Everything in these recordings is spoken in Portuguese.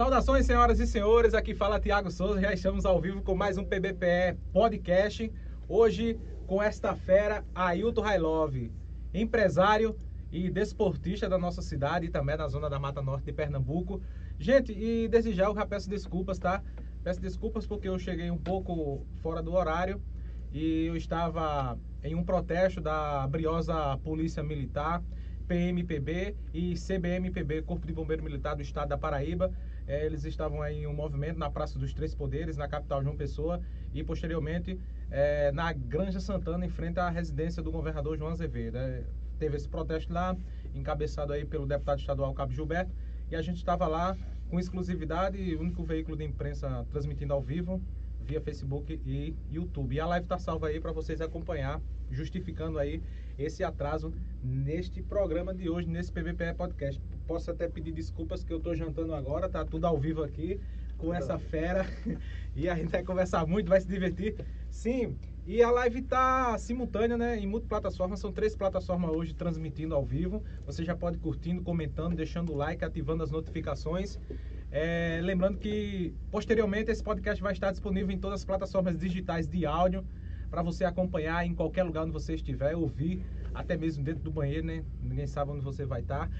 Saudações, senhoras e senhores. Aqui fala Tiago Souza. Já estamos ao vivo com mais um PBPE Podcast. Hoje, com esta fera, Ailton Railove, empresário e desportista da nossa cidade e também da zona da Mata Norte de Pernambuco. Gente, e desde já eu já peço desculpas, tá? Peço desculpas porque eu cheguei um pouco fora do horário e eu estava em um protesto da briosa Polícia Militar, PMPB e CBMPB, Corpo de Bombeiro Militar do Estado da Paraíba é, eles estavam em um movimento na Praça dos Três Poderes, na capital João Pessoa, e posteriormente é, na Granja Santana, em frente à residência do governador João Azevedo. É, teve esse protesto lá, encabeçado aí pelo deputado estadual Cabo Gilberto, e a gente estava lá com exclusividade, o único veículo de imprensa transmitindo ao vivo, via Facebook e YouTube. E a live está salva aí para vocês acompanhar, justificando aí esse atraso neste programa de hoje, nesse PVPE Podcast. Posso até pedir desculpas que eu estou jantando agora, tá tudo ao vivo aqui com essa fera e a gente vai conversar muito, vai se divertir. Sim, e a live tá simultânea, né? Em multiplataformas, são três plataformas hoje transmitindo ao vivo. Você já pode curtindo, comentando, deixando o like, ativando as notificações. É, lembrando que posteriormente esse podcast vai estar disponível em todas as plataformas digitais de áudio para você acompanhar em qualquer lugar onde você estiver, ouvir, até mesmo dentro do banheiro, né? Ninguém sabe onde você vai estar.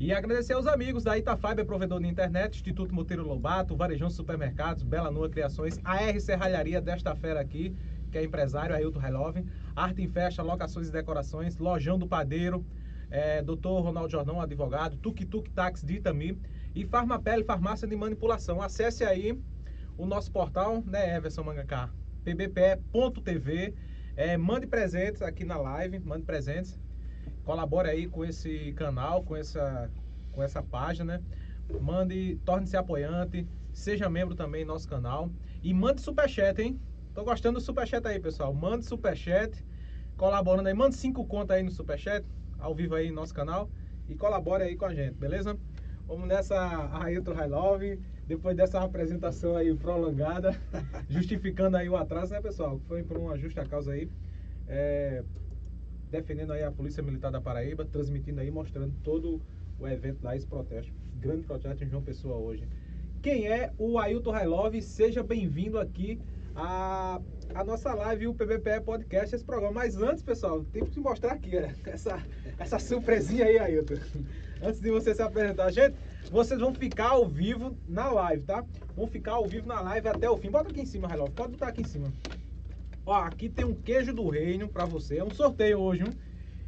E agradecer aos amigos da Itafiber, provedor de internet, Instituto Monteiro Lobato, Varejão Supermercados, Bela Nua Criações, AR Serralharia desta fera aqui, que é empresário, Ailton Railove, Arte em Festa, Locações e Decorações, Lojão do Padeiro, é, Dr. Ronaldo Jordão, advogado, Tuk Tuk Tax de Itami e Farmapele, Farmácia de Manipulação. Acesse aí o nosso portal, né, Everson Mangacá? pbpe.tv. É, mande presentes aqui na live, mande presentes. Colabore aí com esse canal, com essa, com essa página. Mande, torne-se apoiante, seja membro também do nosso canal. E mande superchat, hein? Tô gostando do superchat aí, pessoal. Mande superchat, colaborando aí. Mande cinco contas aí no superchat, ao vivo aí no nosso canal. E colabore aí com a gente, beleza? Vamos nessa Ailton High Love depois dessa apresentação aí prolongada, justificando aí o atraso, né, pessoal? Foi por uma justa causa aí, é, defendendo aí a Polícia Militar da Paraíba, transmitindo aí, mostrando todo o evento lá, esse protesto. Grande protesto em João Pessoa hoje. Quem é o Ailton Railove? Seja bem-vindo aqui a, a nossa live, o PBPE Podcast, esse programa. Mas antes, pessoal, tem que mostrar aqui, né? essa, essa surpresinha aí, Ailton. Antes de você se apresentar, gente, vocês vão ficar ao vivo na live, tá? Vão ficar ao vivo na live até o fim. Bota aqui em cima, Relógio. Pode botar aqui em cima. Ó, aqui tem um queijo do reino pra você. É um sorteio hoje, hein?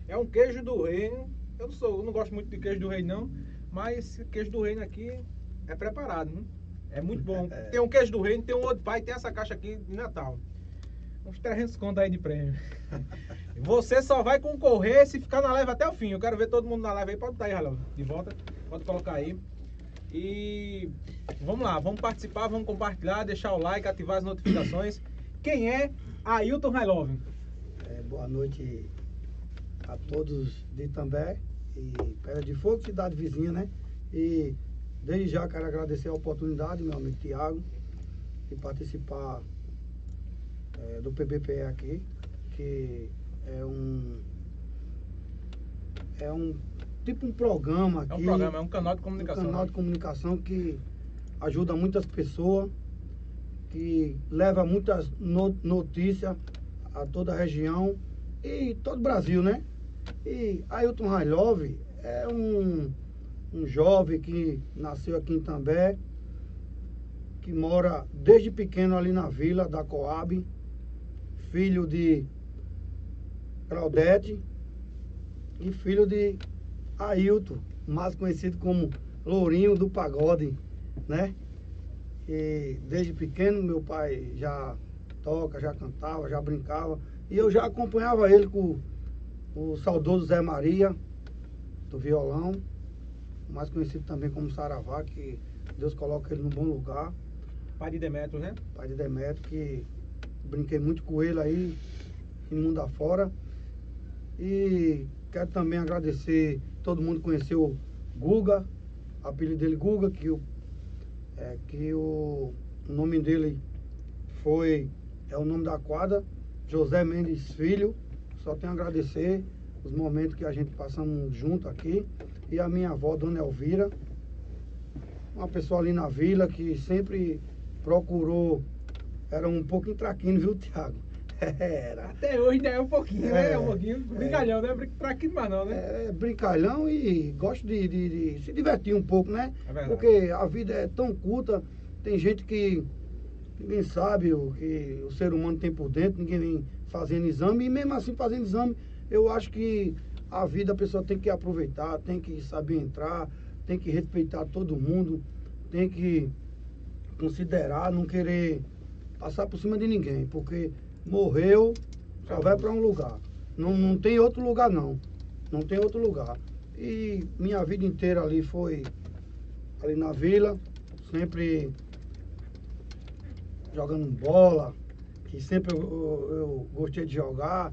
É um queijo do reino. Eu não sou, eu não gosto muito de queijo do reino, não. Mas esse queijo do reino aqui é preparado, hein? É muito bom. É. Tem um queijo do reino, tem um outro pai, tem essa caixa aqui de Natal. Uns 300 conto aí de prêmio. Você só vai concorrer se ficar na live até o fim. Eu quero ver todo mundo na live aí. Pode botar aí, Relógio, de volta. Pode colocar aí. E vamos lá, vamos participar, vamos compartilhar, deixar o like, ativar as notificações. Quem é Ailton Railove? É, boa noite a todos de Itambé e Pedra de Fogo, cidade vizinha, né? E desde já quero agradecer a oportunidade, meu amigo Tiago, de participar é, do PBPE aqui, que é um é um tipo um programa aqui. É um programa, é um canal de comunicação. Um canal né? de comunicação que ajuda muitas pessoas, que leva muitas notícias a toda a região e todo o Brasil, né? E Ailton Railove é um, um jovem que nasceu aqui em També, que mora desde pequeno ali na vila da Coab, filho de Claudete e filho de Ailton, mais conhecido como Lourinho do Pagode, né? E desde pequeno meu pai já toca, já cantava, já brincava. E eu já acompanhava ele com o saudoso Zé Maria, do violão, mais conhecido também como Saravá, que Deus coloca ele no bom lugar. Pai de Demetrio, né? Pai de Demetrio, que brinquei muito com ele aí, em mundo afora. E quero também agradecer todo mundo conheceu Guga, apelido dele Guga, que, o, é, que o, nome dele foi, é o nome da quadra, José Mendes Filho. Só tenho a agradecer os momentos que a gente passamos junto aqui. E a minha avó, Dona Elvira, uma pessoa ali na vila que sempre procurou. Era um pouco intraquino, viu, Tiago? Era. Até hoje ainda é um pouquinho, é, né? É um pouquinho é. brincalhão, é. né? Traquino mais não, né? É, brincalhão e gosto de, de, de, se divertir um pouco, né? É Porque a vida é tão curta, tem gente que ninguém sabe o que o ser humano tem por dentro, ninguém vem fazendo exame, e mesmo assim fazendo exame, eu acho que a vida a pessoa tem que aproveitar, tem que saber entrar, tem que respeitar todo mundo, tem que considerar, não querer passar por cima de ninguém, porque morreu, só vai para um lugar. Não, não tem outro lugar não. Não tem outro lugar. E minha vida inteira ali foi ali na vila, sempre jogando bola, que sempre eu, eu, eu gostei de jogar.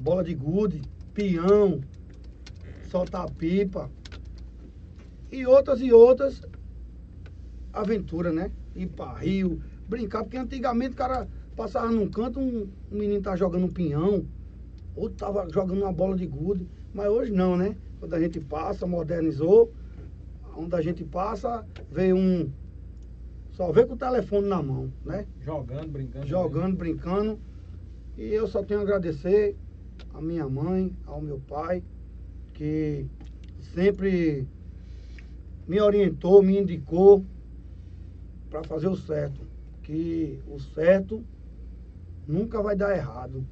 Bola de gude, peão, soltar pipa. E outras e outras aventuras, né? Ir para rio, brincar, porque antigamente o cara passava num canto, um, um menino tá jogando um pinhão, outro tava jogando uma bola de gude, mas hoje não, né? Quando a gente passa, modernizou, onde a gente passa, veio um. Só vê com o telefone na mão, né? Jogando, brincando. Jogando, mesmo. brincando. E eu só tenho a agradecer a minha mãe, ao meu pai, que sempre me orientou, me indicou para fazer o certo. Que o certo nunca vai dar errado.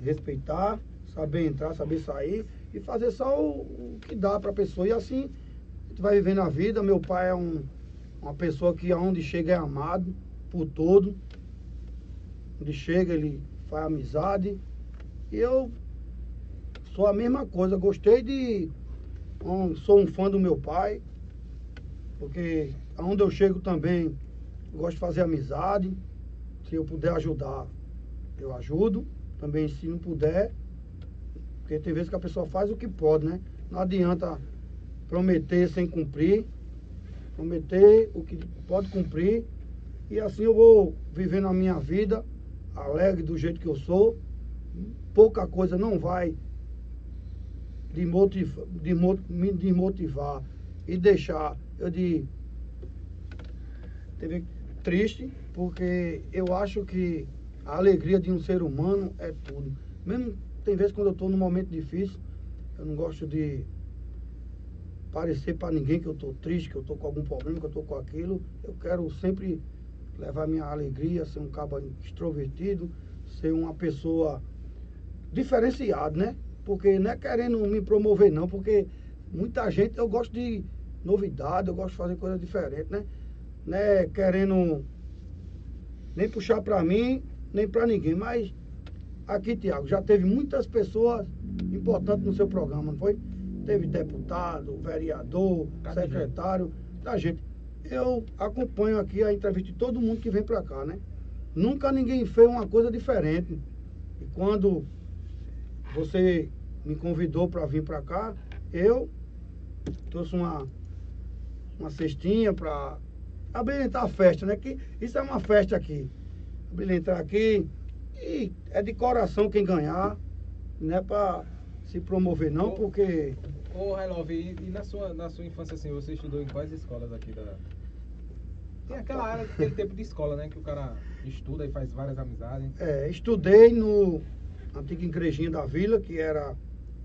Respeitar, saber entrar, saber sair e fazer só o, o que dá para a pessoa. E assim a gente vai vivendo a vida. Meu pai é um, uma pessoa que aonde chega é amado por todo. Onde chega ele faz amizade. E eu sou a mesma coisa. Gostei de. Um, sou um fã do meu pai. Porque aonde eu chego também, gosto de fazer amizade. Se eu puder ajudar, eu ajudo. Também se não puder, porque tem vezes que a pessoa faz o que pode, né? Não adianta prometer sem cumprir. Prometer o que pode cumprir. E assim eu vou vivendo a minha vida, alegre do jeito que eu sou. Pouca coisa não vai desmotivar, me desmotivar e deixar eu de teve triste, porque eu acho que a alegria de um ser humano é tudo. Mesmo tem vezes quando eu estou num momento difícil, eu não gosto de parecer para ninguém que eu estou triste, que eu estou com algum problema, que eu estou com aquilo. Eu quero sempre levar minha alegria, ser um cabo extrovertido, ser uma pessoa diferenciada, né? Porque não é querendo me promover não, porque muita gente, eu gosto de novidade, eu gosto de fazer coisas diferentes, né? Né, querendo nem puxar para mim, nem para ninguém. Mas aqui, Tiago, já teve muitas pessoas importantes no seu programa, não foi? Teve deputado, vereador, Cada secretário, gente. da gente. Eu acompanho aqui a entrevista de todo mundo que vem para cá, né? Nunca ninguém fez uma coisa diferente. E quando você me convidou para vir para cá, eu trouxe uma, uma cestinha para abrilhantar a festa, né? Que isso é uma festa aqui. Abrilhantar aqui. E é de coração quem ganhar. Não é pra se promover não, porque. Ô, Relove, e, e, na, sua, na sua infância, assim, você estudou em quais escolas aqui da. Tem aquela área, aquele tempo de escola, né? Que o cara estuda e faz várias amizades. É, estudei no antiga igrejinha da vila, que era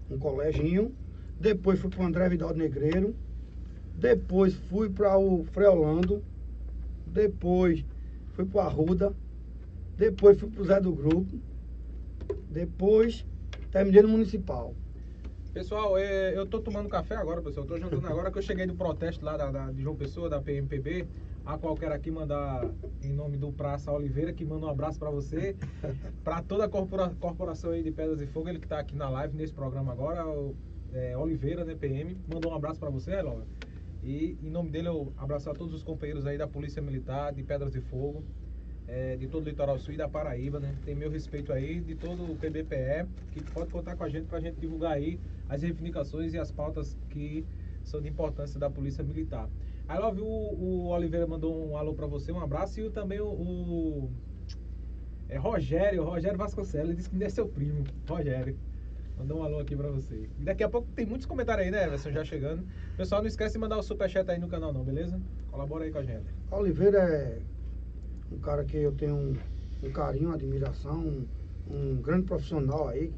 um coleginho. Depois fui para o André Vidal Negreiro. Depois fui para o Freolando depois fui para Arruda, depois fui para o Zé do Grupo, depois terminei no Municipal. Pessoal, é, eu tô tomando café agora, pessoal. Tô jantando agora que eu cheguei do protesto lá da, da, de João Pessoa, da PMPB. A qualquer aqui mandar, em nome do Praça Oliveira, que manda um abraço para você. para toda a corpora, corporação aí de Pedras e Fogo, ele que tá aqui na live, nesse programa agora, o, é, Oliveira, né, PM. Mandou um abraço para você, Elova. E em nome dele eu abraço a todos os companheiros aí da Polícia Militar, de Pedras de Fogo, é, de todo o litoral sul e da Paraíba, né? Tem meu respeito aí, de todo o PBPE, que pode contar com a gente para a gente divulgar aí as reivindicações e as pautas que são de importância da Polícia Militar. Aí lá o, o Oliveira mandou um alô para você, um abraço, e também o, o é, Rogério, Rogério Vasconcelos, ele disse que ainda é seu primo, Rogério. Mandou um alô aqui pra você. Daqui a pouco tem muitos comentários aí, né, Everson? Já chegando. Pessoal, não esquece de mandar o superchat aí no canal, não, beleza? Colabora aí com a gente. Oliveira é um cara que eu tenho um, um carinho, uma admiração, um, um grande profissional aí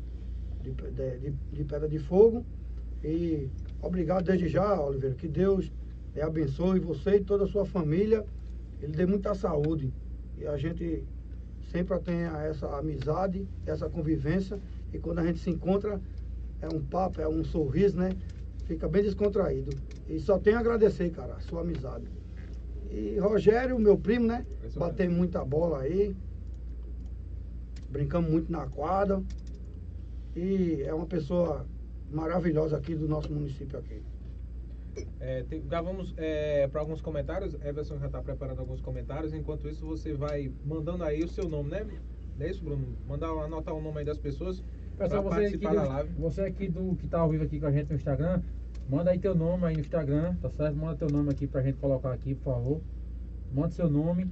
de, de, de, Pedra de Fogo. E obrigado desde já, Oliveira. Que Deus abençoe você e toda a sua família. Ele dê muita saúde. E a gente sempre tenha essa amizade, essa convivência. E quando a gente se encontra, é um papo, é um sorriso, né? Fica bem descontraído. E só tenho a agradecer, cara, a sua amizade. E Rogério, meu primo, né? Isso Batei muita bola aí. Brincamos muito na quadra. E é uma pessoa maravilhosa aqui do nosso município aqui. É, tem, já vamos é, para alguns comentários. Everson já está preparando alguns comentários. Enquanto isso, você vai mandando aí o seu nome, né? Não é isso, Bruno? Mandar anotar o nome aí das pessoas. Pessoal, você aqui, do, você aqui do que tá ao vivo aqui com a gente no Instagram, manda aí teu nome aí no Instagram, tá certo? Manda teu nome aqui pra gente colocar aqui, por favor. Manda seu nome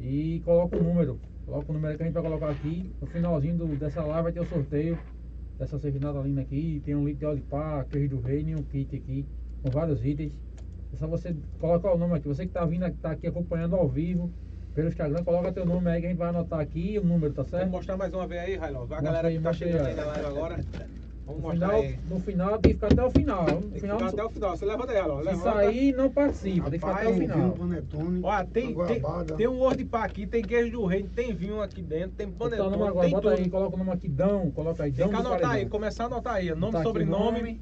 e coloca o número. Coloca o número que a gente vai colocar aqui. No finalzinho do- dessa live vai ter o sorteio dessa cerveja natalina aqui. Tem um litro de óleo de pá, queijo do reino e um kit aqui com vários itens. É só você colocar o nome aqui. Você que tá vindo, tá aqui acompanhando ao vivo pelo Instagram, coloca teu nome aí que a gente vai anotar aqui o número, tá certo? Vamos mostrar mais uma vez aí, Railov. A Mostra galera aí, que tá aí, chegando aí na live agora. Vamos No mostrar final, aí. no final tem que ficar até o final. No Tem que final, ficar até o final. Você levanta aí, Railov. se Levanta. sair, não participa. Tem que ficar até o Rapaz, final. Panetone, Ó, tem, tem, tem um Word Pá aqui, tem queijo do reino, tem vinho aqui dentro, tem panetone, nome agora, tem bota tudo. aí, coloca o nome aqui, Dão, coloca aí, Tem Dão que do anotar aí, começar a anotar aí. Nome, Botar aqui o sobrenome. nome.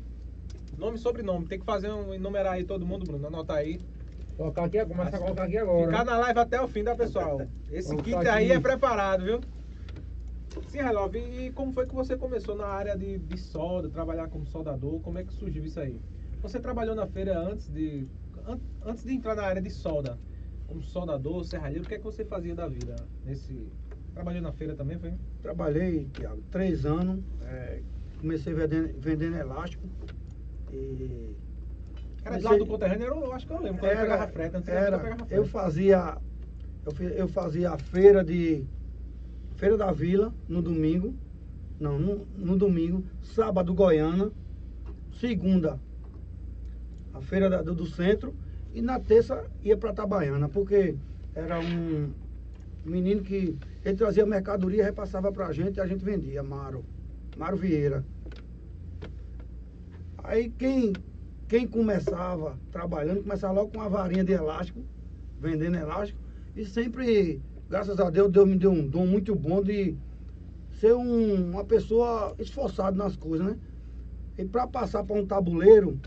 Nome e sobrenome. Tem que fazer um enumerar aí todo mundo, Bruno. Anotar aí. Colocar aqui, começa a colocar aqui agora. Ficar na live até o fim, tá, pessoal? Esse Vamos kit aí é preparado, viu? Sim, Relov, e como foi que você começou na área de, de solda, trabalhar como soldador? Como é que surgiu isso aí? Você trabalhou na feira antes de an- antes de entrar na área de solda, como soldador, serralheiro, o que é que você fazia da vida nesse trabalhou na feira também, foi? Trabalhei, Tiago, três anos. é, comecei vendendo, vendendo elástico. E Era de comecei- lado do conterrâneo, eu acho que eu lembro, quando eu pegava frete, antes eu era, pegava frete. eu fazia eu, eu fazia a feira de feira da vila no domingo não no, no domingo sábado Goiânia segunda a feira da- do, do centro e na terça ia para Itabaiana porque era um menino que ele trazia mercadoria repassava pra gente e a gente vendia Maro Maro Vieira Aí quem, quem começava trabalhando, começava logo com uma varinha de elástico, vendendo elástico, e sempre, graças a Deus, Deus me deu um dom muito bom de ser um- uma pessoa esforçada nas coisas, né? E para passar para um tabuleiro,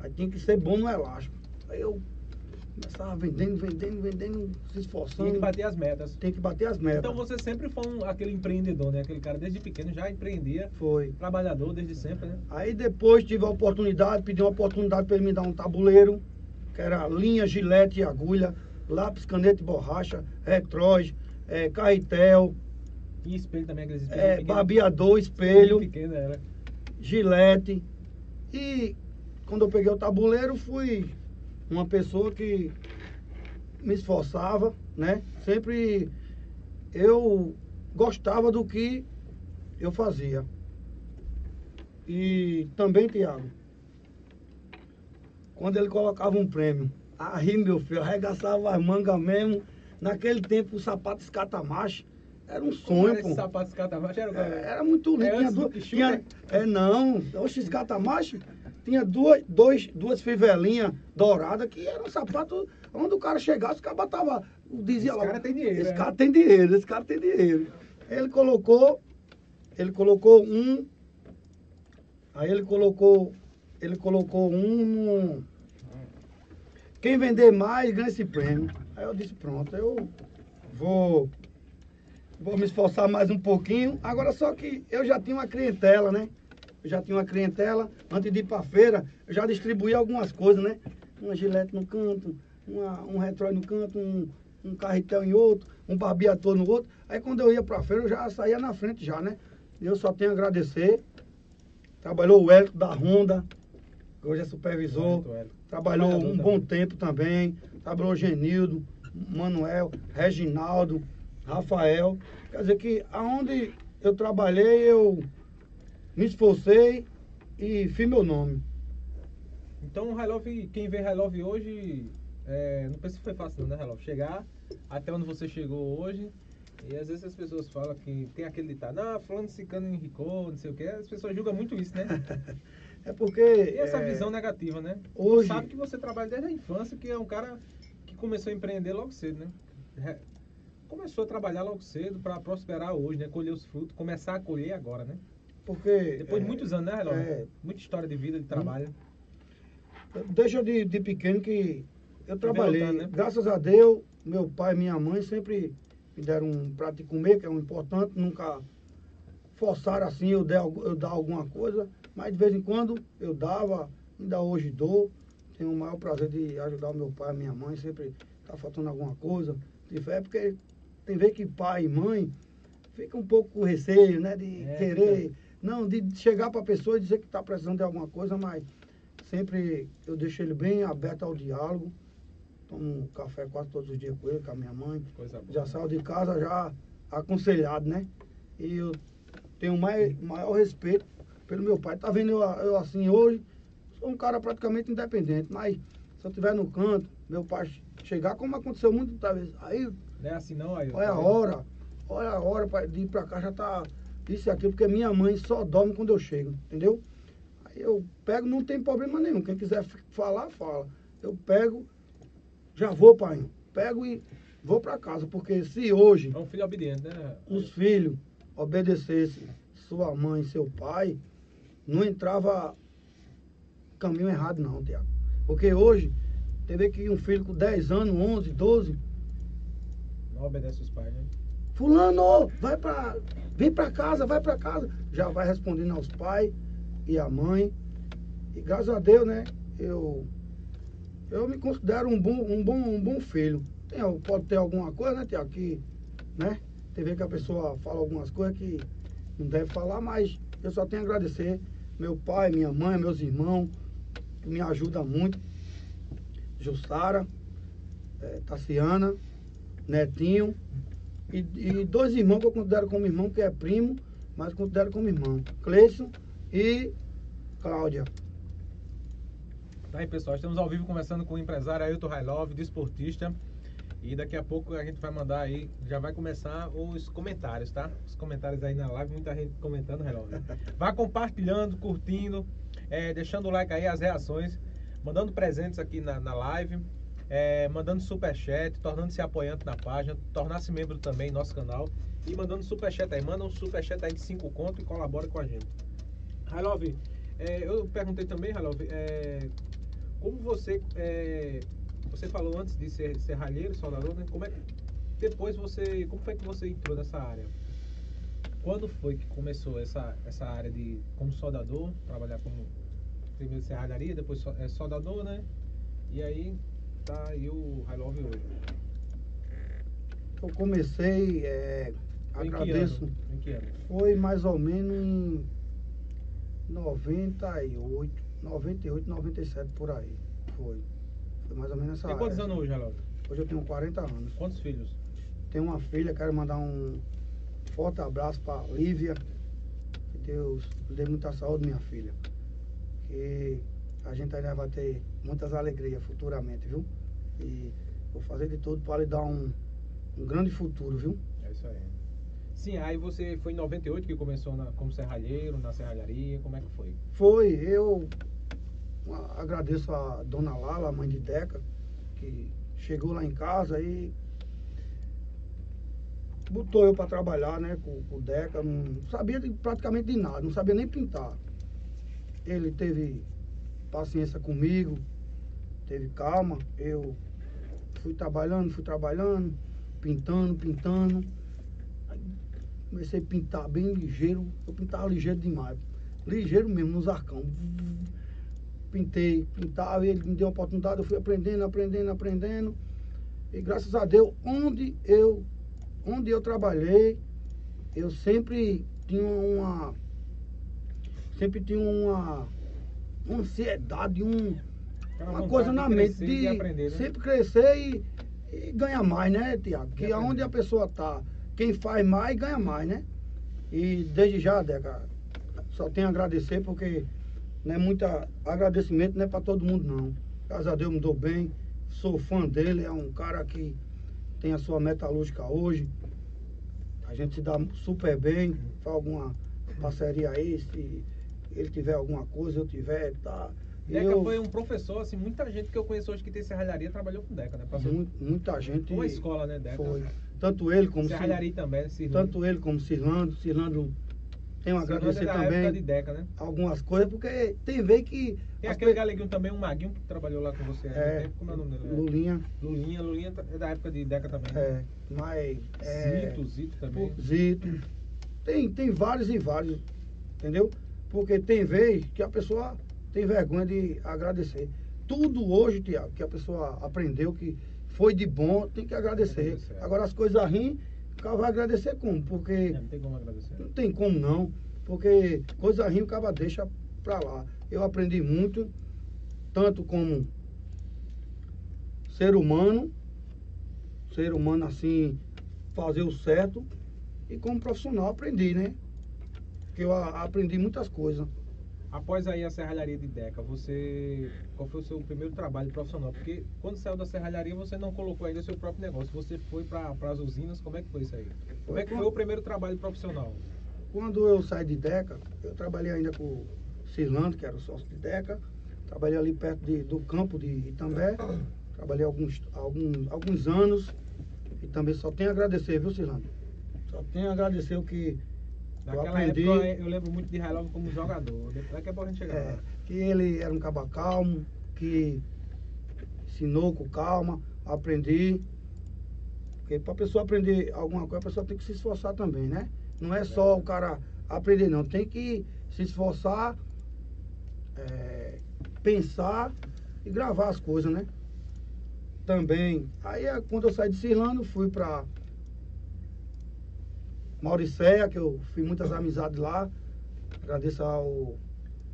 aí tinha que ser bom no elástico. Aí eu começava vendendo, vendendo, vendendo, se esforçando. Tinha que bater as metas. Tem que bater as metas. Então você sempre foi um- aquele empreendedor, né? Aquele cara desde pequeno já empreendia, Foi. trabalhador desde sempre, né? Aí depois tive a oportunidade, pedi uma oportunidade para ele me dar um tabuleiro, que era linha, gilete e agulha, lápis, caneta e borracha, retróis, é, carretel, E espelho também, aqueles espelhos é, barbeador, espelho, pequeno era. gilete. E quando eu peguei o tabuleiro, fui uma pessoa que me esforçava, né? Sempre eu gostava do que eu fazia. E também, Tiago, quando ele colocava um prêmio, aí, meu filho, arregaçava as mangas mesmo. Naquele tempo, o sapato escatamacho era um sonho, era pô. sapato escatamacho? Era É, Era muito lindo. É tinha do duas, tinha, é não, oxe, esse catamacho tinha duas, dois, duas fivelinhas douradas que era um sapato onde o cara chegasse, o cara botava, dizia Esse lá. cara tem dinheiro, Esse né? cara tem dinheiro, esse cara tem dinheiro. Ele colocou, ele colocou um, aí ele colocou, ele colocou um no, quem vender mais ganha esse prêmio. Aí eu disse, pronto, eu vou vou me esforçar mais um pouquinho. Agora só que eu já tinha uma clientela, né? Eu já tinha uma clientela. Antes de ir pra feira, eu já distribuía algumas coisas, né? Uma gilete no canto, uma, um retrói no canto, um, um carretel em outro, um barbeador no outro. Aí quando eu ia pra feira, eu já saía na frente já, né? E eu só tenho a agradecer. Trabalhou o Hélio da Honda, que hoje é supervisor. Hélio. Trabalhou um bom também. tempo também. Trabalhou o Genildo, Manuel, Reginaldo, Rafael. Quer dizer que aonde eu trabalhei, eu me esforcei e fiz meu nome. Então o Love, quem vê High Love hoje, é, não pensa que foi fácil não, né, High Love? Chegar até onde você chegou hoje. E às vezes as pessoas falam que tem aquele ditado, ah, fulano cicano enricou, não sei o que, as pessoas julgam muito isso, né? É porque. E essa é, visão negativa, né? hoje- Sabe que você trabalha desde a infância, que é um cara que começou a empreender logo cedo, né? Re- Começou a trabalhar logo cedo para prosperar hoje, né? Colher os frutos, começar a colher agora, né? Porque. Depois de muitos anos, né, Relógio? é. Muita história de vida, de trabalho. Deixa de, de pequeno que eu trabalhei. lutando, né? Graças a Deus, meu pai e minha mãe sempre me deram um prato de comer, que é um importante, nunca forçaram assim eu, der, eu dar alguma coisa, mas de vez em quando eu dava, ainda hoje dou. Tenho o maior prazer de ajudar o meu pai e minha mãe, sempre tá faltando alguma coisa. De fé, porque tem vezes que pai e mãe fica um pouco com receio, né? De É, querer. Não, de chegar para a pessoa e dizer que está precisando de alguma coisa, mas sempre eu deixo ele bem aberto ao diálogo. Tomo café quase todos os dias com ele, com a minha mãe. Coisa boa. Já saio de casa já aconselhado, né? E eu tenho mais, maior respeito pelo meu pai. Tá vendo eu, eu assim hoje? Sou um cara praticamente independente, mas se eu estiver no canto, meu pai chegar, como aconteceu muitas vezes, aí Não é assim não, aí. olha a hora, olha a hora pra- de ir pra cá, já tá isso e aquilo, porque minha mãe só dorme quando eu chego, entendeu? Aí eu pego, não tem problema nenhum. Quem quiser falar, fala. Eu pego, já vou, pai. Pego e vou pra casa, porque se hoje É um filho obediente, né? os filhos obedecessem sua mãe e seu pai, não entrava caminho errado não, Tiago. Porque hoje, teve que um filho com 10 anos, 11, 12, Não obedece os pais, né? Fulano, vai pra. Vem pra casa, vai pra casa. Já vai respondendo aos pais e à mãe. E graças a Deus, né? Eu. Eu me considero um bom, um bom, um bom filho. Tem, pode ter alguma coisa, né, Tiago? Que, né? Tem vezes que a pessoa fala algumas coisas que não deve falar, mas eu só tenho a agradecer. Meu pai, minha mãe, meus irmãos, que me ajudam muito. Jussara, eh, Tassiana, Netinho. E, e dois irmãos que eu considero como irmão, que é primo, mas considero como irmão. Cleison e Cláudia. Tá aí, pessoal, estamos ao vivo conversando com o empresário Ailton Railov, desportista. E daqui a pouco a gente vai mandar aí, já vai começar os comentários, tá? Os comentários aí na live, muita gente comentando, Railov. Vá compartilhando, curtindo, é, deixando o like aí, as reações, mandando presentes aqui na, na live, é, mandando superchat, tornando-se apoiante na página, tornar-se membro também do nosso canal e mandando superchat aí. Manda um superchat aí de 5 conto e colabora com a gente. Railov, é, eu perguntei também, Railov, é, como você é, você falou antes de ser serralheiro, soldador, né? Como é que depois você, como foi que você entrou nessa área? Quando foi que começou essa essa área de como soldador, trabalhar como primeiro serralharia, depois é soldador, né? E aí tá aí o High Love hoje. Eu comecei, é, Em que agradeço. ano? Em que ano? Foi mais ou menos em 98, 98, 97 por aí. Foi. Foi mais ou menos essa Tem quantos área. anos hoje, High Love? Hoje eu tenho 40 anos. Quantos filhos? Tenho uma filha, quero mandar um forte abraço para Lívia. Que Deus dê muita saúde, minha filha. Que a gente ainda vai ter muitas alegrias futuramente, viu? E vou fazer de tudo para lhe dar um, um grande futuro, viu? É isso aí. Sim, aí você foi em 98 que começou na, como serralheiro, na serralharia, como é que foi? Foi, eu agradeço a dona Lala, a mãe de Deca, que chegou lá em casa e botou eu para trabalhar, né, com, com o Deca, não sabia de- praticamente de nada, não sabia nem pintar. Ele teve paciência comigo, teve calma, eu fui trabalhando, fui trabalhando, pintando, pintando. Comecei a pintar bem ligeiro, eu pintava ligeiro demais. Ligeiro mesmo, nos arcão. Pintei, pintava, ele me deu uma oportunidade, eu fui aprendendo, aprendendo, aprendendo. E graças a Deus, onde eu, onde eu trabalhei, eu sempre tinha uma. Sempre tinha uma, uma ansiedade, um, uma coisa de na mente crescer de aprender, né? sempre crescer e, e ganhar mais, né, Tiago? Que aonde a pessoa tá, quem faz mais, ganha mais, né? E desde já, Deca, só tenho a agradecer porque não é muita agradecimento, não é para todo mundo não. Graças a Deus me dou bem, sou fã dele, é um cara que tem a sua metalúrgica hoje. A gente se dá super bem, faz alguma parceria aí, se ele tiver alguma coisa, eu tiver, tá. Deca eu, foi um professor, assim, muita gente que eu conheço hoje que tem serralharia trabalhou com Deca, né? Passou mu- muita gente. uma escola, né, Deca? Foi. Tanto ele como Cir- Serralharia também, né, Cirlando. tanto ele como Cirlando. Cirlando tem a Cirlando agradecer é época de também Deca, né? algumas coisas, porque tem vez que. Tem aquele pe- galeguinho também, um maguinho que trabalhou lá com você É, tempo. Como é o nome dele? Lulinha, Lulinha, Lulinha é da época de Deca também. né? é, mas. É, Zito, Zito também. Zito. Tem, tem vários e vários, entendeu? Porque tem vez que a pessoa tem vergonha de agradecer. Tudo hoje, Tiago, que a pessoa aprendeu que foi de bom, tem que agradecer. Agradecer. Agora as coisas ruins, o cara vai agradecer como? É, Porque não tem como agradecer. não tem como não. Porque coisa ruim o cara deixa pra lá. Eu aprendi muito, tanto como ser humano, ser humano assim, fazer o certo, e como profissional aprendi, né? Que eu aprendi muitas coisas. Após aí a serralharia de Deca, você. Qual foi o seu primeiro trabalho profissional? Porque quando saiu da serralharia você não colocou ainda o seu próprio negócio. Você foi para as usinas, como é que foi isso aí? Como é que foi o primeiro trabalho profissional? Quando eu saí de Deca, eu trabalhei ainda com o Cirlando, que era o sócio de Deca. Trabalhei ali perto de- do campo de Itambé. Trabalhei alguns, alguns, alguns anos. E também só tenho a agradecer, viu, Cirlando? Só tenho a agradecer o que eu Naquela aprendi. época eu lembro muito de Railov como jogador. Daqui a pouco a gente chega É, lá. que ele era um caba calmo, que ensinou com calma, aprendi. Porque para a pessoa aprender alguma coisa, a pessoa tem que se esforçar também, né? Não é só o cara aprender, não. Tem que se esforçar, é, pensar e gravar as coisas, né? Também. Aí é, quando eu saí de Cirlando, fui para Mauricéia, que eu fiz muitas amizades lá. Agradeço ao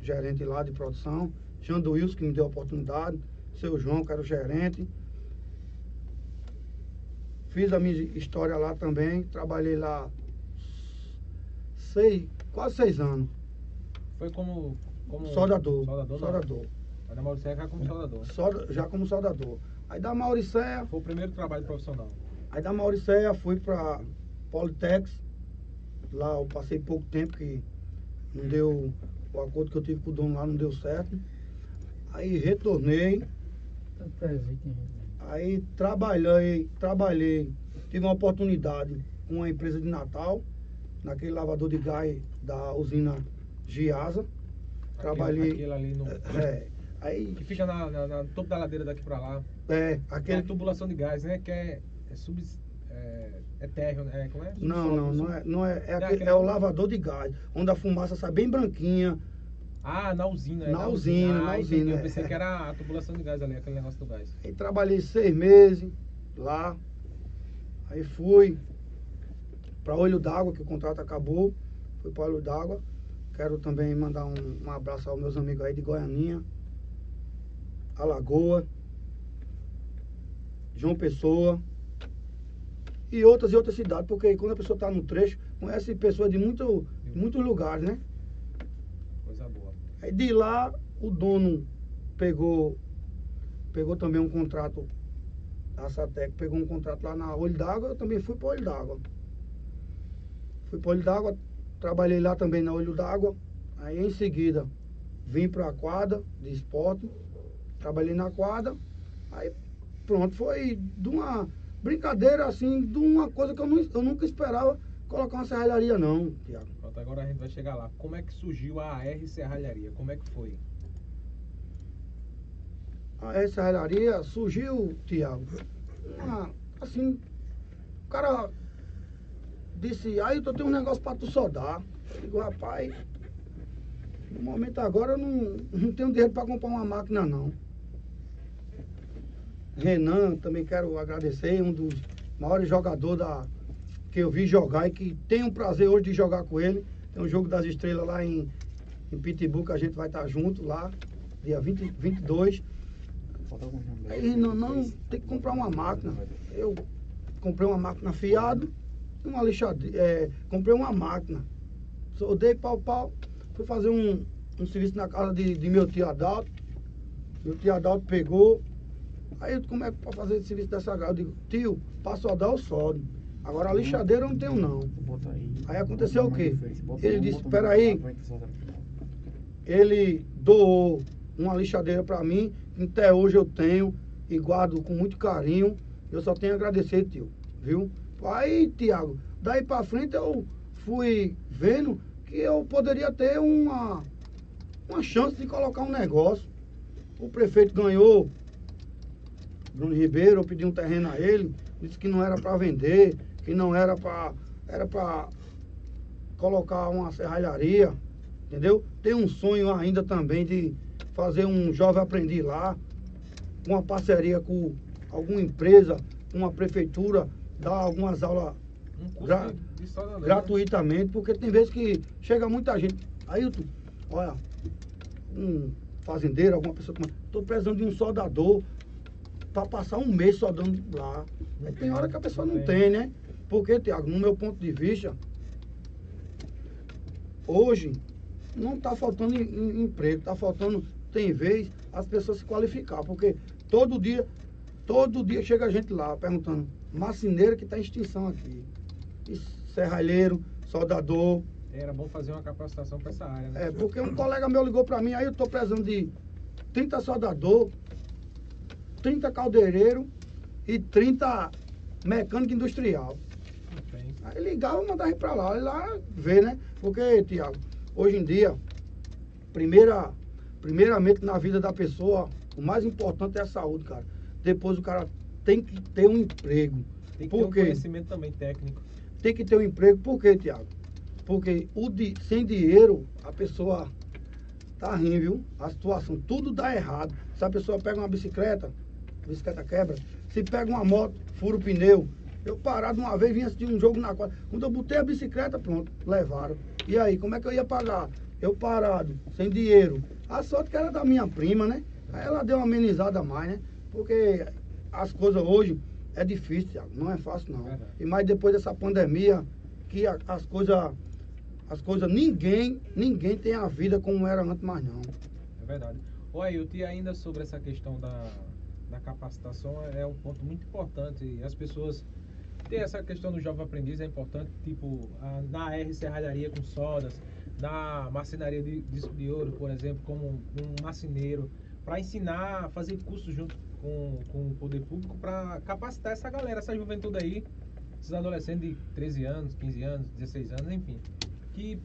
gerente lá de produção, Xando Wilson, que me deu a oportunidade, seu João, que era o gerente. Fiz a minha história lá também, trabalhei lá seis, quase seis anos. Foi como. como Soldador. Soldador. Soldador. Aí na Mauricéia era como soldador. Solda- já como soldador. Aí da Mauricéia, Foi o primeiro trabalho profissional. aí da Mauricéia fui pra Politex. Lá eu passei pouco tempo que não deu. O acordo que eu tive com o dono lá não deu certo. Aí retornei. Hein? Aí trabalhei, trabalhei, tive uma oportunidade com uma empresa de Natal, naquele lavador de gás da usina Giasa. Trabalhei. Aquele, ali no. É, aí, Que fica na, na- na- no topo da ladeira daqui pra lá. é, Aquele aquele. tubulação de gás, né? Que é, é sub. É, é térreo, né? Como é? Não, não, não é, não é, é, aquele- aquele- é o lavador de gás, onde a fumaça sai bem branquinha. Ah, na usina. é Na usina, Ah, na entendi. usina, Eu é. pensei que era a tubulação de gás ali, aquele negócio do gás. Aí trabalhei seis meses lá. Aí fui para Olho d'Água, que o contrato acabou. Fui para Olho d'Água. Quero também mandar um, um abraço aos meus amigos aí de Goianinha, Alagoa, João Pessoa e outras e outras cidades, porque quando a pessoa está no trecho, conhece pessoas de muito, muitos lugares, né? Coisa boa. Aí de lá o dono pegou pegou também um contrato, a Satec pegou um contrato lá na Olho d'Água, eu também fui para Olho d'Água. Fui para Olho d'Água, trabalhei lá também na Olho d'Água. Aí em seguida vim para a quadra de esporte, trabalhei na quadra. Aí pronto, foi de uma brincadeira assim, de uma coisa que eu, não, eu nunca esperava colocar uma serralharia não, Tiago. Pronto, agora a gente vai chegar lá. Como é que surgiu a AR Serralharia? Como é que foi? a serralharia surgiu, Tiago, assim, o cara disse, aí eu tenho um negócio para tu soldar. Eu digo, rapaz, no momento agora eu não, não tenho dinheiro para comprar uma máquina não. Renan, também quero agradecer, um dos maiores jogadores da, que eu vi jogar e que tenho o prazer hoje de jogar com ele. Tem um jogo das estrelas lá em, em Pitbull que a gente vai estar junto lá, dia 20, 22. Aí não, não, tem que comprar uma máquina. Eu comprei uma máquina fiado, uma lixadeira, é, comprei uma máquina. Soldei pau pau, fui fui fazer um, um serviço na casa de, de meu tio Adalto. Meu tio Adalto pegou. Aí eu, como é que pode fazer esse serviço dessa casa? Eu digo, tio, pra soldar o soldo. Agora a lixadeira eu não tenho não. Aí aconteceu o quê? Ele disse, peraí. Ele doou uma lixadeira pra mim, que até hoje eu tenho e guardo com muito carinho. Eu só tenho a agradecer, tio, viu? Aí, Tiago, daí pra frente eu fui vendo que eu poderia ter uma, uma chance de colocar um negócio. O prefeito ganhou, Bruno Ribeiro, eu pedi um terreno a ele, disse que não era para vender, que não era para era para colocar uma serralharia, entendeu? Tem um sonho ainda também de fazer um jovem aprendiz lá, uma parceria com alguma empresa, uma prefeitura, dar algumas aulas Um gra- né? gratuitamente, porque tem vezes que chega muita gente. Ailton, olha, um fazendeiro, alguma pessoa estou precisando de um soldador para passar um mês soldando lá. Aí tem hora que a pessoa não tem, né? Porque, Tiago, no meu ponto de vista, hoje não está faltando em- em- emprego, está faltando, tem vez, as pessoas se qualificar, porque todo dia, todo dia chega gente lá perguntando, marceneiro que está em extinção aqui. E serralheiro, soldador. Era bom fazer uma capacitação para essa área, né? É, porque um colega meu ligou para mim, aí eu estou precisando de 30 soldador, 30 caldeireiro e 30 mecânico industrial. Tem. Aí ligava e mandava ir pra lá, ir lá ver, né? Porque, Tiago, hoje em dia, primeira, primeiramente na vida da pessoa, o mais importante é a saúde, cara. Depois o cara tem que ter um emprego. Tem que ter um conhecimento também técnico. Tem que ter um emprego, por quê, Tiago? Porque o di- sem dinheiro, a pessoa tá rindo, viu? A situação, tudo dá errado. Se a pessoa pega uma bicicleta, bicicleta quebra. Se pega uma moto, fura o pneu. Eu parado uma vez, vim assistir um jogo na quadra. Quando eu botei a bicicleta, pronto, levaram. E aí, como é que eu ia pagar? Eu parado, sem dinheiro. A sorte que era da minha prima, né? Aí ela deu uma amenizada a mais, né? Porque as coisas hoje é difícil, Thiago. Não é fácil, não. E mais depois dessa pandemia, que as coisas. As coisas, ninguém, ninguém tem a vida como era antes mais não. É verdade. Ô Ailton, e ainda sobre essa questão da, da capacitação, é um ponto muito importante. As pessoas têm essa questão do jovem aprendiz, é importante, tipo, na R Serralharia com sodas, na marcenaria de disco de ouro, por exemplo, como um, marceneiro, para ensinar, fazer cursos junto com, com o poder público para capacitar essa galera, essa juventude aí, esses adolescentes de 13 anos, 15 anos, 16 anos, enfim, que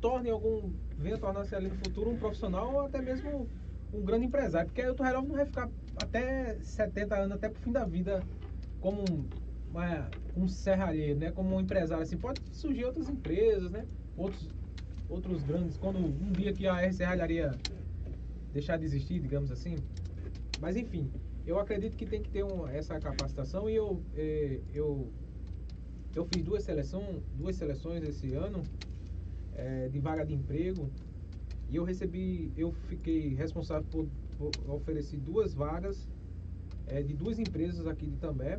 torne algum, venha tornar-se ali no futuro um profissional ou até mesmo um grande empresário, porque aí o Torreirão não vai ficar até 70 anos, até pro fim da vida, como um, uma- um serralheiro, né? Como um empresário, assim, pode surgir outras empresas, né? Outros, outros grandes, quando um dia que a Serralharia deixar de existir, digamos assim. Mas enfim, eu acredito que tem que ter um- essa capacitação e eu, eh, eu, eu fiz duas, seleção, duas seleções esse ano eh, de vaga de emprego e eu recebi, eu fiquei responsável por, por oferecer duas vagas eh, de duas empresas aqui de També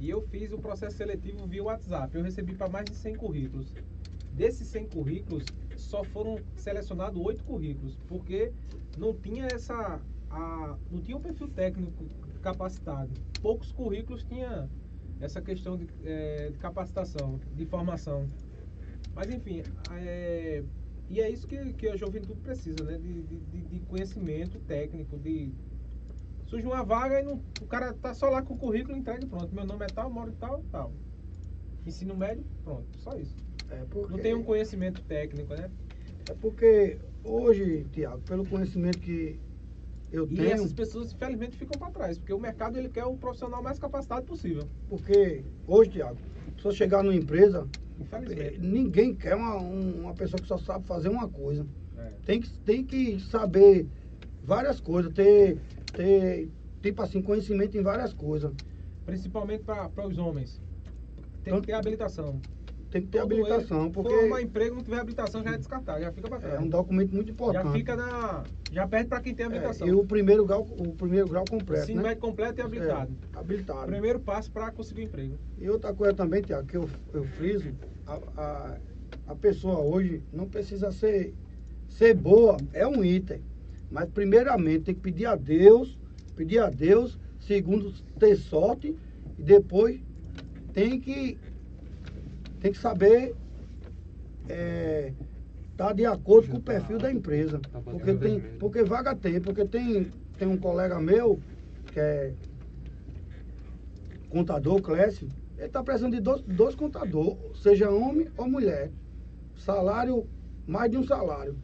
e eu fiz o processo seletivo via WhatsApp. Eu recebi para mais de 100 currículos. Desses 100 currículos, só foram selecionados oito currículos, porque não tinha essa a, não tinha um perfil técnico capacitado. Poucos currículos tinha essa questão de, eh, de capacitação, de formação. Mas enfim, é, e é isso que, que a juventude precisa, né? De, de, de- conhecimento técnico, de surge uma vaga e não, o cara tá só lá com o currículo entregue pronto. Meu nome é tal, moro tal, tal. Ensino médio, pronto, só isso. É porque, Não tem um conhecimento técnico, né? é porque hoje, Tiago, pelo conhecimento que eu E tenho, essas pessoas, infelizmente, ficam para trás, porque o mercado ele quer o profissional mais capacitado possível. porque hoje, Tiago, se eu chegar numa empresa, Infelizmente. ninguém quer uma, um- uma pessoa que só sabe fazer uma coisa. É. Tem que, tem que saber várias coisas, ter, ter, tipo assim, conhecimento em várias coisas. Principalmente para os homens. Tem Então- que ter habilitação. Tem que ter Todo habilitação, ele, porque For arrumar emprego, não tiver habilitação, já é descartado, já fica para trás. é um documento muito importante. já fica na. Já perde para quem tem habilitação. É, e o primeiro grau, o primeiro grau completo, Ensino né? completo e habilitado. É, habilitado. Primeiro passo para conseguir um emprego. E outra coisa também, Tiago, que eu, eu friso, a, a, a pessoa hoje não precisa ser, ser boa é um item. Mas primeiramente tem que pedir a Deus, pedir a Deus, segundo ter sorte, e depois tem que tem que saber é, tá de acordo com o perfil da empresa. Porque tem, porque vaga tem, porque tem, tem um colega meu que é contador, Clécio, ele está precisando de dois, dois contadores, seja homem ou mulher. Salário, mais de um salário.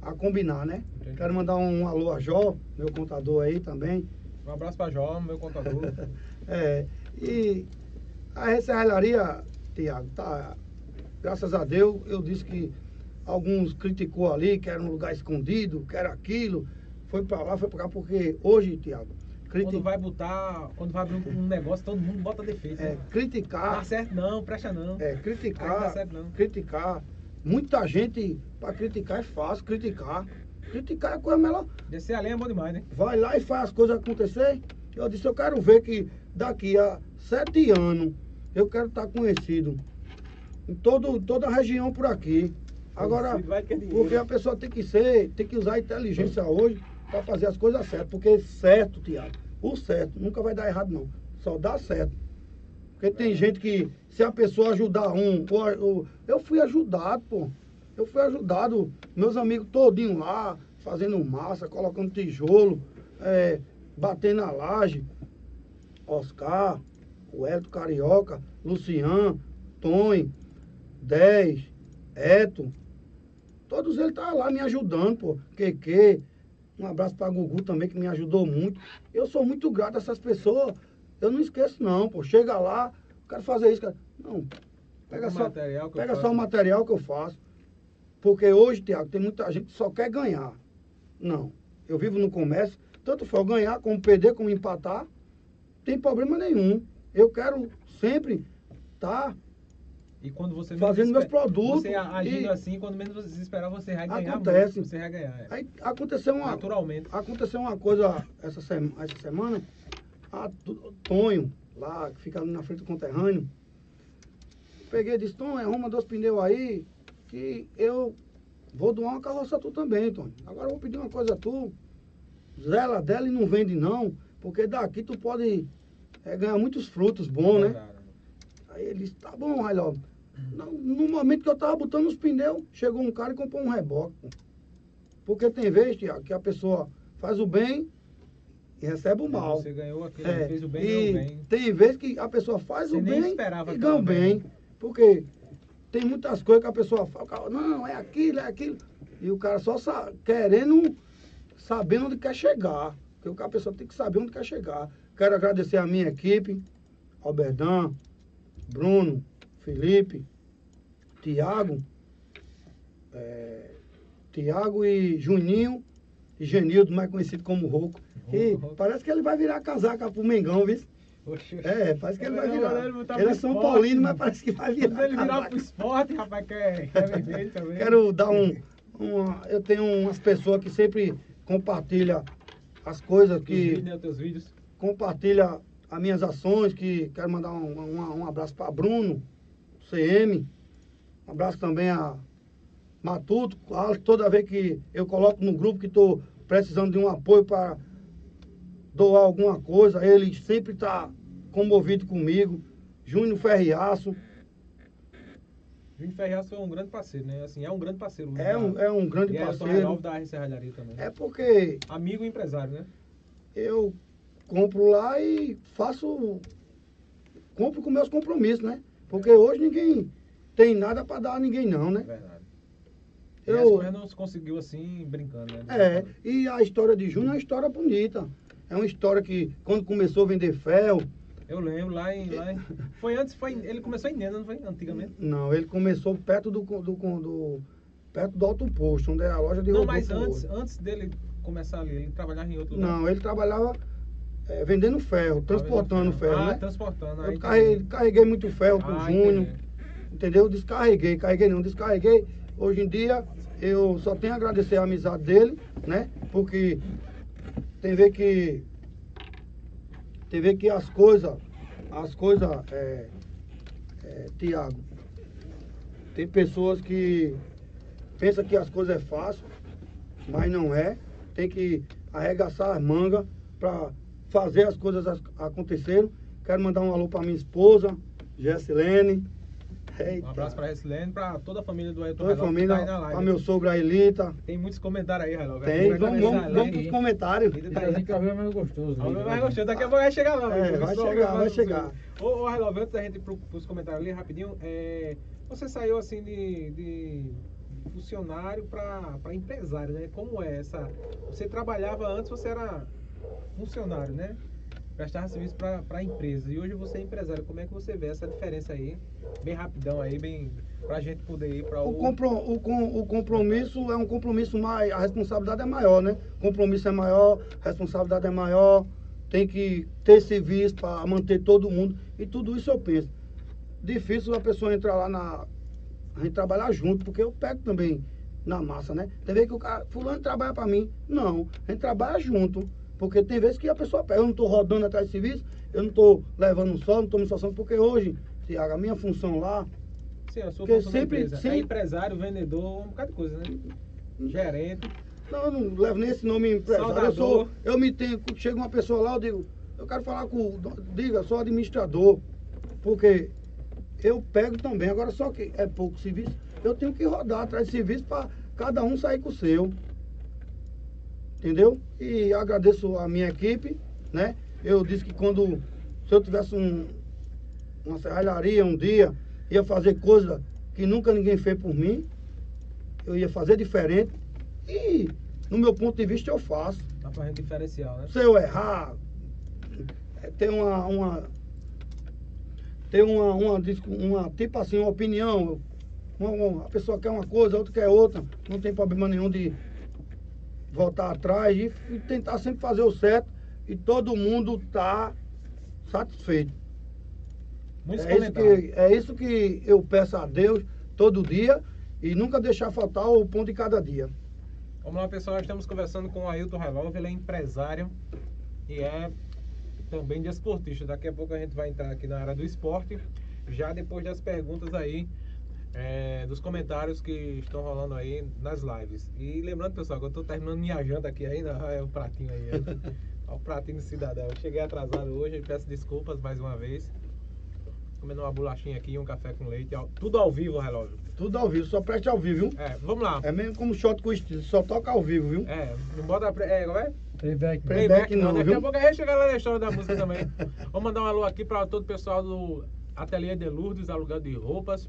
A combinar, né? Quero mandar um alô a Jó, meu contador aí também. Um abraço pra Jó, meu contador. É, e a serralharia, Tiago, tá. Graças a Deus, eu disse que alguns criticou ali, que era um lugar escondido, que era aquilo. Foi pra lá, foi pra cá, porque hoje, Tiago, quando vai botar, quando vai abrir um- negócio, todo mundo bota defeito. é, né? criticar. Dá certo não, presta não. É, criticar, dá certo não. criticar. Muita gente, para criticar é fácil, criticar. Criticar é coisa melhor. Descer a lenha é bom demais, né? Vai lá e faz as coisas acontecer. Eu disse, eu quero ver que daqui a sete anos eu quero estar conhecido em todo, toda a região por aqui. Agora, é porque a pessoa tem que ser, tem que usar a inteligência hoje para fazer as coisas certas. Porque certo, Tiago, o certo nunca vai dar errado, não. Só dá certo. Porque tem gente que, se a pessoa ajudar um, ou- eu fui ajudado, pô. Eu fui ajudado, meus amigos todinho lá, fazendo massa, colocando tijolo, é, batendo na laje. Oscar, o Hélio Carioca, Lucian, Tony, 10, Eto. Todos eles estavam lá me ajudando, pô. Keke. Um abraço pra Gugu também, que me ajudou muito. Eu sou muito grato a essas pessoas. Eu não esqueço, não, pô. Chega lá, quero fazer isso. Cara. Não. Pega, o só, pega só o material que eu faço. Porque hoje, Tiago, tem muita gente que só quer ganhar. Não. Eu vivo no comércio, tanto for ganhar, como perder, como empatar, tem problema nenhum. Eu quero sempre estar E quando você fazendo meus produtos. Você agindo assim, quando menos você esperar, você vai ganhar Acontece. muito. Você vai ganhar. é. Aí aconteceu uma, Naturalmente. aconteceu uma coisa essa, sema- essa semana. A Tonho, lá, que fica ali na frente do conterrâneo, peguei e disse, Tonho, arruma dois pneus aí, que eu vou doar uma carroça a tu também, Tonho. Agora eu vou pedir uma coisa a tu. Zela dela e não vende não, porque daqui tu pode eh, ganhar muitos frutos bons, né? Aí ele disse, tá bom, Railó. No, no momento que eu tava botando os pneus, chegou um cara e comprou um reboque. Porque tem vezes, Tiago, que a pessoa faz o bem e recebe o mal. Você ganhou aquele, É, fez o bem, e ganhou bem. tem vezes que a pessoa faz Você o bem e ganha o bem. bem. Porque tem muitas coisas que a pessoa fala, não, é aquilo, é aquilo. E o cara só sa- querendo, sabendo onde quer chegar. Porque a pessoa tem que saber onde quer chegar. Quero agradecer a minha equipe, Alberdan, Bruno, Felipe, Tiago, é, Tiago e Juninho e Genildo, mais conhecido como Rouco. E parece que ele vai virar casaca pro Mengão, viu? É, parece que ele vai Ele virar. Ele é São esporte, Paulino, mas parece que vai Quando virar. ele virar pro esporte, rapaz, que é, que é vermelho também. Quero dar um, uma- Eu tenho umas pessoas que sempre compartilham as coisas Os que. vídeos, né, os teus vídeos. Compartilha as minhas ações, que quero mandar um, um, um abraço para Bruno, CM, um abraço também a Matuto, toda vez que eu coloco no grupo que estou precisando de um apoio para doar alguma coisa, ele sempre está comovido comigo, Júnior Ferriaço, Júnior Ferraz foi um grande parceiro, né? Assim, é um grande parceiro. é um, é um grande e é parceiro, da R Serralharia também. é porque Amigo e empresário, né? eu compro lá e faço. Compro com meus compromissos, né? Porque hoje ninguém tem nada para dar a ninguém, não, né? verdade. E Eu- as não se conseguiu assim, brincando, né? É, e a história de Júnior é uma história bonita. É uma história que, quando começou a vender ferro, Eu lembro lá em. Lá em- Foi antes, foi, ele começou em Nena, não foi? Antigamente. não, ele começou perto do, do, do, perto do Alto Posto, onde é a loja de Não, mas antes, antes dele começar ali, ele trabalhava em outro lugar. Não, ele trabalhava é, vendendo ferro, transportando ferro, ah, né? transportando. Eu carreguei, carreguei muito ferro pro Ah, Júnior. entendi. Entendeu? Descarreguei, carreguei não, descarreguei. Hoje em dia eu só tenho a agradecer a amizade dele, né? Porque tem ver que tem ver que as coisas, as coisas, é, é, Tiago, tem pessoas que pensam que as coisas é fácil mas não é. Tem que arregaçar as mangas para fazer as coisas ac- acontecerem. Quero mandar um alô para minha esposa, Gessilene. Um abraço pra Ressilene, pra toda a família do Ailton toda a família, tá aí na live. para meu sogro Ailita. Tem muitos comentários aí, Relógio. Tem, vamos, vamos, vamos ler. pros comentários. E tá aí. é mais gostoso. A né? Vai gostando, daqui a pouco vai chegar lá. É, vai chegar, vai chegar. Ô, ô Relógio, antes da gente ir pro, pros comentários ali rapidinho, é, você saiu assim de, de funcionário pra, pra empresário, né? Como é essa. Você trabalhava antes, você era funcionário, né? Prestava serviço pra, pra empresa. E hoje você é empresário. Como é que você vê essa diferença aí? Bem rapidão aí, bem. Pra gente poder ir pra O, o. compro, o, com- o compromisso é um compromisso mais. A responsabilidade é maior, né? Compromisso é maior, responsabilidade é maior, tem que ter serviço para manter todo mundo. E tudo isso eu penso. Difícil a pessoa entrar lá na. A gente trabalhar junto, porque eu pego também na massa, né? Tem que o cara. Fulano trabalha para mim. Não, a gente trabalha junto. Porque tem vezes que a pessoa pega. Eu não estou rodando atrás de serviço, eu não estou levando um sol, não estou me esforçando, porque hoje, Tiago, a minha função lá. Sim, a sua função sempre-. É sempre- empresário, vendedor, um bocado de coisa, né? Gerente. Não, eu não levo nem esse nome empresário. Eu, sou, Saudador. eu me tenho. Chega uma pessoa lá, eu digo, eu quero falar com. Diga, eu sou administrador. Porque eu pego também, agora só que é pouco serviço, eu tenho que rodar atrás de serviço para cada um sair com o seu. Entendeu? E agradeço a minha equipe, né? Eu disse que quando se eu tivesse um, uma serralharia um dia, ia fazer coisa que nunca ninguém fez por mim, eu ia fazer diferente. E no meu ponto de vista eu faço. Dá pra gente diferencial, né? Se eu errar, é, tem uma, uma tem uma, uma, uma, tipo assim, uma opinião. Uma, uma- a pessoa quer uma coisa, a outra quer outra. Não tem problema nenhum de voltar atrás e, e tentar sempre fazer o certo e todo mundo tá satisfeito. Muitos É isso, que, é isso que eu peço a Deus todo dia e nunca deixar faltar o pão de cada dia. Vamos lá, pessoal. Estamos conversando com o Ailton Relove. Ele é empresário e é também desportista. Daqui a pouco a gente vai entrar aqui na área do esporte. Já depois das perguntas aí, é, dos comentários que estão rolando aí nas lives. E lembrando, pessoal, que eu tô terminando minha janta aqui ainda. Ah, é o pratinho aí. Olha o pratinho do cidadão. Eu cheguei atrasado hoje. Peço desculpas mais uma vez. Comendo uma bolachinha aqui e um café com leite. Tudo ao vivo, relógio. Tudo ao vivo, só preste ao vivo, viu? É, vamos lá. É mesmo como shot com estilo, só toca ao vivo, viu? É, não bota. pre- É, como é? Playback? Playback não, Daqui viu? a pouco a gente chega lá na história da música também. Vamos mandar um alô aqui para todo o pessoal do Ateliê de Lourdes, alugado de roupas.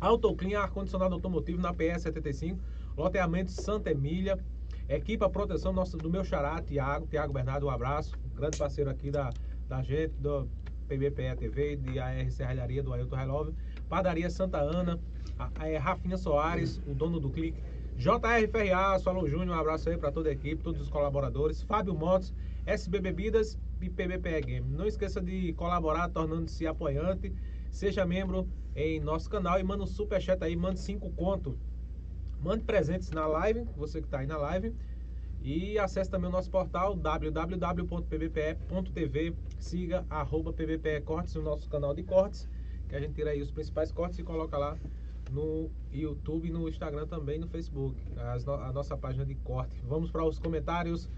Autoclean, ar-condicionado automotivo na PS 75. Loteamento Santa Emília. Equipa Proteção nosso, do meu xará, Tiago. Tiago Bernardo, um abraço. Grande parceiro aqui da, da gente, do PBPE TV, de AR Serralharia, do Ailton Relove. Padaria Santa Ana. A, a, é Rafinha Soares, o dono do clique. JR Ferriaço, Alô Júnior, um abraço aí para toda a equipe, todos os colaboradores. Fábio Motos, SB Bebidas e PBPE Game. Não esqueça de colaborar, tornando-se apoiante. Seja membro em nosso canal e manda um superchat aí, mande 5 conto. Mande presentes na live, você que está aí na live. E acesse também o nosso portal www.pbpe.tv. Siga arroba PBPE Cortes, o nosso canal de cortes, que a gente tira aí os principais cortes e coloca lá no YouTube, no Instagram também, no Facebook, no- a nossa página de corte. Vamos para os comentários.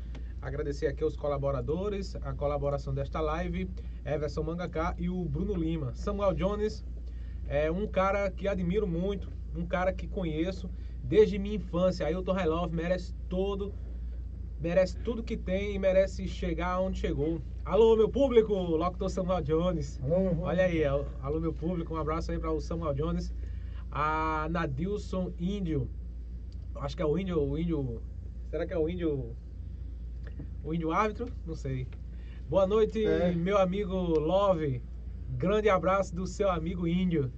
Agradecer aqui aos colaboradores, a colaboração desta live, Everson Mangaká e o Bruno Lima. Samuel Jones é um cara que admiro muito, um cara que conheço desde minha infância. Ailton Relove merece todo, merece tudo que tem e merece chegar onde chegou. Alô, meu público, Locutor Samuel Jones. Alô, Olha aí, al- alô meu público, um abraço aí para o Samuel Jones, a Nadilson Índio, acho que é o índio, o índio, será que é o índio, o índio árbitro? Não sei. Boa noite, É. meu amigo Love, grande abraço do seu amigo índio.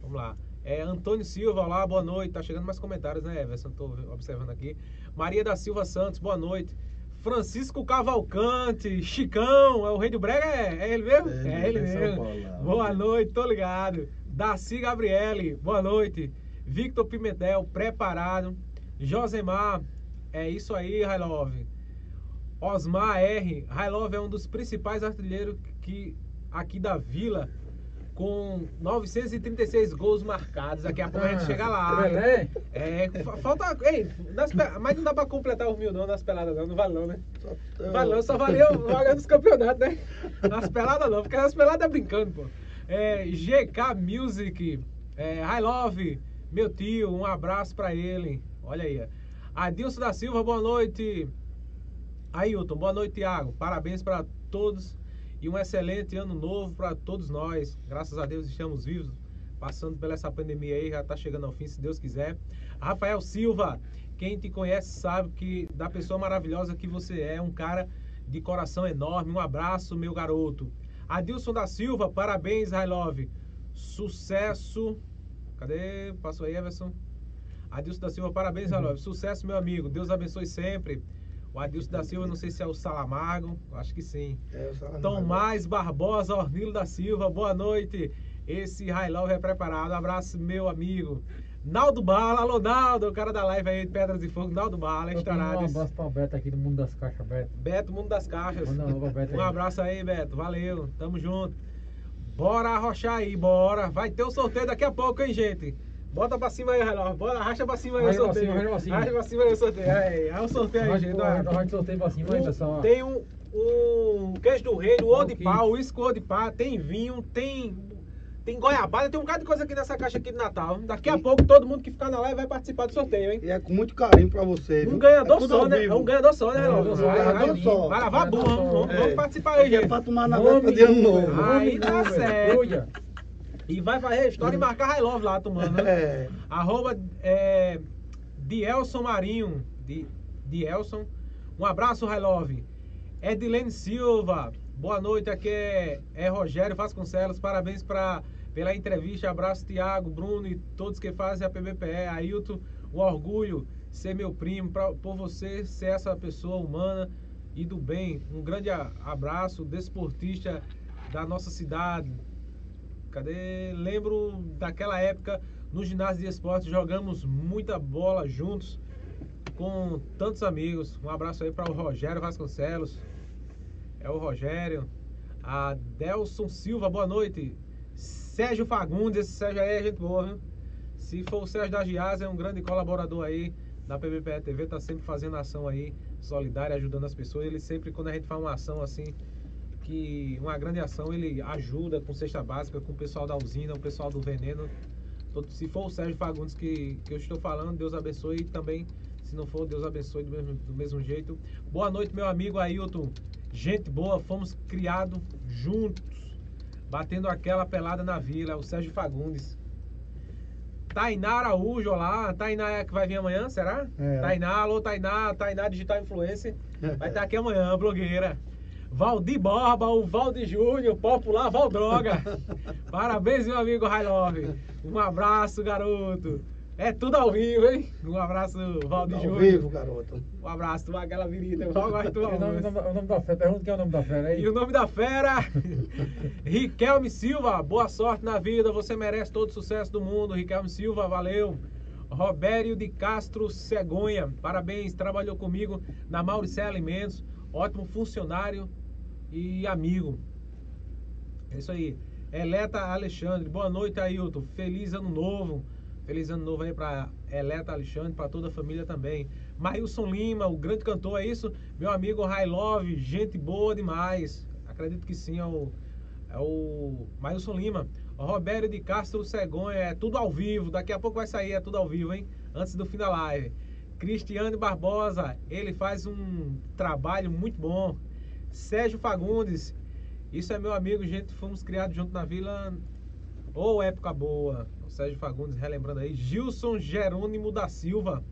Vamos lá. É, Antônio Silva, olá, boa noite. Tá chegando mais comentários, né, Everson? Tô observando aqui. Maria da Silva Santos, boa noite. Francisco Cavalcante, Chicão, é o rei do brega, é, é ele mesmo? É, É, ele é mesmo. Paulo, boa noite, tô ligado. Daci Gabriele, boa noite. Victor Pimentel, preparado. Josemar, é isso aí, Railove. Osmar R. Railove é um dos principais artilheiros que aqui da vila. com 936 gols marcados. Daqui a pouco a gente chega lá. Pelé? É, fa- falta. Ei, nas mas não dá pra completar os mil não nas peladas, não. Não vale não, né? Só- Vale não, só valeu vaga nos campeonatos, né? Nas peladas não, porque nas peladas é brincando, pô. É, GK Music, é, High Love, meu tio, um abraço pra ele. Olha aí. Adilson da Silva, boa noite. Ailton, boa noite, Thiago. Parabéns pra todos e um excelente ano novo pra todos nós. Graças a Deus estamos vivos, passando pela essa pandemia aí, já tá chegando ao fim, se Deus quiser. Rafael Silva, quem te conhece sabe que da pessoa maravilhosa que você é, um cara de coração enorme. Um abraço, meu garoto. Adilson da Silva, parabéns, I love. Sucesso. Cadê? Passou aí, Everson. Adilson da Silva, parabéns, I love. Sucesso, meu amigo. Deus abençoe sempre. O Adilson da Silva, não sei se é o Salamargo, acho que sim. É, o Salamargo. Tomás Barbosa, Ornilo da Silva, boa noite. Esse High Love é preparado. Abraço, meu amigo. Naldo Bala, alô Naldo, o cara da live aí de Pedras de Fogo. Naldo Bala, tenho Um estourado. abraço pra Beto aqui do Mundo das Caixas, Beto. Beto, mundo das caixas. Um Beto Um abraço aí, Beto. Valeu, tamo junto. Bora arrochar aí, bora. Vai ter o sorteio daqui a pouco, hein, gente? Bota pra cima aí, Relógio. Bora, racha pra cima aí o Racha sorteio. racha pra cima. Racha pra cima aí o sorteio. Aí, aí o sorteio aí, gente. nós vamos sorteio pra cima aí, Um- pessoal. Tem um, um queijo do reino, o de pau, o uísque de pau, tem vinho, tem tem goiabada, tem um bocado de coisa aqui nessa caixa aqui de Natal. Daqui a E- pouco todo mundo que ficar na live vai participar do sorteio, hein? E é com muito carinho pra você. Um ganhador é só, né? vivo. É um ganhador só, né, só, Vai, ganhador só. vai lavar a só. vamos, É. vamos participar aí, é gente. pra tomar na véspera de ano novo. Aí tá certo. E vai fazer história e marcar High Love lá, tomando, né? É. Arroba é, Dielson Marinho. Di, Dielson. Um abraço, High Love. Edilene Silva. Boa noite, aqui é, é Rogério Vasconcelos. Parabéns pra, pela entrevista. Abraço, Tiago, Bruno e todos que fazem a PBPE. Ailton, um orgulho ser meu primo, pra, por você ser essa pessoa humana e do bem. Um grande abraço, desportista da nossa cidade. Cadê? Lembro daquela época no ginásio de esporte, jogamos muita bola juntos com tantos amigos. Um abraço aí para o Rogério Vasconcelos. É o Rogério. A Delson Silva, boa noite. Sérgio Fagundes, esse Sérgio aí é gente boa, viu? Se for o Sérgio da Giasa, é um grande colaborador aí da PBPE TV, tá sempre fazendo ação aí solidária, ajudando as pessoas. Ele sempre, quando a gente faz uma ação assim, que uma grande ação, ele ajuda com cesta básica, com o pessoal da usina, o pessoal do veneno. Todo- Se for o Sérgio Fagundes que, que eu estou falando, Deus abençoe e também, se não for, Deus abençoe do mesmo, do mesmo jeito. Boa noite, meu amigo Ailton. Gente boa, fomos criados juntos, batendo aquela pelada na vila, o Sérgio Fagundes. Tainá Araújo, lá, Tainá é que vai vir amanhã, será? É. Tainá, alô Tainá, Tainá Digital Influencer. Vai estar aqui amanhã, blogueira. Valdir Borba, o Valdir Júnior, popular Valdroga. Parabéns, meu amigo High Love. Um abraço, garoto. É tudo ao vivo, hein? Um abraço, Valdir Ao Júnior. vivo, garoto. Um abraço, tu aquela virida. Tu, E o nome, amor. o nome da fera, pergunta quem é o nome da fera aí. E o nome da fera, Riquelme Silva, boa sorte na vida, você merece todo o sucesso do mundo, Riquelme Silva, valeu. Robério de Castro Cegonha, parabéns, trabalhou comigo na Mauricé Alimentos, ótimo funcionário e amigo. É isso aí. Eleta Alexandre, boa noite, Ailton. Feliz ano novo. Feliz ano novo aí pra Eleta Alexandre, pra toda a família também. Maílson Lima, o grande cantor, é isso? Meu amigo High Love, gente boa demais. Acredito que sim, é o, é o Maílson Lima. O Roberto de Castro Cegonha, é tudo ao vivo. Daqui a pouco vai sair, é tudo ao vivo, hein? Antes do fim da live. Cristiane Barbosa, ele faz um trabalho muito bom. Sérgio Fagundes, isso é meu amigo, gente, fomos criados junto na vila. Ô, época boa. O Sérgio Fagundes relembrando aí. Gilson Jerônimo da Silva.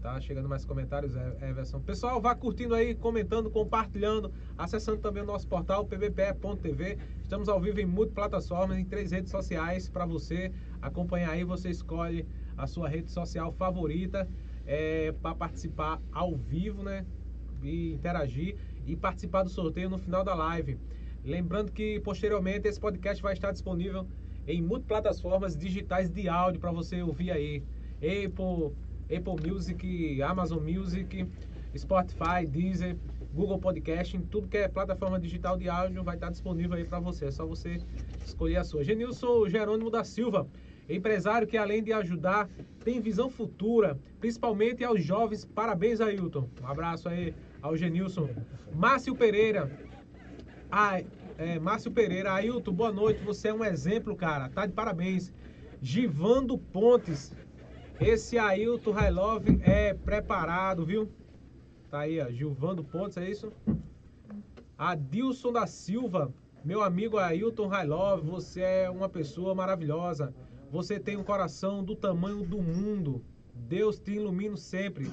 Tá chegando mais comentários, é-. Pessoal, vá curtindo aí, comentando, compartilhando, acessando também o nosso portal pbpe.tv. Estamos ao vivo em multiplataformas, em três redes sociais para você acompanhar aí. Você escolhe a sua rede social favorita para participar ao vivo, né? E interagir e participar do sorteio no final da live. Lembrando que posteriormente esse podcast vai estar disponível em multiplataformas digitais de áudio para você ouvir aí. Apple, Apple Music, Amazon Music, Spotify, Deezer, Google Podcast, em tudo que é plataforma digital de áudio vai estar disponível aí para você. É só você escolher a sua. Genilson Jerônimo da Silva, empresário que além de ajudar, tem visão futura, principalmente aos jovens. Parabéns, Ailton. Um abraço aí ao Genilson. Márcio Pereira. Ai, é, Márcio Pereira, Ailton, boa noite. Você é um exemplo, cara. Tá de parabéns. Givando Pontes. Esse Ailton Railove é preparado, viu? Tá aí, ó. Gilvando Pontes, é isso? Adilson da Silva. Meu amigo Ailton Railove, você é uma pessoa maravilhosa. Você tem um coração do tamanho do mundo. Deus te ilumine sempre.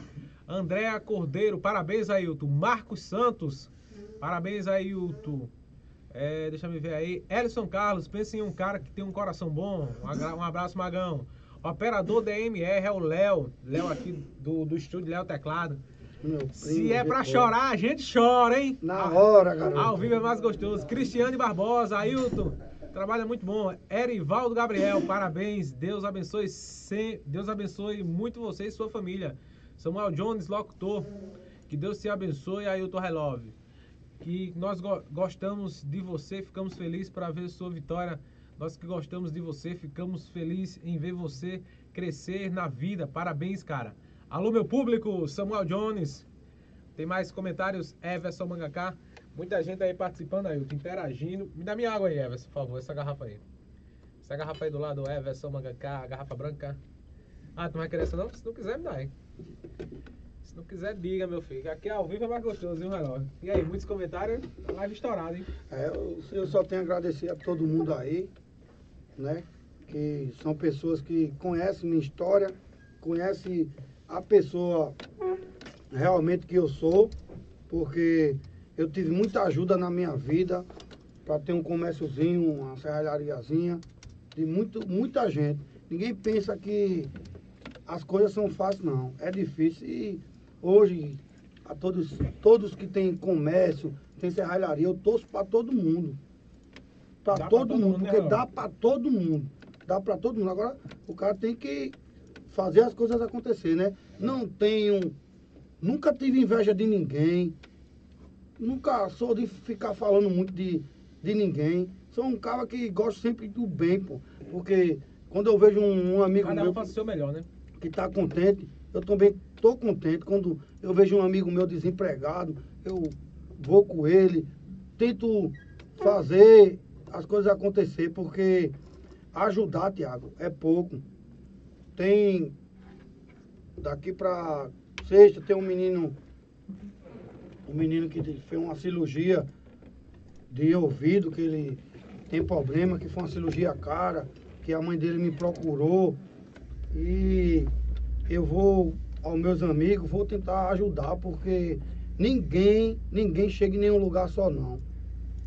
Andréa Cordeiro, parabéns, Ailton. Marcos Santos, parabéns, Ailton. É, deixa eu ver aí. Elison Carlos, pense em um cara que tem um coração bom. Um, abraço, Magão. Operador DMR é o Léo. Léo aqui do, do estúdio, Léo Teclado. Primo, Se é pra chorar, a gente chora, hein? Na hora, garoto. Ao vivo é mais gostoso. Cristiane Barbosa, Ailton, trabalho é muito bom. Erivaldo Gabriel, parabéns. Deus abençoe, sem... Deus abençoe muito você e sua família. Samuel Jones, locutor. Que Deus te abençoe, Ailton I Love. Que nós go- gostamos de você, ficamos felizes para ver sua vitória. Nós que gostamos de você, ficamos felizes em ver você crescer na vida. Parabéns, cara. Alô, meu público, Samuel Jones. Tem mais comentários? Everson Mangaká. Muita gente aí participando, Ailton, interagindo. Me dá minha água aí, Everson, por favor, essa garrafa aí. Essa garrafa aí do lado, Everson Mangaká, garrafa branca. Ah, tu não vai querer essa não? Se não quiser, me dá, hein? Se não quiser, diga, meu filho. Aqui ao vivo é mais gostoso, viu? E aí, muitos comentários? Live estourada, hein? É, eu, eu só tenho a agradecer a todo mundo aí, né? Que são pessoas que conhecem minha história, conhecem a pessoa realmente que eu sou, porque eu tive muita ajuda na minha vida para ter um comérciozinho, uma serralhariazinha, de muito, muita gente. Ninguém pensa que as coisas são fáceis, não. É difícil e hoje a todos, todos que têm comércio, tem serralharia, eu torço para todo mundo. Para todo, todo mundo, mundo, né, porque Léo? dá para todo mundo. Dá para todo mundo. Agora o cara tem que fazer as coisas acontecer, né? Não tenho, nunca tive inveja de ninguém. Nunca sou de ficar falando muito de, de ninguém. Sou um cara que gosto sempre do bem, pô. Porque quando eu vejo um, um amigo Cada meu um faz o seu melhor, né? Que está contente, eu também estou contente. Quando eu vejo um amigo meu desempregado, eu vou com ele, tento fazer as coisas acontecer, porque ajudar, Tiago, é pouco. Tem daqui para sexta tem um menino, um menino que fez uma cirurgia de ouvido, que ele tem problema, que foi uma cirurgia cara, que a mãe dele me procurou e eu vou aos meus amigos, vou tentar ajudar, porque ninguém, ninguém chega em nenhum lugar só não.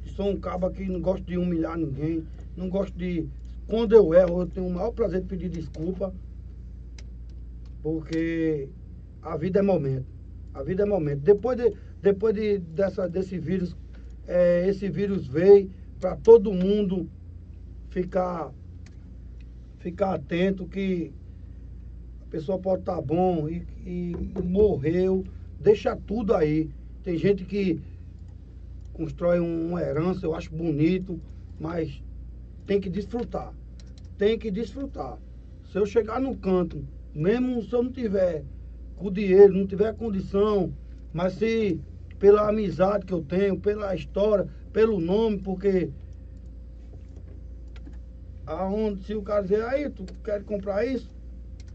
Sou um cabo que não gosto de humilhar ninguém, não gosto de. Quando eu erro, eu tenho o maior prazer de pedir desculpa, porque a vida é momento. A vida é momento. Depois, de, depois de, dessa, desse vírus, é, esse vírus veio para todo mundo ficar, ficar atento que pessoa pode estar bom e, e morreu, deixa tudo aí. Tem gente que constrói um- uma herança, eu acho bonito, mas tem que desfrutar. Tem que desfrutar. Se eu chegar no canto, mesmo se eu não tiver com dinheiro, não tiver condição, mas se pela amizade que eu tenho, pela história, pelo nome, porque aonde se o cara dizer, aí tu quer comprar isso,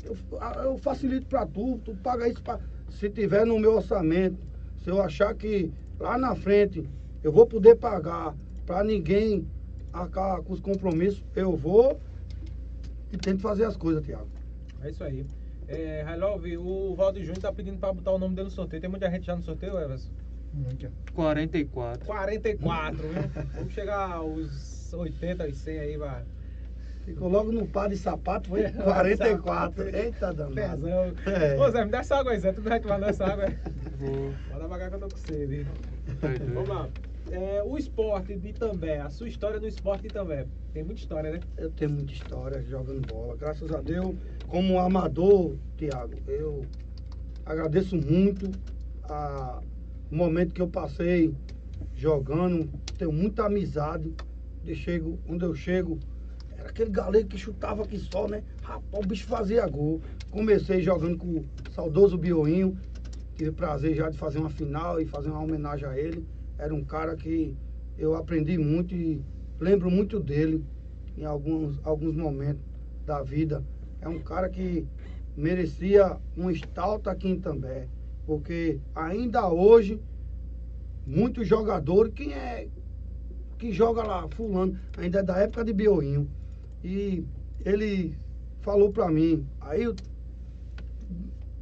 eu, eu facilito para tu, tu paga isso pra, se tiver no meu orçamento. Se eu achar que lá na frente eu vou poder pagar para ninguém arcar com os compromissos, eu vou e tento fazer as coisas, Tiago. É isso aí. É, Love, o Valdir Júnior tá pedindo pra botar o nome dele no sorteio. Tem muita gente já no sorteio, Everson? Muita. 44. 44, viu? Vamos chegar aos 80 e 100 aí, vai. Ficou logo no par de sapato, foi 44. Eita, danado. Pezão. É. Ô Zé, me dá essa água aí, Zé. Tu não vai tomar essa água? Vou. Manda devagar que eu tô com sede. Vamos lá. É, o esporte de Itambé, a sua história no esporte de Itambé. Tem muita história, né? Eu tenho muita história jogando bola. Graças a Deus, como amador, Tiago, eu agradeço muito a- o momento que eu passei jogando, tenho muita amizade. Eu chego, onde eu chego, era aquele galego que chutava aqui só, né? Rapaz, o bicho fazia gol. Comecei jogando com o saudoso Bioinho. Tive prazer já de fazer uma final e fazer uma homenagem a ele. Era um cara que eu aprendi muito e lembro muito dele em alguns, alguns momentos da vida. É um cara que merecia um estalto aqui em També. Porque ainda hoje, muitos jogadores, quem é que joga lá, fulano, ainda é da época de Bioinho. E ele falou pra mim, aí eu-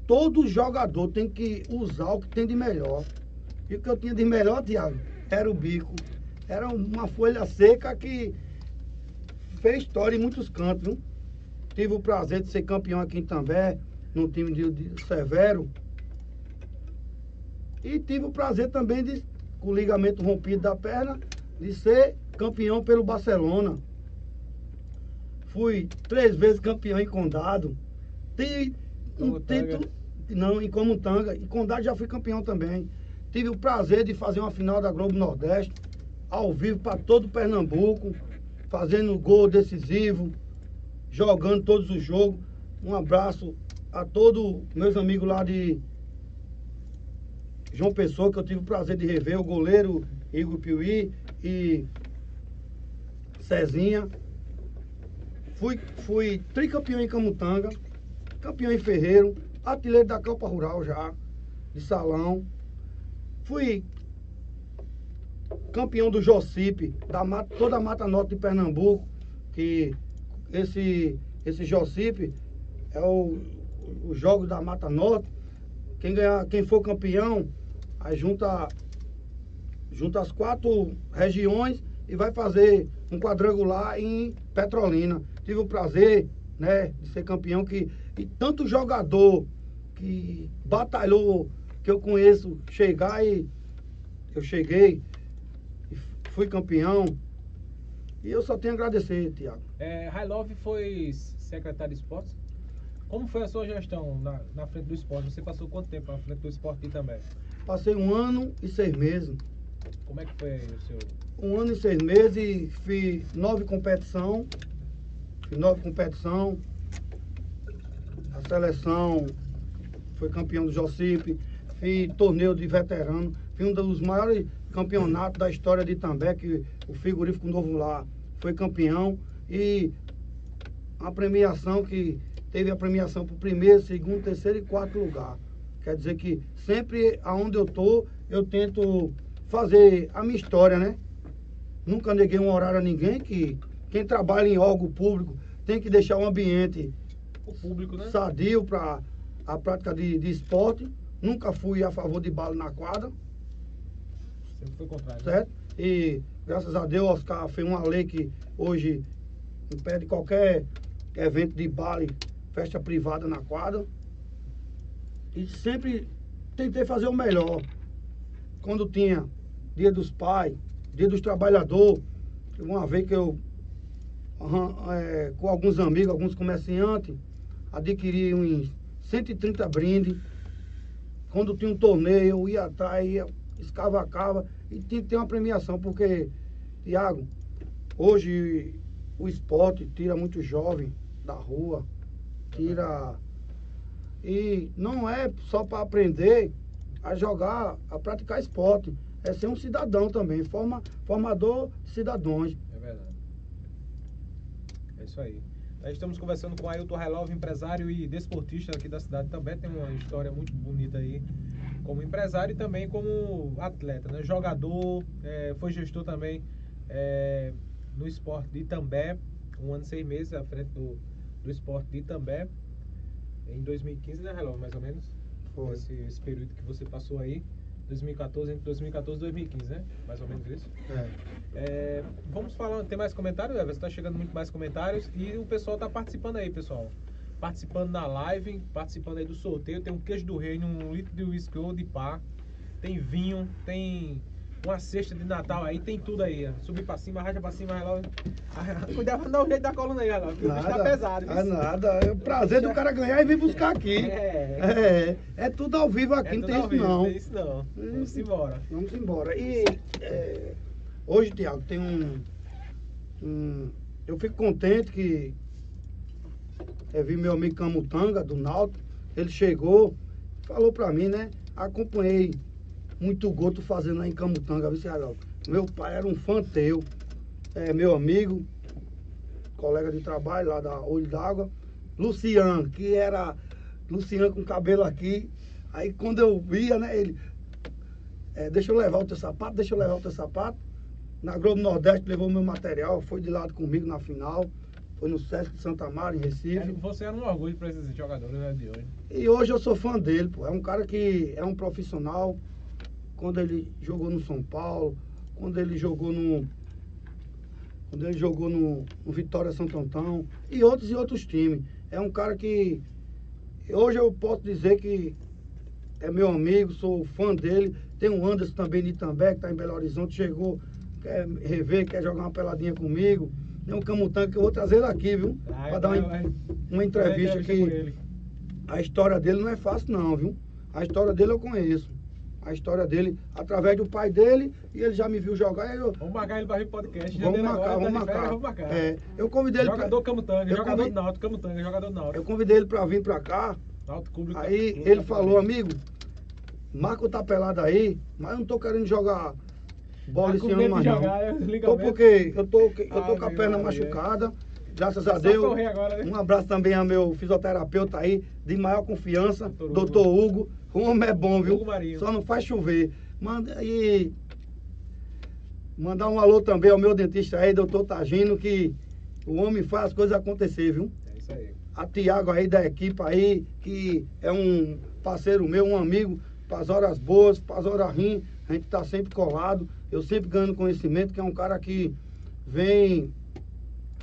todo jogador tem que usar o que tem de melhor. E o que eu tinha de melhor, Tiago, era o bico. Era uma folha seca que fez história em muitos cantos, viu? Tive o prazer de ser campeão aqui em També, no time de, de Severo. E tive o prazer também de, com o ligamento rompido da perna, de ser campeão pelo Barcelona. Fui três vezes campeão em Condado. Tive um título. Não, em Comutanga. Em Condado já fui campeão também. Tive o prazer de fazer uma final da Globo Nordeste, ao vivo para todo Pernambuco, fazendo gol decisivo, jogando todos os jogos. Um abraço a todos meus amigos lá de João Pessoa, que eu tive o prazer de rever, o goleiro Igor Piuí e Cezinha. Fui, fui tricampeão em Camutanga, campeão em Ferreiro, artilheiro da Copa Rural já, de salão. Fui campeão do Jocipe, da mata, toda a Mata Norte de Pernambuco, que esse, esse Jocipe é o, o jogo da Mata Norte. Quem, ganhar, quem for campeão, aí junta, junta as quatro regiões e vai fazer um quadrangular em Petrolina. Tive o prazer né, de ser campeão que, e tanto jogador que batalhou, que eu conheço, chegar e eu cheguei e fui campeão. E eu só tenho a agradecer, Tiago. É, High Love foi secretário de esportes. Como foi a sua gestão na, na frente do esporte? Você passou quanto tempo na frente do esporte também? Passei um ano e seis meses. Como é que foi o seu. Um ano e seis meses fiz nove competição. Fiz nove competição. A seleção foi campeão do Jocipe. Fiz torneio de veterano. Fiz um dos maiores campeonatos da história de Itambé, que o frigorífico novo lá foi campeão. E a premiação que teve a premiação para o primeiro, segundo, terceiro e quarto lugar. Quer dizer que sempre aonde eu tô, eu tento fazer a minha história, né? Nunca neguei um horário a ninguém, que quem trabalha em órgão público tem que deixar um ambiente O público, né? sadio para a prática de, de esporte. Nunca fui a favor de bala na quadra, Sempre foi contrário. né? certo? E graças a Deus, Oscar fez uma lei que hoje impede qualquer evento de baile, festa privada na quadra. E sempre tentei fazer o melhor. Quando tinha dia dos pais, dia dos trabalhadores, uma vez que eu, eh, com alguns amigos, alguns comerciantes, adquiri uns 130 brindes. Quando tinha um torneio, eu ia atrás, ia, escavacava e tinha que ter uma premiação, porque, Tiago, hoje o esporte tira muito jovem da rua, tira. E não é só para aprender a jogar, a praticar esporte. É ser um cidadão também, forma, formador de cidadãos. Isso aí. Nós estamos conversando com Ailton Relove, empresário e desportista aqui da cidade. Também tem uma história muito bonita aí como empresário e também como atleta, né? Jogador, é, foi gestor também é, no esporte de Itambé, um ano e seis meses à frente do, do esporte de Itambé. Em 2015, né, Relove, mais ou menos? Foi. Esse, esse período que você passou aí, 2014, entre 2014 e 2015, né? Mais ou menos isso. É. É, vamos falar, tem mais comentários, Everson? Tá chegando muito mais comentários e o pessoal tá participando aí, pessoal. Participando na live, participando aí do sorteio. Tem um queijo do reino, um litro de whisky ou de pá. Tem vinho, tem uma cesta de Natal aí, tem tudo aí. ó. Subir pra cima, raja pra cima, vai lá. Cuidado pra dar o jeito da coluna aí, ó. Que o bicho tá pesado. É viu? nada. É o prazer do cara ganhar e vir buscar aqui. É. É, é tudo ao vivo aqui, É não tem isso vivo, não. Tem isso não. Vamos embora. Vamos embora. E é, hoje, Tiago, tem um, um- Eu fico contente que eu vi meu amigo Camutanga, do Náutico. Ele chegou, falou pra mim, né? Acompanhei muito gol tu fazendo aí em Camutanga, viu, Geraldo? Meu pai era um fã teu. É meu amigo, colega de trabalho lá da Olho d'Água. Luciano, que era Luciano com cabelo aqui. Aí quando eu via, né, ele. É, deixa eu levar o teu sapato, deixa eu levar o teu sapato. Na Globo Nordeste levou meu material, foi de lado comigo na final. Foi no Sesc de Santa Mara, em Recife. Você era um orgulho pra esses jogadores né, de hoje. E hoje eu sou fã dele, pô. É um cara que é um profissional. Quando ele jogou no São Paulo, quando ele jogou no. Quando ele jogou no, no Vitória Santo Antão e outros e outros times. É um cara que hoje eu posso dizer que é meu amigo, sou fã dele. Tem o Anderson também de Itambé, que está em Belo Horizonte, chegou, quer rever, quer jogar uma peladinha comigo. Tem um Camutanga que eu vou trazer ele aqui, viu? Ah, Para dar uma, vai- vai- uma entrevista ele. A história dele não é fácil não, viu? A história dele eu conheço. A história dele, através do pai dele, e ele já me viu jogar, eu... Vamos marcar ele vir pro podcast. Vamos Janeiro marcar, agora, vamos tá de férias, marcar. Vamos marcar. É, eu convidei ele jogador pra, Camutanga, eu jogador convi- do Náutico, Camutanga, jogador do Náutico. eu convidei ele pra vir pra cá, Clube. aí Clube ele falou, amigo, marca o tapelado aí, mas eu não tô querendo jogar bola Tá esse ano mais não. jogar, é, Tô porque eu tô, eu tô Ave com a perna Maria. machucada, graças a Deus. agora, né? Um abraço também ao meu fisioterapeuta aí, de maior confiança, Doutor doutor Hugo. O homem é bom, viu? Só não faz chover. Manda e mandar um alô também ao meu dentista aí, doutor Tagino, que o homem faz as coisas acontecer, viu? É isso aí. A Tiago aí da equipe aí, que é um parceiro meu, um amigo, para as horas boas, para as horas ruins, a gente tá sempre colado. Eu sempre ganhando conhecimento, que é um cara que vem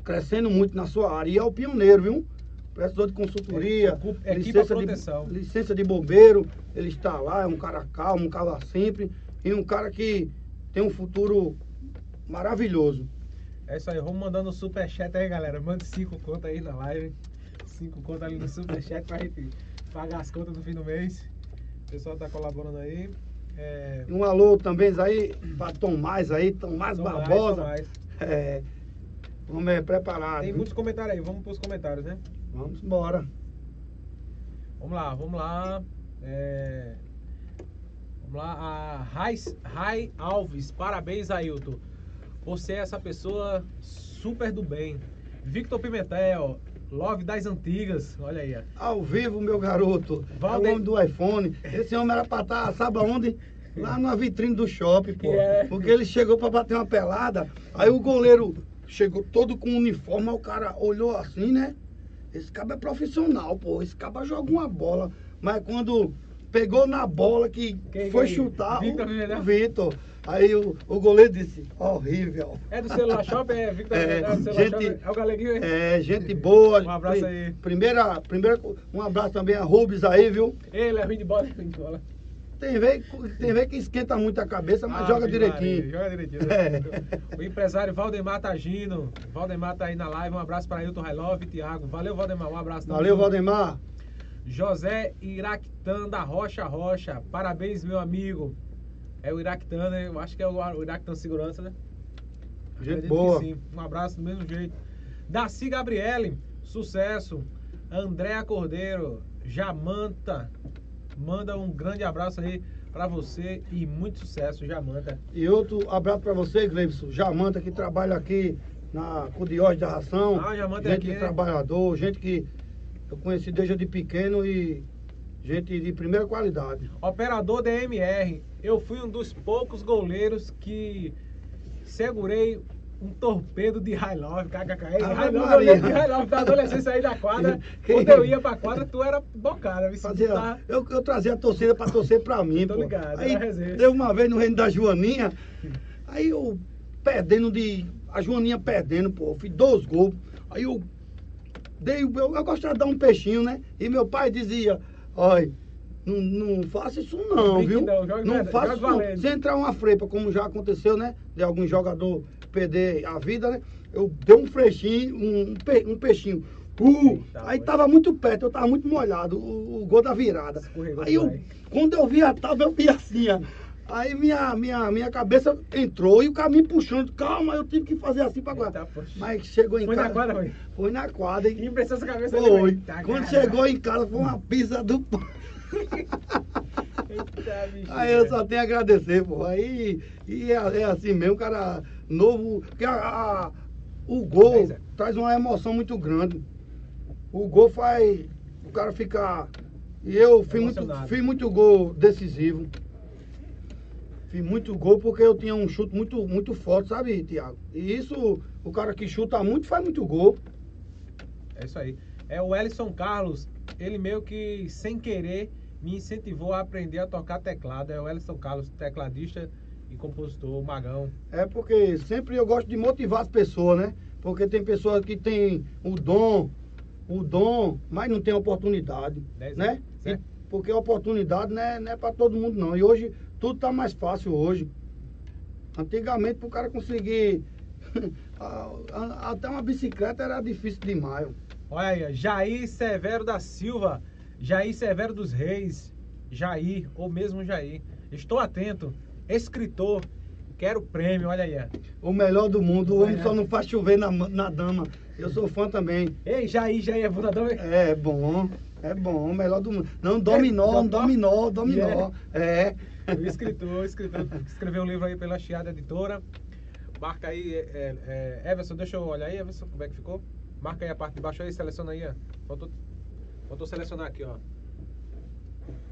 crescendo muito na sua área. E é o pioneiro, viu? Precisou de consultoria, É, equipa licença, proteção. de, licença de bombeiro, ele está lá, é um cara calmo, um cara simples, e um cara que tem um futuro maravilhoso. É isso aí, vamos mandando o superchat aí, galera. Mande cinco contas aí na live. Cinco contas ali no superchat pra gente pagar as contas no fim do mês. O pessoal tá colaborando aí. É... Um alô também aí para Tomás aí, Tomás Tomás, Barbosa. Tomás. É, vamos é, preparado. Tem viu? muitos comentários aí, vamos pros comentários, né? Vamos embora. Vamos lá, vamos lá. É... Vamos lá, a Rai, Rai Alves, parabéns, Ailton. Você é essa pessoa super do bem. Victor Pimentel, love das antigas, olha aí. Ao vivo, meu garoto. É Valde- o homem do iPhone. Esse homem era pra estar, sabe aonde? Lá na vitrine do shopping, pô. É. Porque ele chegou pra bater uma pelada. Aí o goleiro chegou todo com uniforme, o cara olhou assim, né? Esse cabo é profissional, pô. Esse cabo joga uma bola. Mas quando pegou na bola que Quem foi é? chutar, Victor o, o Vitor. Aí o, o goleiro disse, horrível. É do celular shop, é Victor É, Pimentel, do celular gente- shop. É o galeguinho, É, gente boa. Um abraço aí. Primeira, primeira, um abraço também a Rubens aí, viu? Ele é ruim de bola, é ruim de bola. Tem vez, tem vez que esquenta muito a cabeça, mas joga Ave direitinho. Maria, joga direitinho. É. O empresário Valdemar Tagino. Valdemar tá aí na live. Um abraço para Ailton Railove e Thiago. Valeu, Valdemar. Um abraço. tamo Valeu. Valdemar. José Iractan da Rocha Rocha. Parabéns, meu amigo. É o Iractan, né? Eu acho que é o Iractan Segurança, né? Gente boa. Um abraço do mesmo jeito. Daci Gabriele, sucesso. Andréa Cordeiro, Jamanta. Manda um grande abraço aí pra você e muito sucesso, Jamanta. E outro abraço pra você, Gleibson. Jamanta que trabalha aqui na Cudiós da Ração. Ah, Jamanta é gente aqui, de né? trabalhador, gente que eu conheci desde de pequeno e gente de primeira qualidade. Operador DMR, eu fui um dos poucos goleiros que segurei um torpedo de high love, kkk. High love, goleiro de high love da adolescência aí da quadra. Quando eu ia pra quadra, tu era bocada. viu? Fazia, Tá- eu, eu trazia a torcida pra torcer pra mim, Tô pô. ligado, aí teve uma vez no reino da Joaninha, aí eu perdendo de. A Joaninha perdendo, pô. Eu fiz dois gols. Aí eu dei. Eu, eu gostava de dar um peixinho, né? E meu pai dizia, olha, Não, não faça isso não, Brinque viu? não, verdade, faça isso não. Se entrar uma frepa, como já aconteceu, né? De algum jogador perder a vida, né? Eu dei um frechinho, um, pe- um peixinho. Uh, aí foi. tava muito perto, eu tava muito molhado, o, o gol da virada. Aí eu, quando eu vi a tábua, eu vi assim, ó. Aí minha, minha, minha cabeça entrou e o caminho puxando. Calma, eu tive que fazer assim pra Eita, guardar. Mas chegou em Foi na casa. quadra, foi? Foi na quadra. E impressão essa cabeça foi. Eita, Quando cara. chegou em casa, foi uma pizza do pão. Eita. Aí eu só tenho a agradecer, pô. Aí e é, é assim mesmo, cara novo. Porque a, a- o gol É, traz uma emoção muito grande. O gol faz o cara ficar. E eu fiz muito, fiz muito gol decisivo. Fiz muito gol porque eu tinha um chute muito, muito forte, sabe, Tiago? E isso, o cara que chuta muito faz muito gol. É isso aí. É o Ellison Carlos, ele meio que sem querer me incentivou a aprender a tocar teclado. É o Ellison Carlos, tecladista e compositor, o Magão. É porque sempre eu gosto de motivar as pessoas, né? Porque tem pessoas que têm o dom, o dom, mas não tem oportunidade, Dez né? E- certo. porque a oportunidade não é, é para todo mundo não. E hoje tudo tá mais fácil hoje. Antigamente para o cara conseguir até uma bicicleta era difícil demais. Olha aí, Jair Severo da Silva, Jair Severo dos Reis, Jair, ou mesmo Jair. Estou atento, escritor, quero prêmio, olha aí. O melhor do mundo, o homem É. só não faz chover na, na dama. Eu sou fã também. Ei, Jair, Jair é fundador. É bom, é bom, o melhor do mundo. Não, dominó, É, dominó, dominó. É. O escritor, o escritor escreveu um livro aí pela Chiada Editora. Marca aí, é, é, Everson, deixa eu olhar aí, Everson, como é que ficou? Marca aí a parte de baixo aí, seleciona aí, ó. Faltou, faltou selecionar aqui, ó.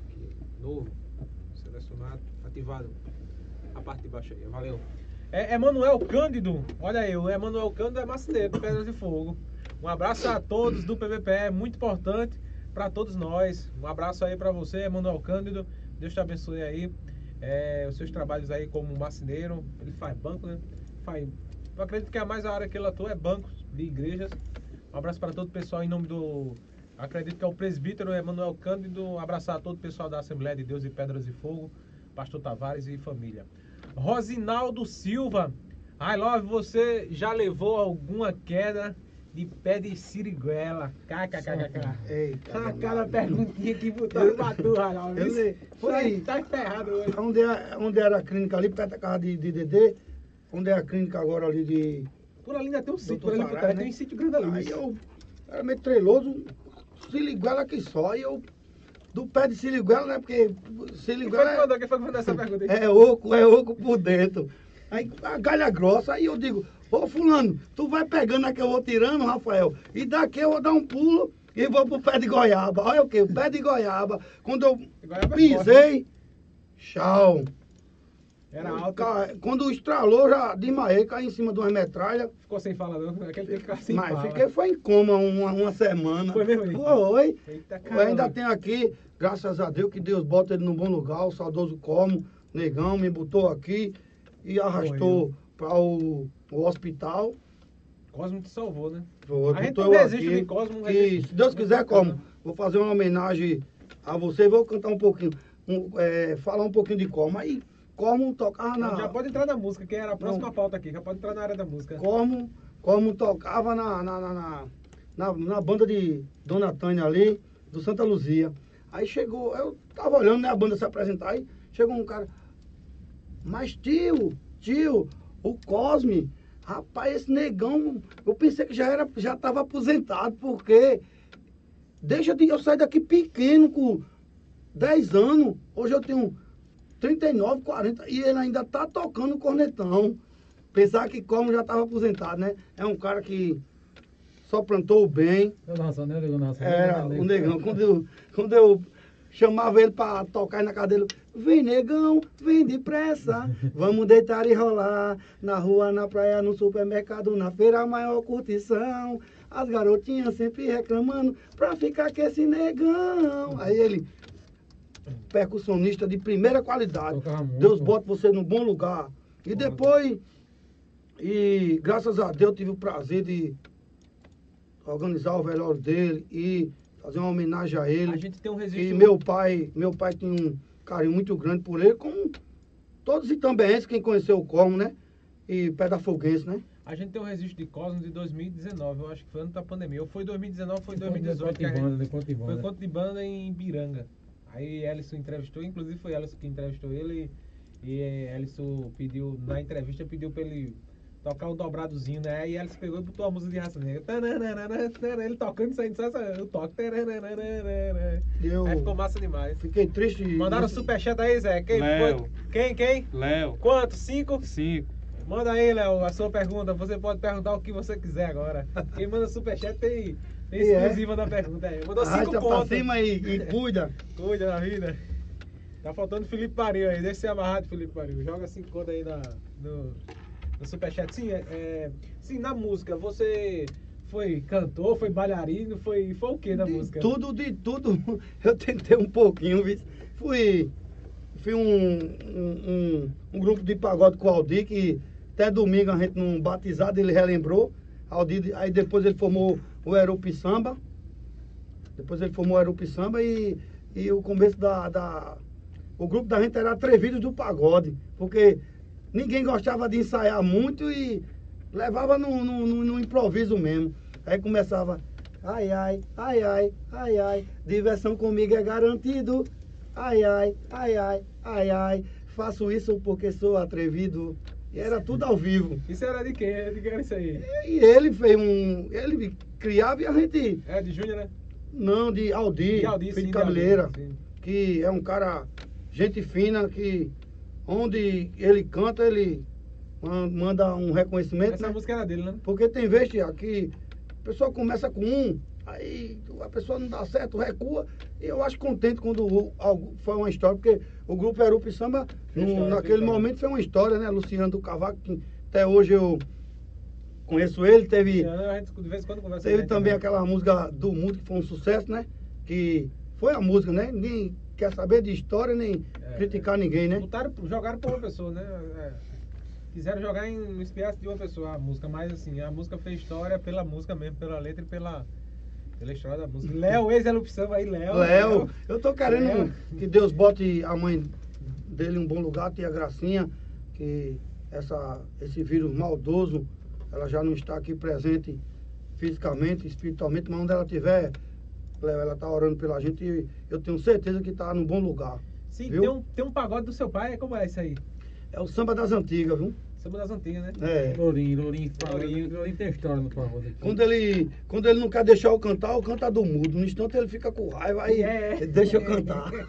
Aqui, novo, selecionado, ativado. A parte de baixo aí, valeu. É Emanuel Cândido, olha aí, o Emanuel Cândido é macineiro, Pedras de Fogo. Um abraço a todos do PVPE, muito importante para todos nós. Um abraço aí para você, Emanuel Cândido. Deus te abençoe aí. É, os seus trabalhos aí como marceneiro. Ele faz banco, né? Faz. Eu acredito que a mais a área que ele atua é bancos de igrejas. Um abraço para todo o pessoal em nome do. Acredito que é o presbítero Emanuel Cândido. Um abraço a todo o pessoal da Assembleia de Deus e Pedras de Fogo, Pastor Tavares e família. Rosinaldo Silva. I love, você já levou alguma queda de pé de siriguela? KKKKK. Eita, cada perguntinha que botaram pra tu, sei. Foi Foi. tá enterrado hoje. Onde, é, onde era a clínica ali, perto da casa de, de Dedê, onde é a clínica agora ali de. Por ali ainda tem um sítio, por ali por Sarai, trás né? tem um sítio grande ali. Aí eu era meio treloso, siliguela aqui só, e eu. Do pé de siliguela, né? Porque Quem foi que siliguela mandou? Quem foi que mandou essa pergunta aí? é, é oco, é oco por dentro. Aí a galha grossa, aí eu digo, ô fulano, tu vai pegando a que eu vou tirando, Rafael, e daqui eu vou dar um pulo e vou pro pé de goiaba. Olha o que? O pé de goiaba. Quando eu Goiaba é pisei, tchau. Era alto. Quando estralou, já desmaiei, caí em cima de uma metralha. Ficou sem fala não. Aquele tem que ficar sem mas fala. fiquei foi em coma uma, uma semana. Foi mesmo? Foi. Eita, Eu ainda tenho aqui, graças a Deus, que Deus bota ele no bom lugar, o saudoso Como, negão, me botou aqui e arrastou para o, o hospital. Cosmo te salvou, né? Foi, A gente não resiste aqui, de Cosmo, não que, resiste. se Deus quiser, como, vou fazer uma homenagem a você, vou cantar um pouquinho, um, é, falar um pouquinho de Como. Aí, Como tocava na... Já pode entrar na música, que era a próxima Não. pauta aqui. Já pode entrar na área da música. como, como tocava na, na, na, na, na- banda de Dona Tânia ali, do Santa Luzia. Aí chegou, eu tava olhando né, a banda se apresentar, aí chegou um cara, mas tio, tio, o Cosme, rapaz, esse negão, eu pensei que já era, já tava aposentado, porque deixa de eu sair daqui pequeno com 10 anos, hoje eu tenho 39, 40, e ele ainda tá tocando cornetão. Pensar que como já estava aposentado, né? É um cara que só plantou bem. Eu narração, né? Eu narração. Era o negão. Quando eu, quando eu chamava ele para tocar aí na cadeira, vem negão, vem depressa, vamos deitar e rolar. Na rua, na praia, no supermercado, na feira, maior curtição. As garotinhas sempre reclamando pra ficar com esse negão. Aí ele, percussionista de primeira qualidade. Deus bota você no bom lugar. E depois, e graças a Deus, tive o prazer de organizar o velório dele e fazer uma homenagem a ele. A gente tem um E registro. meu pai, meu pai tinha um carinho muito grande por ele, como todos os itambenses, quem conheceu o Como, né? E Pedafoguense, né? A gente tem um registro de Cosmos de 2019, eu acho que foi ano da pandemia. Ou foi 2019 ou foi Conto 2018. de que a gente- banda, de conto de Foi banda. conto de banda em Biranga. Aí Ellison entrevistou, inclusive foi Ellison que entrevistou ele. E Ellison pediu, na entrevista, pediu pra ele tocar um dobradozinho, né? Aí Ellison pegou e botou a música de raça negra. Tanana, Ele tocando, saindo só essa- eu toco. E eu Aí ficou massa demais. fiquei triste. Mandaram nesse- superchat aí, Zé. Quem Léo. Quem, quem? Léo, Quanto? Cinco? 5. Manda aí, Léo, a sua pergunta. Você pode perguntar o que você quiser agora. Quem manda superchat tem, tem é? exclusiva da pergunta. aí. Mandou cinco Arrasta pra cima e, e cuida. Cuida da vida. Tá faltando Felipe Paril aí. Deixa ser amarrado, Felipe Paril. Joga cinco contas aí na, no, no superchat. Sim, é, é- sim, na música, você foi cantor, foi bailarino, foi, foi o que na De música? tudo, de tudo. Eu tentei um pouquinho, viu? Fui. Fui um, um, um, um grupo de pagode com o Aldir, que até domingo a gente num batizado, ele relembrou. Aldir, aí depois ele formou o Erupi Samba. Depois ele formou o Erupi Samba e, e o começo da, da. O grupo da gente era Atrevidos do Pagode. Porque ninguém gostava de ensaiar muito e levava no, no, no- no improviso mesmo. Aí começava. Ai, ai, ai, ai, ai, ai, diversão comigo é garantido. Ai, ai, ai, ai, ai, ai, faço isso porque sou atrevido. E era tudo ao vivo. Isso era de quem? De quem era isso aí? E ele fez um. Ele criava e a gente. É de Júnior, né? Não, de Aldir, De Aldir, filho sim, de de Aldir, Cabeleira. sim. Que é um cara, gente fina, que onde ele canta, ele man- manda um reconhecimento. Essa né? música era dele, né? Porque tem vezes Tiago, que a pessoa começa com um, aí a pessoa não dá certo, recua. Eu acho contente quando o- algo- foi uma história, porque o grupo Erup Samba, foi naquele momento foi uma história, né? Luciano do Cavaco, que até hoje eu conheço ele, teve, A gente de vez em quando conversa teve também aquela música do mundo que foi um sucesso, né? Que foi a música, né? Ninguém quer saber de história, nem É, criticar ninguém, né? Botaram, jogaram pra uma pessoa, né? É. Quiseram jogar em no espiaço de uma pessoa a música, mas assim, a música fez história pela música mesmo, pela letra e pela, história da música. Léo, ex-erupção aí, Léo. Léo, eu tô querendo Léo. que Deus bote a mãe dele em um bom lugar, tia Gracinha, que essa, esse vírus maldoso, ela já não está aqui presente fisicamente, espiritualmente, mas onde ela estiver, Léo, ela tá orando pela gente e eu tenho certeza que tá num bom lugar. Sim, viu? tem um, tem um pagode do seu pai, como é isso aí? É o samba das antigas, viu? Samba das antigas, né? É. Lourinho, Lourinho, Lourinho. Lourinho tem história no pagode aqui. Quando ele, quando ele não quer deixar eu cantar, eu canta do mudo. No instante ele fica com raiva, aí É. deixa eu cantar.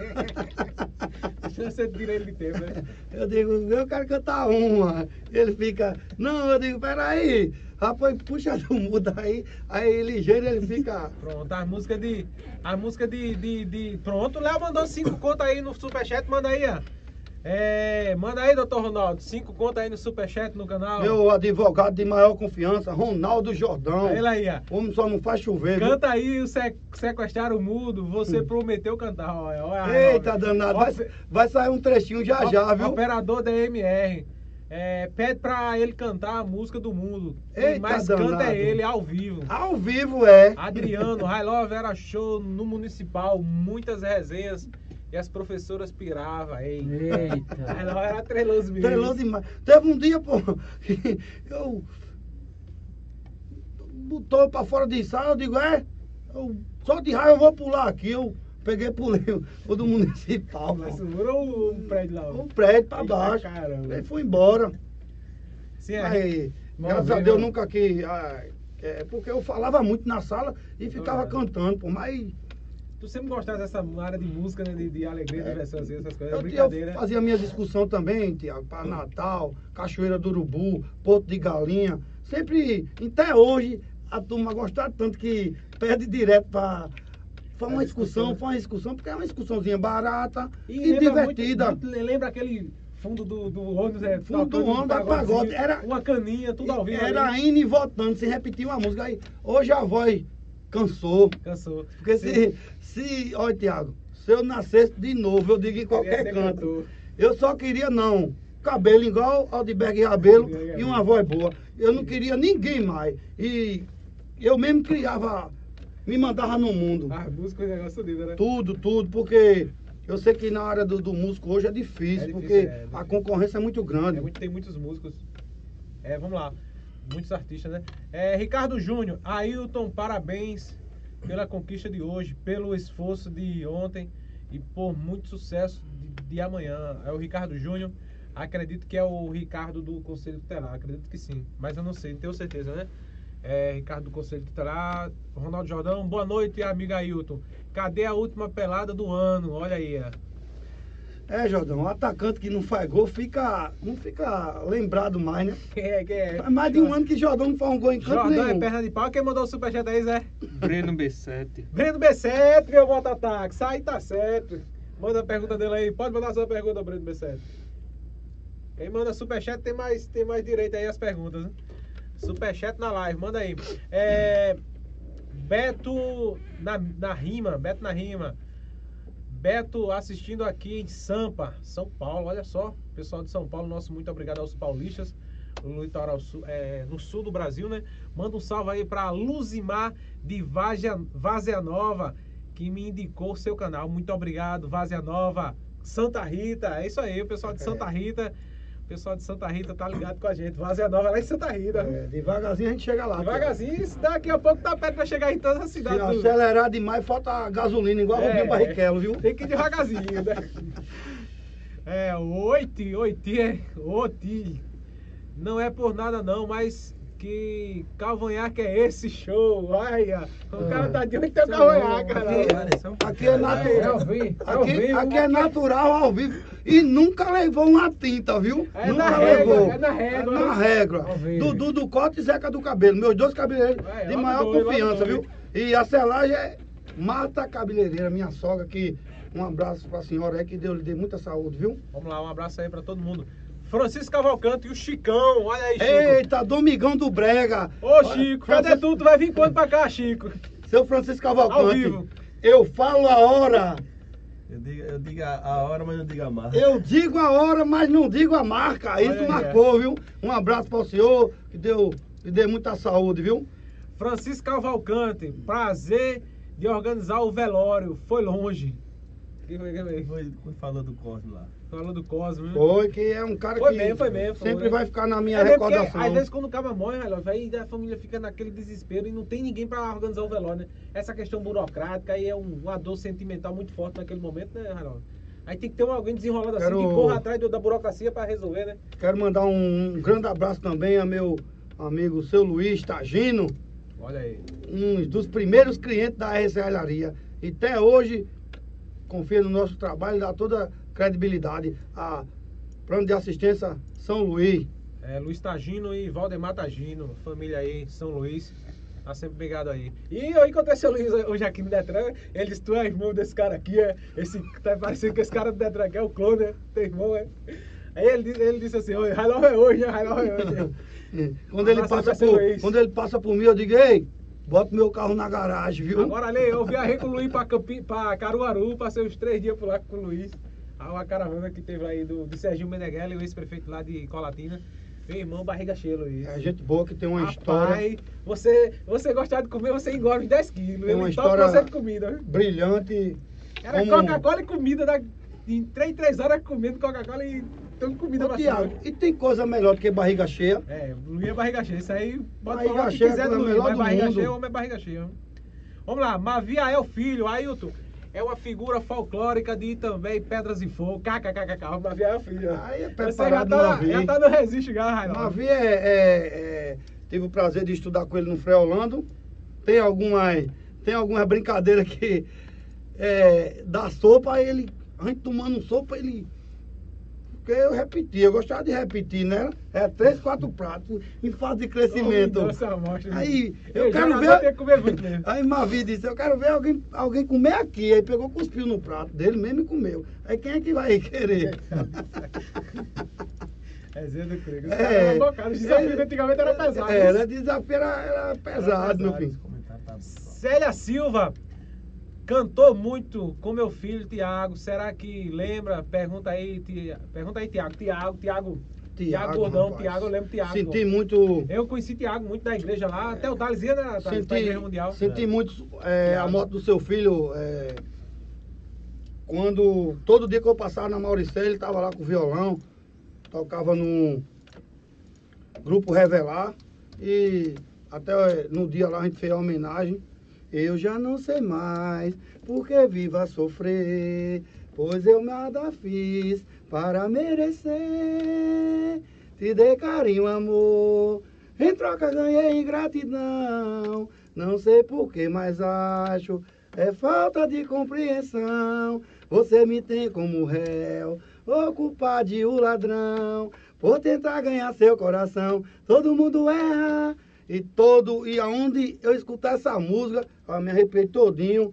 Deixa você tirar ele de tempo, né? Eu digo, eu quero cantar uma. Ele fica, não, eu digo, peraí. Rapaz, puxa do mudo aí. Aí ligeiro ele fica. Pronto, a música de. A música de. de, de- Pronto, o Léo mandou cinco contas aí no Superchat, manda aí, ó. É, manda aí, doutor Ronaldo. Cinco contas aí no Superchat no canal. Meu advogado de maior confiança, Ronaldo Jordão. Ele aí, ó. Homem só não faz chover. viu? Canta aí o sec- sequestrar o mudo. Você prometeu cantar. Olha, olha, Hum. Eita, danado. Vai, vai sair um trechinho já já, viu? Operador da MR. É, pede pra ele cantar a música do mundo. Eita, danado. canta é ele ao vivo. Ao vivo é. Adriano, High Love era show no Municipal, muitas resenhas e as professoras piravam. Ei. High Eita. Love era treloso mesmo. Trelou demais. Teve um dia, pô, que eu. Botou pra fora de sala, eu digo, é, eu, só de raiva eu vou pular aqui. Eu peguei e pulei o, do municipal, Mas segurou um prédio lá. Um prédio pra Eita, baixo. caramba. Ele foi embora. Sim, é. Aí, graças a Deus nunca que. ah, é, porque eu falava muito na sala e ficava Ah. cantando, pô, mas Tu sempre gostaste dessa área de música, né? De, de alegria, É. diversão, assim, essas coisas. eu, brincadeira. eu fazia minhas discussões também, Tiago, para Natal, Cachoeira do Urubu, Porto de Galinha. Sempre, até hoje, a turma gostava tanto que perde direto para. Foi uma discussão, discussão. foi uma discussão, porque é uma discussãozinha barata e, lembra muito- divertida. muito- lembra aquele fundo do, do ônibus, é, Fundo do ônibus, é pagodezinho, pagode, era- Uma caninha, tudo ao vivo. Era ali. indo e voltando, sem repetir uma música. Aí, hoje a voz cansou. Cansou. Porque Sim. se, se, olha, Tiago, se eu nascesse de novo, eu digo em qualquer canto. cantor. Eu só queria, não, cabelo igual Aldberg e Rabelo e uma voz boa. Eu não queria ninguém mais. E eu mesmo criava me mandava no mundo. Ah, música é um negócio lindo, né? Tudo, tudo, porque eu sei que na área do, do músico hoje é difícil, É difícil, porque é, é a difícil. concorrência é muito grande. É muito- tem muitos músicos. É, vamos lá. Muitos artistas, né? É, Ricardo Júnior, Ailton, parabéns pela conquista de hoje, pelo esforço de ontem e por muito sucesso de, de amanhã. É o Ricardo Júnior. Acredito que é o Ricardo do Conselho Tutelar. Acredito que sim. Mas eu não sei, não tenho certeza, né? É, Ricardo do Conselho Tutelar. Ronaldo Jordão, boa noite, amiga Ailton. Cadê a última pelada do ano? Olha aí, ó. É, Jordão, o atacante que não faz gol fica, não fica lembrado mais, né? Quem é? Quem é? Faz mais de um ano que Jordão não faz um gol em canto Jordão é nenhum. perna de pau. Quem mandou o superchat aí, Zé? Breno B7. Breno B7, meu voto ataque. Sai, tá certo. Manda a pergunta dele aí. Pode mandar sua pergunta, Breno B7. Quem manda superchat tem mais, tem mais direito aí às perguntas, né? Superchat na live, manda aí. É, Beto na, na rima, Beto na rima. Beto assistindo aqui em Sampa, São Paulo. Olha só, pessoal de São Paulo, nosso muito obrigado aos paulistas no litoral sul, é, no sul do Brasil, né? Manda um salve aí pra Luzimar de Vazia, Vazia Nova, que me indicou o seu canal. Muito obrigado, Vazia Nova. Santa Rita, é isso aí, o pessoal de Santa Rita. O pessoal de Santa Rita tá ligado com a gente. Vazia Nova lá em Santa Rita. É, devagarzinho a gente chega lá. Devagarzinho, daqui a pouco tá perto pra chegar em todas as Se cidades. do- acelerar demais, falta gasolina, igual o É, Rubinho Barrichello, viu? Tem que ir devagarzinho, né? É, oito, oiti, oiti. Não é por nada não, mas que cavanhaque é esse show? Olha, o cara tá de onde tem o cavanhaque, cara. Aqui é É natural. ao vivo, é ao Aqui, vivo. aqui é natural ao vivo. E nunca levou uma tinta, viu? É nunca na régua, levou. é na régua, É na vivo. Dudu do Cote e Zeca do Cabelo. Meus dois cabeleireiros de maior dois, confiança, viu? E a selagem é Marta Cabeleireira, minha sogra, que um abraço pra senhora aí, que Deus lhe dê muita saúde, viu? Vamos lá, um abraço aí pra todo mundo. Francisco Cavalcante e o Chicão, olha aí, Chico. Eita, Domingão do Brega. Ô, Chico, cadê tu? Tu vai vir quando pra cá, Chico? Seu Francisco Ao Cavalcante. vivo. Eu falo a hora. Eu digo, eu digo a- a hora, mas não digo a marca. Eu digo a hora, mas não digo a marca. Isso Olha marcou, viu? Um abraço para o senhor, que deu, que dê muita saúde, viu? Francisco Cavalcante, prazer de organizar o velório. Foi longe. Que foi, que foi? Foi, falando do Cosme lá. Falando do Cosmo? Foi, que é um cara Foi que mesmo, foi mesmo, foi, sempre vai ficar na minha É mesmo porque, recordação. às vezes quando o cara morre, aí a família fica naquele desespero e não tem ninguém pra organizar o velório, né? Essa questão burocrática aí é um- uma dor sentimental muito forte naquele momento, né? Aí tem que ter alguém desenrolado assim Quero- que corra atrás da burocracia pra resolver, né? Quero mandar um, grande abraço também a meu amigo seu Luiz Tagino, Olha aí. um dos primeiros clientes da RS Alharia. E até hoje confia no nosso trabalho, dá toda credibilidade a Plano de Assistência São Luís. É, Luiz Tagino e Valdemar Tagino, família aí, São Luís. Tá sempre ligado aí. E eu encontrei seu Luiz hoje aqui no Detran. Ele disse: Tu é irmão desse cara aqui, é? Esse, tá parecendo que esse cara do Detran aqui é o clone, né? Teu irmão, é? Aí ele, disse- ele disse assim: Oi, Railão é hoje, né? Railão é hoje. Quando ele, aí passa por, quando ele passa por mim, eu digo, ei, bota meu carro na garagem, viu? Agora, Ale, eu viajei com o Luiz pra, Campi, pra Caruaru, passei uns três dias por lá com o Luiz. A uma caravana que teve aí do, do Serginho Meneghelli, o ex-prefeito lá de Colatina. Meu irmão, barriga cheia, Luiz. É gente boa que tem uma Rapaz, história você, você gostar de comer, você engorda uns 10 quilos. Tem uma história- você de comida. brilhante. Era como- Coca-Cola e comida. Da, em 3, 3 horas comendo Coca-Cola e tendo comida Ô, cima. e tem coisa melhor do que barriga cheia? É, Luiz é barriga cheia. Isso aí pode Barriga falar o que cheia é quiser coisa Luiz, melhor mas barriga mundo. cheia, homem é barriga cheia. Vamos lá, Maviael Filho, Ailton. É uma figura folclórica de também Pedras e Fogo. KKKK, Maviael Filho. Aí é Você já preparado tá, Mavi. já tá no resiste, já. Mavi é, é- é- tive o prazer de estudar com ele no Freolando. Tem algumas, tem algumas brincadeiras que é, da sopa, ele, a gente tomando sopa, ele. Porque eu repeti, eu gostava de repetir, né? É três, quatro pratos em fase de crescimento. Oh, Nossa, amostra. Aí, eu Ei, quero ver- comer muito mesmo. Aí Mavi disse, eu quero ver alguém, alguém comer aqui. Aí pegou, cuspiu no prato dele mesmo e comeu. Aí quem é que vai querer? É Zé do Crego. Os É. caras. Os desafios antigamente era pesado. Era, desafio era, era pesado, meu pesado. filho. Comentário tá Célia Silva cantou muito com meu filho Tiago. Será que lembra? Pergunta aí, Tia- pergunta aí, Tiago. Tiago, Tiago Tiago Gordão. Tiago, eu lembro Tiago. Senti muito. Eu conheci Tiago muito da igreja lá, até o Thales ia na, Thales, pra Senti, igreja mundial. senti É. muito é, a morte do seu filho. é, quando todo dia que eu passava na Mauricéia, ele estava lá com o violão, tocava no grupo Revelar. E até no dia lá a gente fez a homenagem. Eu já não sei mais porque viva a sofrer, pois eu nada fiz para merecer. Te dei carinho, amor, em troca ganhei ingratidão. Não sei porquê, mas acho é falta de compreensão. Você me tem como réu, o culpado e o ladrão. Por tentar ganhar seu coração, todo mundo erra. E todo, e aonde eu escutar essa música, eu me arrepio todinho.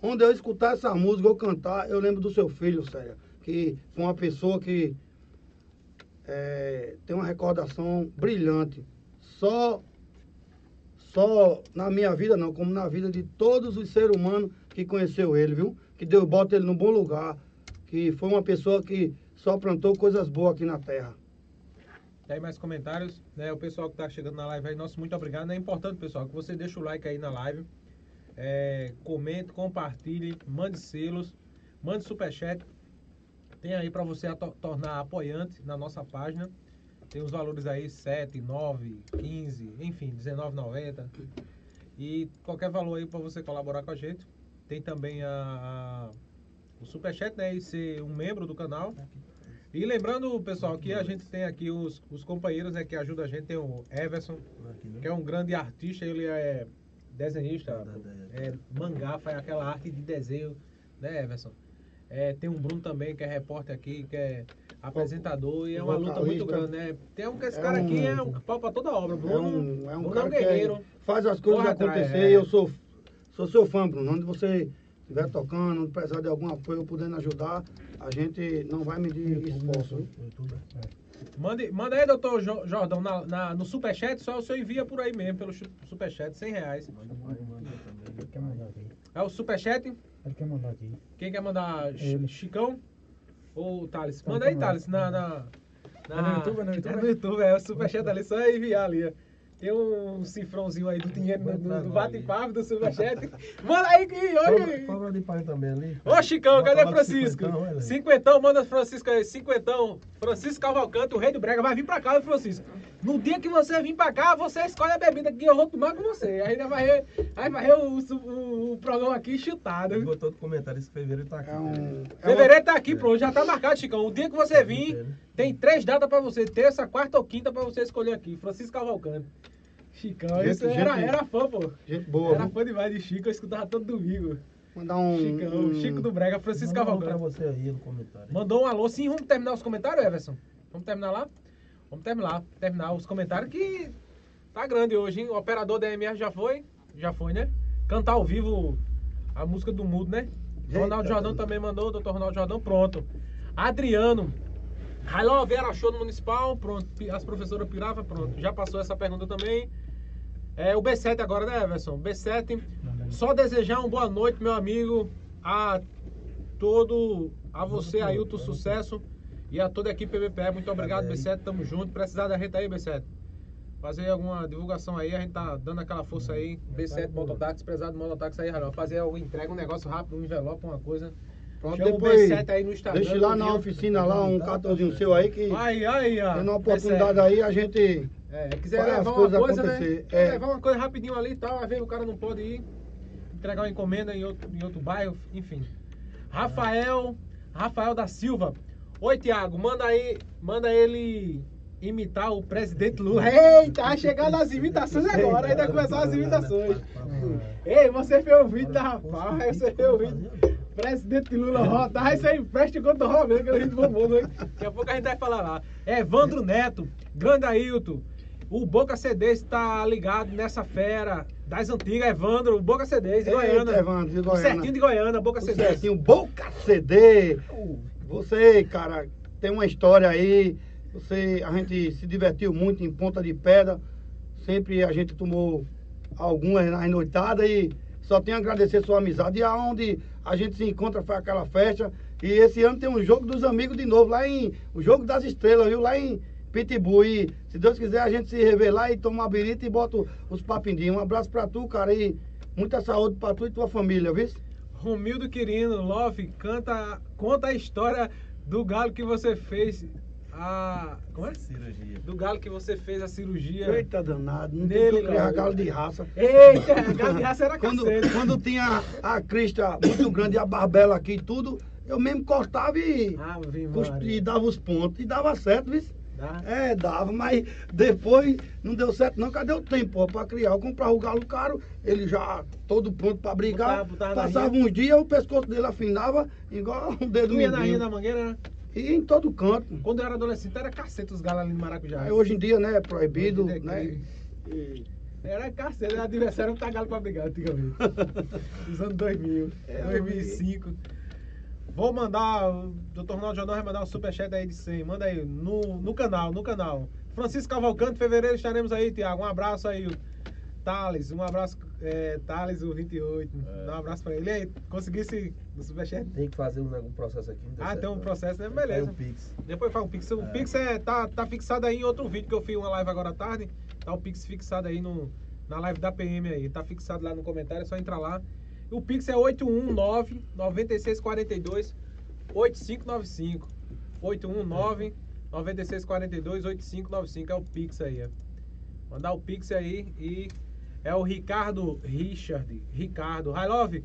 Onde eu escutar essa música, eu cantar, eu lembro do seu filho, sério. Que foi uma pessoa que é, tem uma recordação brilhante. Só, só na minha vida não, como na vida de todos os seres humanos que conheceu ele, viu? Que Deus bota ele num bom lugar. Que foi uma pessoa que só plantou coisas boas aqui na terra. Tem mais comentários, né? O pessoal que tá chegando na live aí, nosso muito obrigado. É importante, pessoal, que você deixe o like aí na live. É, comente, compartilhe, mande selos, mande superchat. Tem aí para você tornar apoiante na nossa página. Tem os valores aí 7, 9, 15, enfim, 19,90. E qualquer valor aí para você colaborar com a gente. Tem também a, a- o superchat, né? E ser um membro do canal. E lembrando, pessoal, que a gente tem aqui os, os companheiros né, que ajudam a gente. Tem o Everson, que é um grande artista, ele é desenhista, é mangá, faz aquela arte de desenho, né, Everson? É, tem um Bruno também, que é repórter aqui, que é apresentador, e é uma luta muito grande, né? Tem um que esse É cara aqui um- é um pau pra toda obra. É Bruno, um, é um Bruno cara um que é- guerreiro. faz as coisas acontecer. é. Eu sou, sou seu fã, Bruno. Onde você estiver tocando, precisar de algum apoio, podendo ajudar, a gente não vai medir esforço. viu? Mande, manda aí, doutor Jo- Jordão, na, na- no superchat, só o senhor envia por aí mesmo, pelo superchat, 100 reais. Ele quer mandar aqui. É o superchat? Ele quer mandar aqui. Quem quer mandar Ch- Ele. Chicão ou Thales? Tá, Manda tá aí. Thales, na, na, É no YouTube, é no YouTube? É no YouTube, é o superchat ali, só enviar ali. ó. Tem um cifrãozinho aí do dinheiro do, do, do bate-papo, do superchat. Manda aí que. Cobra de pai também ali. Ô Chicão, cadê Francisco? cinquentão. Cinquentão, manda Francisco aí, cinquentão. Francisco Cavalcante, o rei do Brega, vai vir pra cá, Francisco. No dia que você vir pra cá, você escolhe a bebida que eu vou tomar com você. Aí vai ver, aí vai ver o, o- o programa aqui chutado. Ele botou no comentário esse fevereiro tá aqui. É um, é uma- Fevereiro tá aqui, pronto, já tá marcado, Chicão. O dia que você vir, tem três datas pra você, terça, quarta ou quinta pra você escolher aqui. Francisco Cavalcante. Chicão, Gente, isso era, gente- era fã, pô. gente boa. Era fã demais de Chico, eu escutava todo domingo. Mandar um. Chicão, um- Chico do Brega, Francisco Manda um pra Cavalcante. você aí no comentário. Mandou um alô. Sim, vamos terminar os comentários, Everson? Vamos terminar lá? Vamos terminar, terminar os comentários que tá grande hoje, hein? O operador da MR já foi? Já foi, né? Cantar ao vivo a música do mudo, né? Eita, Ronaldo Jordão também mandou, doutor Ronaldo Jordão, pronto. Adriano. Railó Vera show no Municipal, pronto. As professoras Pirava, pronto. Já passou essa pergunta também. É o B7 agora, né, Everson? B7. Só desejar uma boa noite, meu amigo, a todo, a você, Ailton, sucesso e a toda a equipe PBPE. Muito obrigado, Cadê aí? B7, tamo junto. Precisar da gente aí, B7. Fazer alguma divulgação aí, a gente tá dando aquela força aí. B7 Mototáxi, precisar do Mototáxi aí, Railó. Fazer uma entrega, um negócio rápido, um envelope, uma coisa. Pronto, Chama o depois. B7 aí no Instagram. Deixa lá na oficina lá um cartãozinho seu aí que. Aí, aí, ó. Tendo uma oportunidade aí, a gente. É, quiser levar uma coisas coisa, né? é. levar uma coisa rapidinho ali e tal, às vezes o cara não pode ir, entregar uma encomenda em outro, em outro bairro, enfim. Rafael, Rafael da Silva. Oi, Tiago, manda aí, manda ele imitar o presidente Lula. Eita, chegando as imitações agora, ainda começar as imitações. Ei, você fez o vídeo da rapaz, você fez o vídeo. Presidente Lula rota, aí você empresta contra o Romero, aquele ritmo famoso, hein? Daqui a pouco a gente vai falar lá. Evandro Neto, grande Ailton. O Boca CDs está ligado nessa fera das antigas, Evandro. O Boca CDs de Goiânia. Evandro, de O Goiânia. certinho de Goiânia, Boca O CDs. certinho, Boca CD. Você, cara, tem uma história aí. Você, a gente se divertiu muito em Ponta de Pedra. Sempre a gente tomou algumas nas noitadas e só tenho a agradecer sua amizade. E aonde a gente se encontra foi aquela festa. E esse ano tem um jogo dos amigos de novo, lá em. O jogo das estrelas, viu? Lá em Pitbull. E se Deus quiser, a gente se revelar e toma uma birita e bota os papindinhos. Um abraço pra tu, cara, e muita saúde pra tu e tua família, viu? Romildo Quirino, Love, canta, conta a história do galo que você fez. A. Como é? Cirurgia. Do galo que você fez a cirurgia. Eita danado, não Nele, tem que criar galo de raça. Eita, galo de raça era Quando, cacete. quando tinha a crista muito grande e a barbela aqui e tudo, eu mesmo cortava e, Maria. e dava os pontos. E dava certo, viu? Dá? É, dava, mas depois não deu certo não. Cadê o tempo ó, pra criar? Eu comprava o galo caro, ele já todo pronto pra brigar. Botava- botava Passava uns dias, o pescoço dele afinava igual o dedo Tu ia na mindinho. Rinha da Mangueira, né? E em todo canto. Quando eu era adolescente, era cacete os galos ali no Maracujá. Aí, hoje em dia, né, é proibido, dia é né? E- Era cacete, era adversário botar galo pra brigar antigamente. Nos anos 2000, É, 2005. Vou mandar, o Dr. Ronaldo Jordão vai mandar um superchat aí de 100. Manda aí, no, no canal, no canal. Francisco Cavalcante, fevereiro estaremos aí, Tiago. Um abraço aí, o Thales. Um abraço, é, Thales, o 28. É. Dá um abraço pra ele. E aí, conseguisse o superchat? Tem que fazer um, algum processo aqui. Ah, certo, tem um não. processo, né? Beleza. um Pix. Depois faz o Pix. O É. Pix é, tá, tá fixado aí em outro vídeo que eu fiz uma live agora à tarde. Tá o Pix fixado aí no, na live da PM aí. Tá fixado lá no comentário, é só entrar lá. O Pix é 819 9642 8595. 819 9642 8595 é o Pix aí. ó. Mandar o Pix aí e é o Ricardo Richard. Ricardo. Hi Love.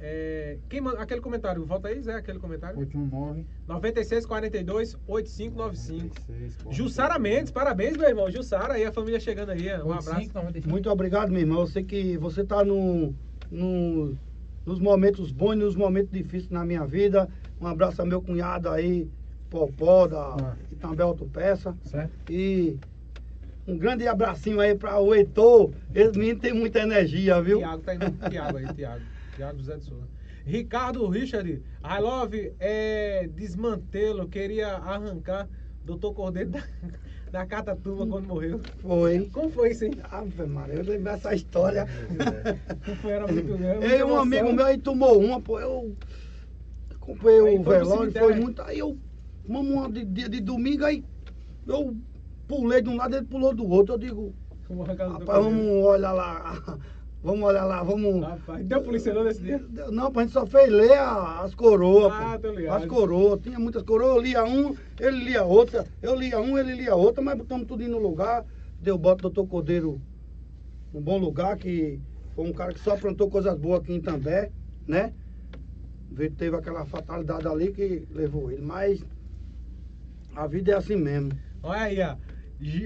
É, quem manda, aquele comentário, volta aí, Zé, aquele comentário. 819 9642 8595. 96, Jussara Mendes, parabéns, meu irmão. Jussara aí, a família chegando aí. Um abraço. 85, Muito obrigado, meu irmão. Eu sei que você tá no, no- nos momentos bons e nos momentos difíceis na minha vida. Um abraço ao meu cunhado aí, Popó, da Ah. Itambé Autopeça. Certo? E um grande abracinho aí para o Heitor. Esse menino tem muita energia, viu? Tiago, tá indo Tiago aí, Tiago. Tiago José de Souza. Ricardo Richard, I love é, desmantelo, queria arrancar Doutor Cordeiro da, da Catatuba quando morreu. Foi. Como foi isso, hein? Ave Maria, eu lembro dessa história. Como foi? Era muito grande. Eu um amigo meu aí tomou uma, pô, eu comprei o velório, foi né? muito. Aí eu, uma de, de, de domingo, aí eu pulei de um lado, ele pulou do outro. Eu digo, rapaz, vamos olhar lá, vamos olhar lá, vamos. Rapaz, deu polícia não nesse dia? Não, a gente só fez ler a- as coroas. Ah, tô ligado. As coroas, tinha muitas coroas, eu lia um, ele lia outra, eu lia um, ele lia outra, mas botamos tudo no lugar. Deu bota doutor Cordeiro num bom lugar, que foi um cara que só aprontou coisas boas aqui em També, né? Teve aquela fatalidade ali que levou ele, mas a vida é assim mesmo. Olha aí, ó.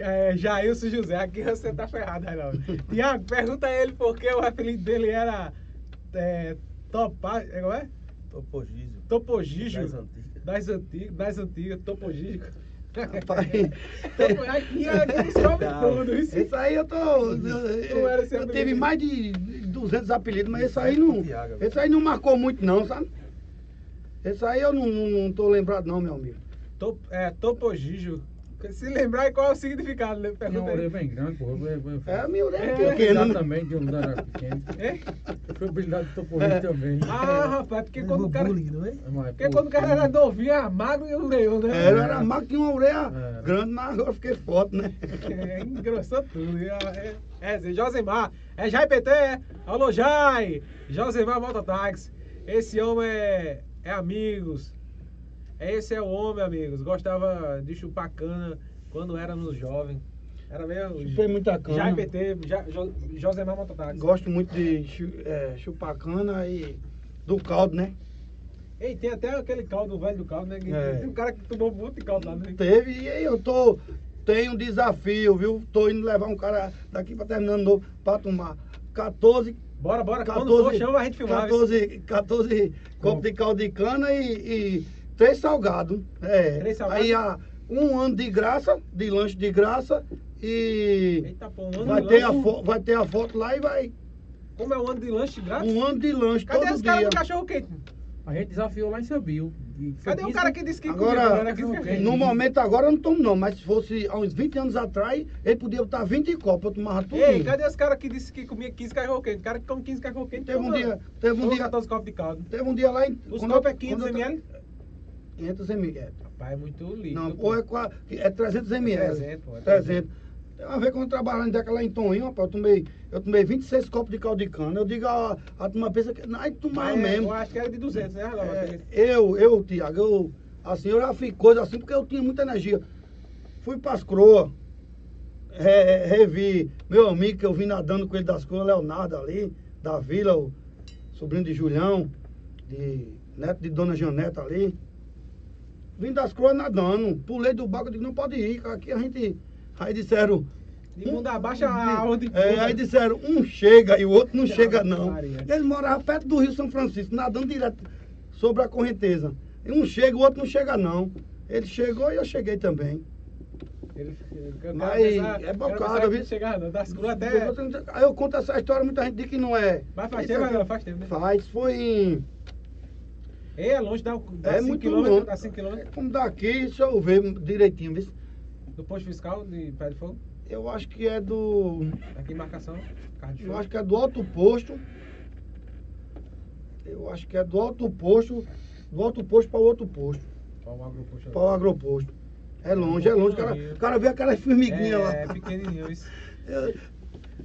É, Jailson José, aqui você tá ferrado, Reinaldo. Tiago, pergunta a ele por que o apelido dele era é, Topa, é, como é? Topogísio. Topogígio. Das antigas. Das antigas, das antigas, Topogígio. Rapaz, Topo- aqui, aqui descobre tudo. Isso. Esse aí eu tô. Eu, eu tive mais de 200 apelidos, mas esse aí não. Esse aí não marcou muito, não, sabe? Esse aí eu não, não, não tô lembrado, não, meu amigo. Top, é, Topogígio. Se lembrar qual é o significado, né? Tinha pergunta uma orelha bem grande, pô. Eu, eu, eu, É, a minha orelha É, é pequena, né? também, de um era pequeno. É? Eu fui habilidade de toporia também. Ah, rapaz, porque quando o cara. Não é? Porque quando o cara era novinho, era magro e o leão, né? É, eu era magro, tinha uma orelha É. grande, mas agora eu fiquei forte, né? É, engrossou tudo. É, é, é Josemar. É Jai PT, é? Alô, Jai. Josemar Mototáxi. Esse homem é, é amigos. Esse é o homem, amigos. Gostava de chupar cana quando éramos jovens. Era meio... Chupei muita cana. Jai PT, Ja- Jo- Josemar Mototáxi. Gosto muito de é, chupar cana e do caldo, né? Ei, tem até aquele caldo, o velho do caldo, né? É. Tem um cara que tomou muito de caldo lá, né? Teve, e aí eu tô. Tenho um desafio, viu? Tô indo levar um cara daqui pra terminando novo pra tomar 14 Bora, bora. Quando 14, for, chama a gente filmar. viu? 14, 14 copos de caldo de cana e, e três salgados. É. Três salgados? Aí há um ano de graça, de lanche de graça. E Eita, pô, um ano vai de ter, a lanche. vai ter a foto lá e vai. Como é um ano de lanche grátis? Um ano de lanche Cadê todo os caras dia. do cachorro quente? A gente desafiou lá em Sabil. E foi Cadê o 15 cara que disse que Agora, comia, 15 No momento agora eu não tomo não, mas se fosse há uns 20 anos atrás, ele podia botar 20 copos, eu tomava tudo. Ei, cadê os caras que disse que comia 15 cachorro quente? O cara que come 15 cachorro quente Teve um dia, teve um dia, 14 copos de caldo. teve um dia lá em... Os copos é 500 quando eu- ml? 500 ml. é. Rapaz, é muito líquido. Não, pô. é, é 300 ml. 300, pô, é 300. Tem uma vez quando eu trabalhava em Deca lá em Toninho, rapaz, eu tomei, eu tomei 26 copos de caldo de cana. Eu digo, a, a turma pensa que. Aí tomar é, mesmo. Eu acho que era de 200, né, Relógio? É, eu, eu, Tiago, eu, assim, eu já fiz coisa assim porque eu tinha muita energia. Fui pras croas, re- revi meu amigo que eu vim nadando com ele das croas, Leonardo ali, da vila, o sobrinho de Julião, de neto de Dona Janeta ali. Vim das croas nadando, pulei do barco, eu digo, não pode ir, aqui a gente. Aí disseram. De mundo abaixo aonde É, pula. aí disseram, um chega e o outro não chega não. Maria. Ele morava perto do Rio São Francisco, nadando direto sobre a correnteza. E um chega, o outro não chega não. Ele chegou e eu cheguei também. Ele, Mas pensar- é bocado, viu? não. Das cruas até. Aí eu conto essa história, muita gente diz que não é. Mas faz Isso tempo, faz tempo, né? Faz, foi em. E é longe, dá, dá É 5 muito longe. dá 5 km Como daqui, deixa eu ver direitinho, viu? do posto fiscal de Pé de Fogo. Eu acho que é do. Aqui marcação, Eu acho que é do alto posto. Eu acho que é do alto posto. Do alto posto para o outro posto. Para o agroposto. Para o agroposto. É longe, é longe. O cara, o cara vê aquelas formiguinhas lá. É, pequenininho isso.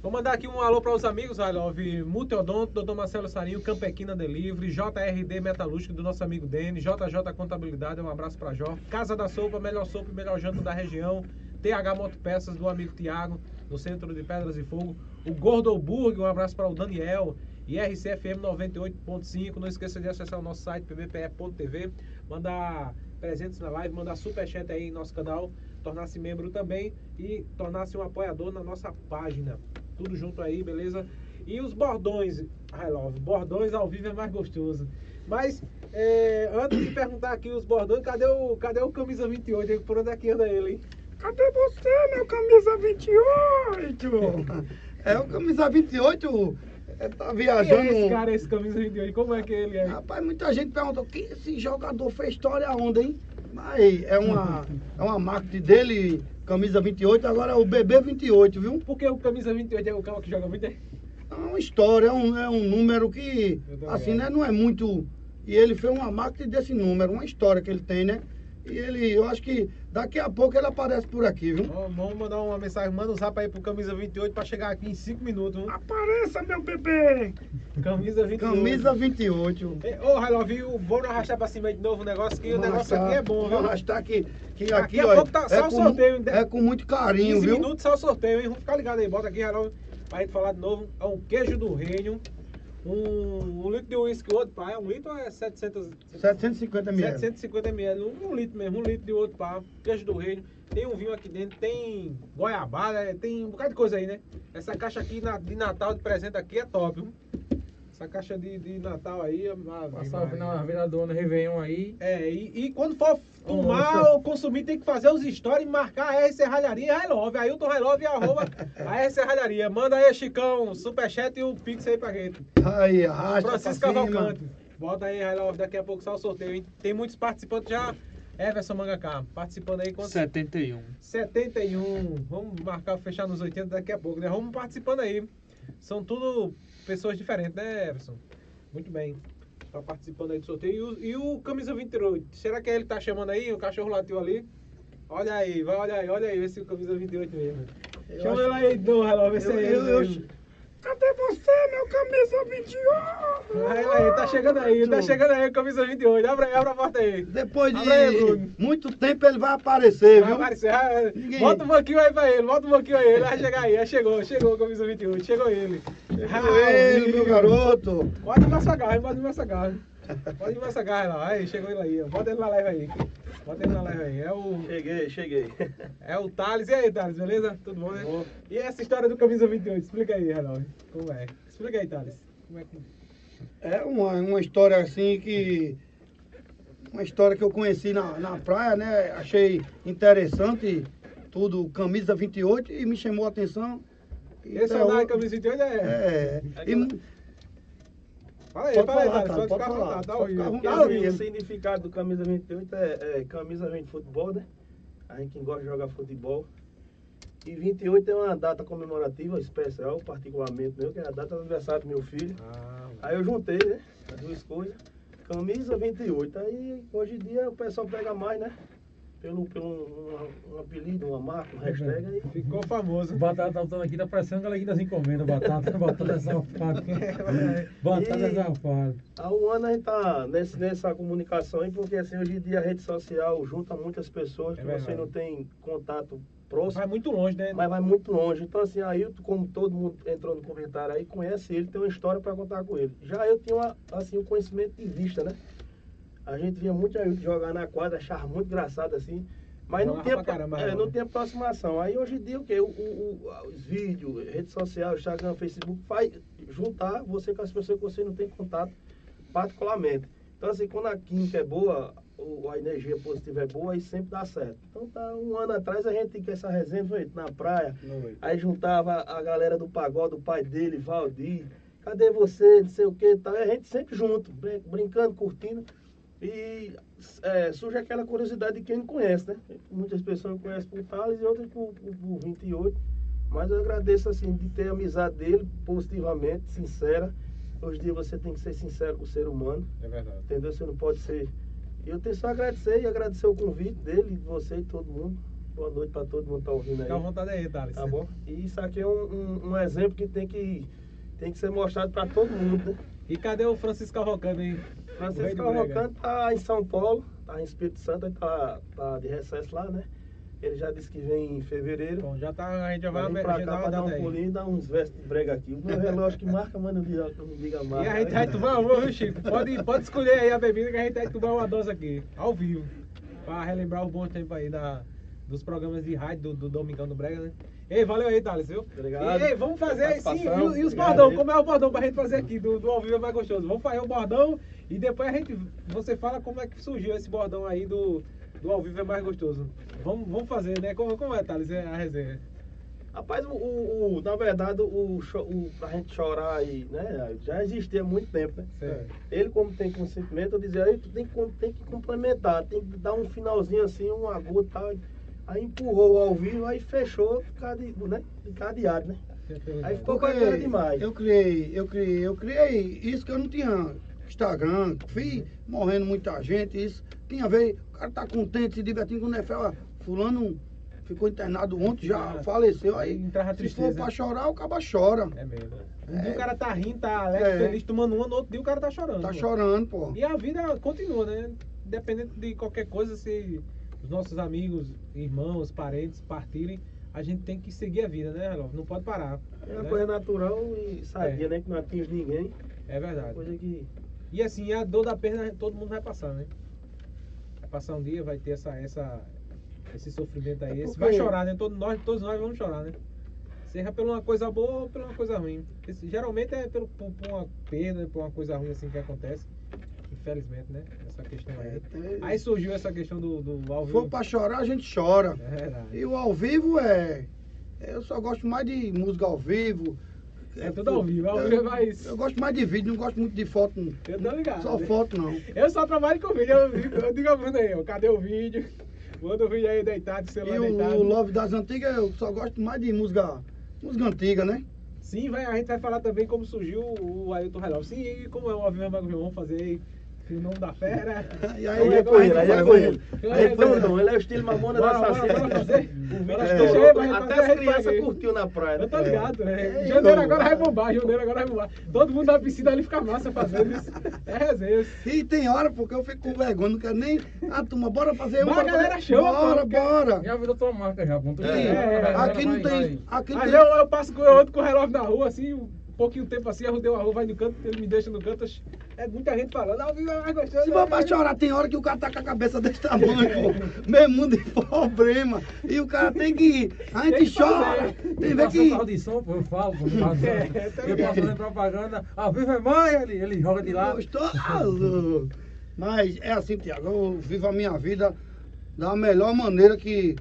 Vou mandar aqui um alô para os amigos, Railove. Multiodonto, Dr. Marcelo Sarinho, Campequina Delivery, JRD Metalúrgica do nosso amigo Dene, JJ Contabilidade, um abraço para Jó. Casa da Sopa, melhor sopa e melhor janta da região. TH Motopeças do amigo Tiago, no centro de Pedras e Fogo. O Gordo Burger, um abraço para o Daniel. E RCFM 98.5. Não esqueça de acessar o nosso site pbpe.tv. Mandar presentes na live, mandar superchat aí em nosso canal. Tornar-se membro também e tornar-se um apoiador na nossa página. Tudo junto aí, beleza? E os bordões, I love, bordões ao vivo é mais gostoso. Mas, é, antes de perguntar aqui os bordões, cadê o, cadê o camisa 28? aí? Por onde é que anda ele, hein? Cadê você, meu camisa 28? É o camisa 28. É, tá Quem viajando. é esse cara, esse camisa 28? Como é que ele é? Rapaz, muita gente perguntou, que esse jogador fez história onde, hein? Mas é uma, é uma marca dele, camisa 28, agora é o BB 28, viu? Porque o camisa 28 é o cara que joga muito? é? É uma história, é um, é um número que, assim, né, não é muito. E ele fez uma marca desse número, uma história que ele tem, né? E ele, eu acho que daqui a pouco ele aparece por aqui, viu? Ó, Vamos mandar uma mensagem, manda um zap aí pro camisa 28 pra chegar aqui em 5 minutos. viu? Apareça, meu bebê! Camisa 28. Camisa 28. É, Ô, Railovinho, vamos arrastar pra cima de novo o negócio, que o negócio aqui é bom, viu? Vamos arrastar aqui, que aqui, Daqui a ó, pouco tá só é, o com, sorteio, né? é com muito carinho, 15 viu? minutos só o sorteio, hein? Vamos ficar ligado aí, bota aqui, Railovinho, pra gente falar de novo. É um queijo do reino, um, um litro de uísque, outro pá, é um litro ou é 700... 750 ml. 750 ml, um, um litro mesmo, um litro de outro pá, queijo do reino. Tem um vinho aqui dentro, tem goiabada, é, tem um bocado de coisa aí, né? Essa caixa aqui na- de Natal de presente aqui é top, viu? Essa caixa de, de Natal aí... Passar Maria. na viradona, Réveillon aí. É, e, e quando for tomar Nossa. ou consumir, tem que fazer os stories e marcar a R Serralharia e Railove. Ailton Railove e arroba a R Serralharia. Manda aí, Chicão, superchat e o pix aí pra gente. Aí, arrasta Francisco. Cavalcante. Bota aí, Railove, daqui a pouco só o sorteio, hein? Tem muitos participantes já. Everson Mangaká, participando aí com 71. 71. Vamos marcar, fechar nos 80 daqui a pouco, né? Vamos participando aí. São tudo pessoas diferentes, né, Everson? Muito bem. Tá participando aí do sorteio. E o, e o camisa 28? Será que é ele tá chamando aí? O cachorro latiu ali? Olha aí, vai, olha aí, olha aí, esse é o camisa 28 mesmo. Eu Chama acho- ele aí novo, Reló, vê se Eu- é ele. eu- eu- mesmo. Cadê você, meu camisa 28? Vai aí, tá chegando aí, tá chegando aí o camisa 28. Abre, aí, abre a porta aí. Depois de aí, muito tempo ele vai aparecer, Vai viu? aparecer, vai- Ninguém- Bota um pouquinho aí pra ele, bota um pouquinho aí. Ele vai chegar aí, aí chegou, chegou o camisa 28, chegou ele. Ei, meu garoto. Pode ir essa garra, pode ir essa garra. Pode ir essa garra lá. Aí, chegou ele aí. ó. Bota ele na live aí. Bota ele na live aí. É o, Cheguei, cheguei. é o Thales. E aí, Thales, beleza? Tudo bom, né? E essa história do camisa 28? Explica aí, Renal. Como é? Explica aí, Thales. Como é que. É uma, uma história assim que. Uma história que eu conheci na, na praia, né? Achei interessante tudo, camisa 28, e me chamou a atenção. E Esse é o da hoje- camisa 28 é. É. E, mu- Fala aí, Pode fala aí, falar. Thales, Pode falar. Dá o rio. vontade. Ah, Sim. o significado do camisa 28 é, é camisa vem de futebol, né? A gente gosta de jogar futebol. E 28 é uma data comemorativa especial, particularmente meu, que é a data do aniversário do meu filho. Ah, Aí eu juntei, né? As duas coisas. Camisa 28. Aí hoje em dia o pessoal pega mais, né? Pelo, pelo um, apelido, uma marca, um hashtag aí. Ficou famoso. Batata tá aqui, tá parecendo aquela das encomendas. Batata, batata é safado. batata é E- safado. Há um ano a gente tá nesse, nessa comunicação aí, porque assim, hoje em dia a rede social junta muitas pessoas É que você verdade. não tem contato próximo. Vai muito longe, né? Mas vai muito longe. Então, assim, Ailton, como todo mundo entrou no comentário aí, conhece ele, tem uma história para contar com ele. Já eu tinha, uma, assim, um conhecimento de vista, né? A gente via muito jogar na quadra, achava muito engraçado, assim. Mas não Jogava tinha, caramba, é, né? não tinha aproximação. Aí, hoje em dia, o quê? O, o- os vídeos, rede social, Instagram, Facebook, faz juntar você com as pessoas que você não tem contato particularmente. Então, assim, quando a química é boa, o- a energia positiva é boa, aí sempre dá certo. Então, tá, um ano atrás a gente com essa resenha foi na praia, aí juntava a galera do pagode, o pai dele, Valdir, cadê você, não sei o que tal, e a gente sempre junto, brin- brincando, curtindo, e é, surge aquela curiosidade de quem não conhece, né? Muitas pessoas conhecem por Thales e outras por, por, por 28, mas eu agradeço, assim, de ter a amizade dele, positivamente, sincera, hoje em dia você tem que ser sincero com o ser humano, É verdade. entendeu? Você não pode ser. E eu tenho só a agradecer e agradecer o convite dele, de você e todo mundo. Boa noite para todo mundo que tá ouvindo aí. Fica à vontade aí, Thales. Tá bom? E isso aqui é um, um, um exemplo que tem que, tem que ser mostrado para todo mundo, né? E cadê o Francisco Cavalcante, hein? O Francisco. Cavalcante tá em São Paulo, tá em Espírito Santo, ele tá, tá de recesso lá, né? Ele já disse que vem em fevereiro. Bom, já tá, a gente já vai vir pra cá pra dar um pulinho e dar uns vestes de brega aqui. O meu relógio que marca, mas não não diga mais. E a gente vai tomar uma, viu, Chico? Pode, pode escolher aí a bebida que a gente vai tomar uma dose aqui, ao vivo. Pra relembrar os bons tempos aí da, dos programas de rádio do, do Domingão do Brega, né? Ei, valeu aí, Thales, viu? Obrigado. E ei, vamos fazer aí sim. E, e os bordão? Como é o bordão pra gente fazer aqui? Do, do ao vivo é mais gostoso. Vamos fazer o bordão e depois a gente. Você fala como é que surgiu esse bordão aí do, do ao vivo é mais gostoso. Vamos, vamos fazer, né? Como, como é, Thales, a resenha? Rapaz, o, o- na verdade, o, o, pra gente chorar aí, né? Já existia há muito tempo, né? Certo. Ele, como tem consentimento, eu dizia, aí tu tem tem que complementar, tem que dar um finalzinho assim, um agudo e tal. Aí empurrou ao vivo, aí fechou, cade, né? cadeado, né? Aí ficou bacana demais. Eu criei, eu criei, eu criei isso que eu não tinha Instagram, fiz morrendo muita gente, isso tinha a ver, o cara tá contente, se divertindo com o Nefel, ó, fulano ficou internado ontem, já Ah, faleceu, aí entrava a se tristeza. for pra chorar, o caba chora, É mesmo. Um É. dia o cara tá rindo, tá alegre, É. feliz, tomando uma, no outro dia o cara tá chorando. tá pô. chorando, pô. E a vida continua, né? Independente de qualquer coisa, se os nossos amigos, irmãos, parentes partirem, a gente tem que seguir a vida, né, Relógio? Não pode parar. É uma né? coisa natural e sadia, É. né? Que não atinge ninguém. É verdade. Coisa que. E assim, a dor da perda todo mundo vai passar, né? Vai passar um dia, vai ter essa, essa, esse sofrimento aí. É porque- vai chorar, né? Todos nós, todos nós vamos chorar, né? Seja por uma coisa boa ou por uma coisa ruim. Esse- geralmente é pelo, por, por uma perda, por uma coisa ruim assim que acontece. Infelizmente, né? Essa questão aí. É, Aí surgiu essa questão do, do ao Se vivo. for pra chorar, a gente chora. É verdade. E o ao vivo é. Eu só gosto mais de música ao vivo. É tudo ao vivo, ao Eu- vivo é Eu gosto mais de vídeo, não gosto muito de foto. não. Eu tô ligado. Só foto não. Eu só trabalho com vídeo. Eu, eu digo a Bruno aí, ó, cadê o vídeo? Manda o vídeo aí deitado, E celular o, deitado. o Love das Antigas, eu só gosto mais de música, música antiga, né? Sim, vai, a gente vai falar também como surgiu o Ailton Relógio. Sim, e como é o Avião Mago Vamos fazer aí o nome da fera. E Aí aí, é com ele, aí é. Eu Aí ia foi dizer- não, ele é o estilo mamona da. O vídeo estourou, aí, vai até as crianças curtiu na praia. né? Eu tô ligado, né? É, janeiro então. agora vai bombar, janeiro agora vai bombar. Todo mundo na piscina ali fica massa fazendo isso. É resenha. E tem hora porque eu fico com vergonha, não quero nem. Ah, turma, bora fazer um. Mas a bora galera chama, Bora, bora. Já virou tua marca já, É, aqui não tem. Aqui não tem. eu, eu passo ando com o relógio na rua, assim, pouquinho tempo assim, eu rodei a rua, vai no canto, ele me deixa no canto. É muita gente falando, é mais gostoso. Se for pra chorar, tem hora que o cara tá com a cabeça desse tamanho, pô. Meu mundo de problema. E o cara tem que ir. A Tem gente fazer. chora. Tem faço que. som, pô, eu falo, pô, eu faço- É, tá eu passo fazendo propaganda, ao vivo é mãe, ele, ele joga de lá. Gostoso. Mas é assim, Tiago, eu vivo a minha vida da melhor maneira que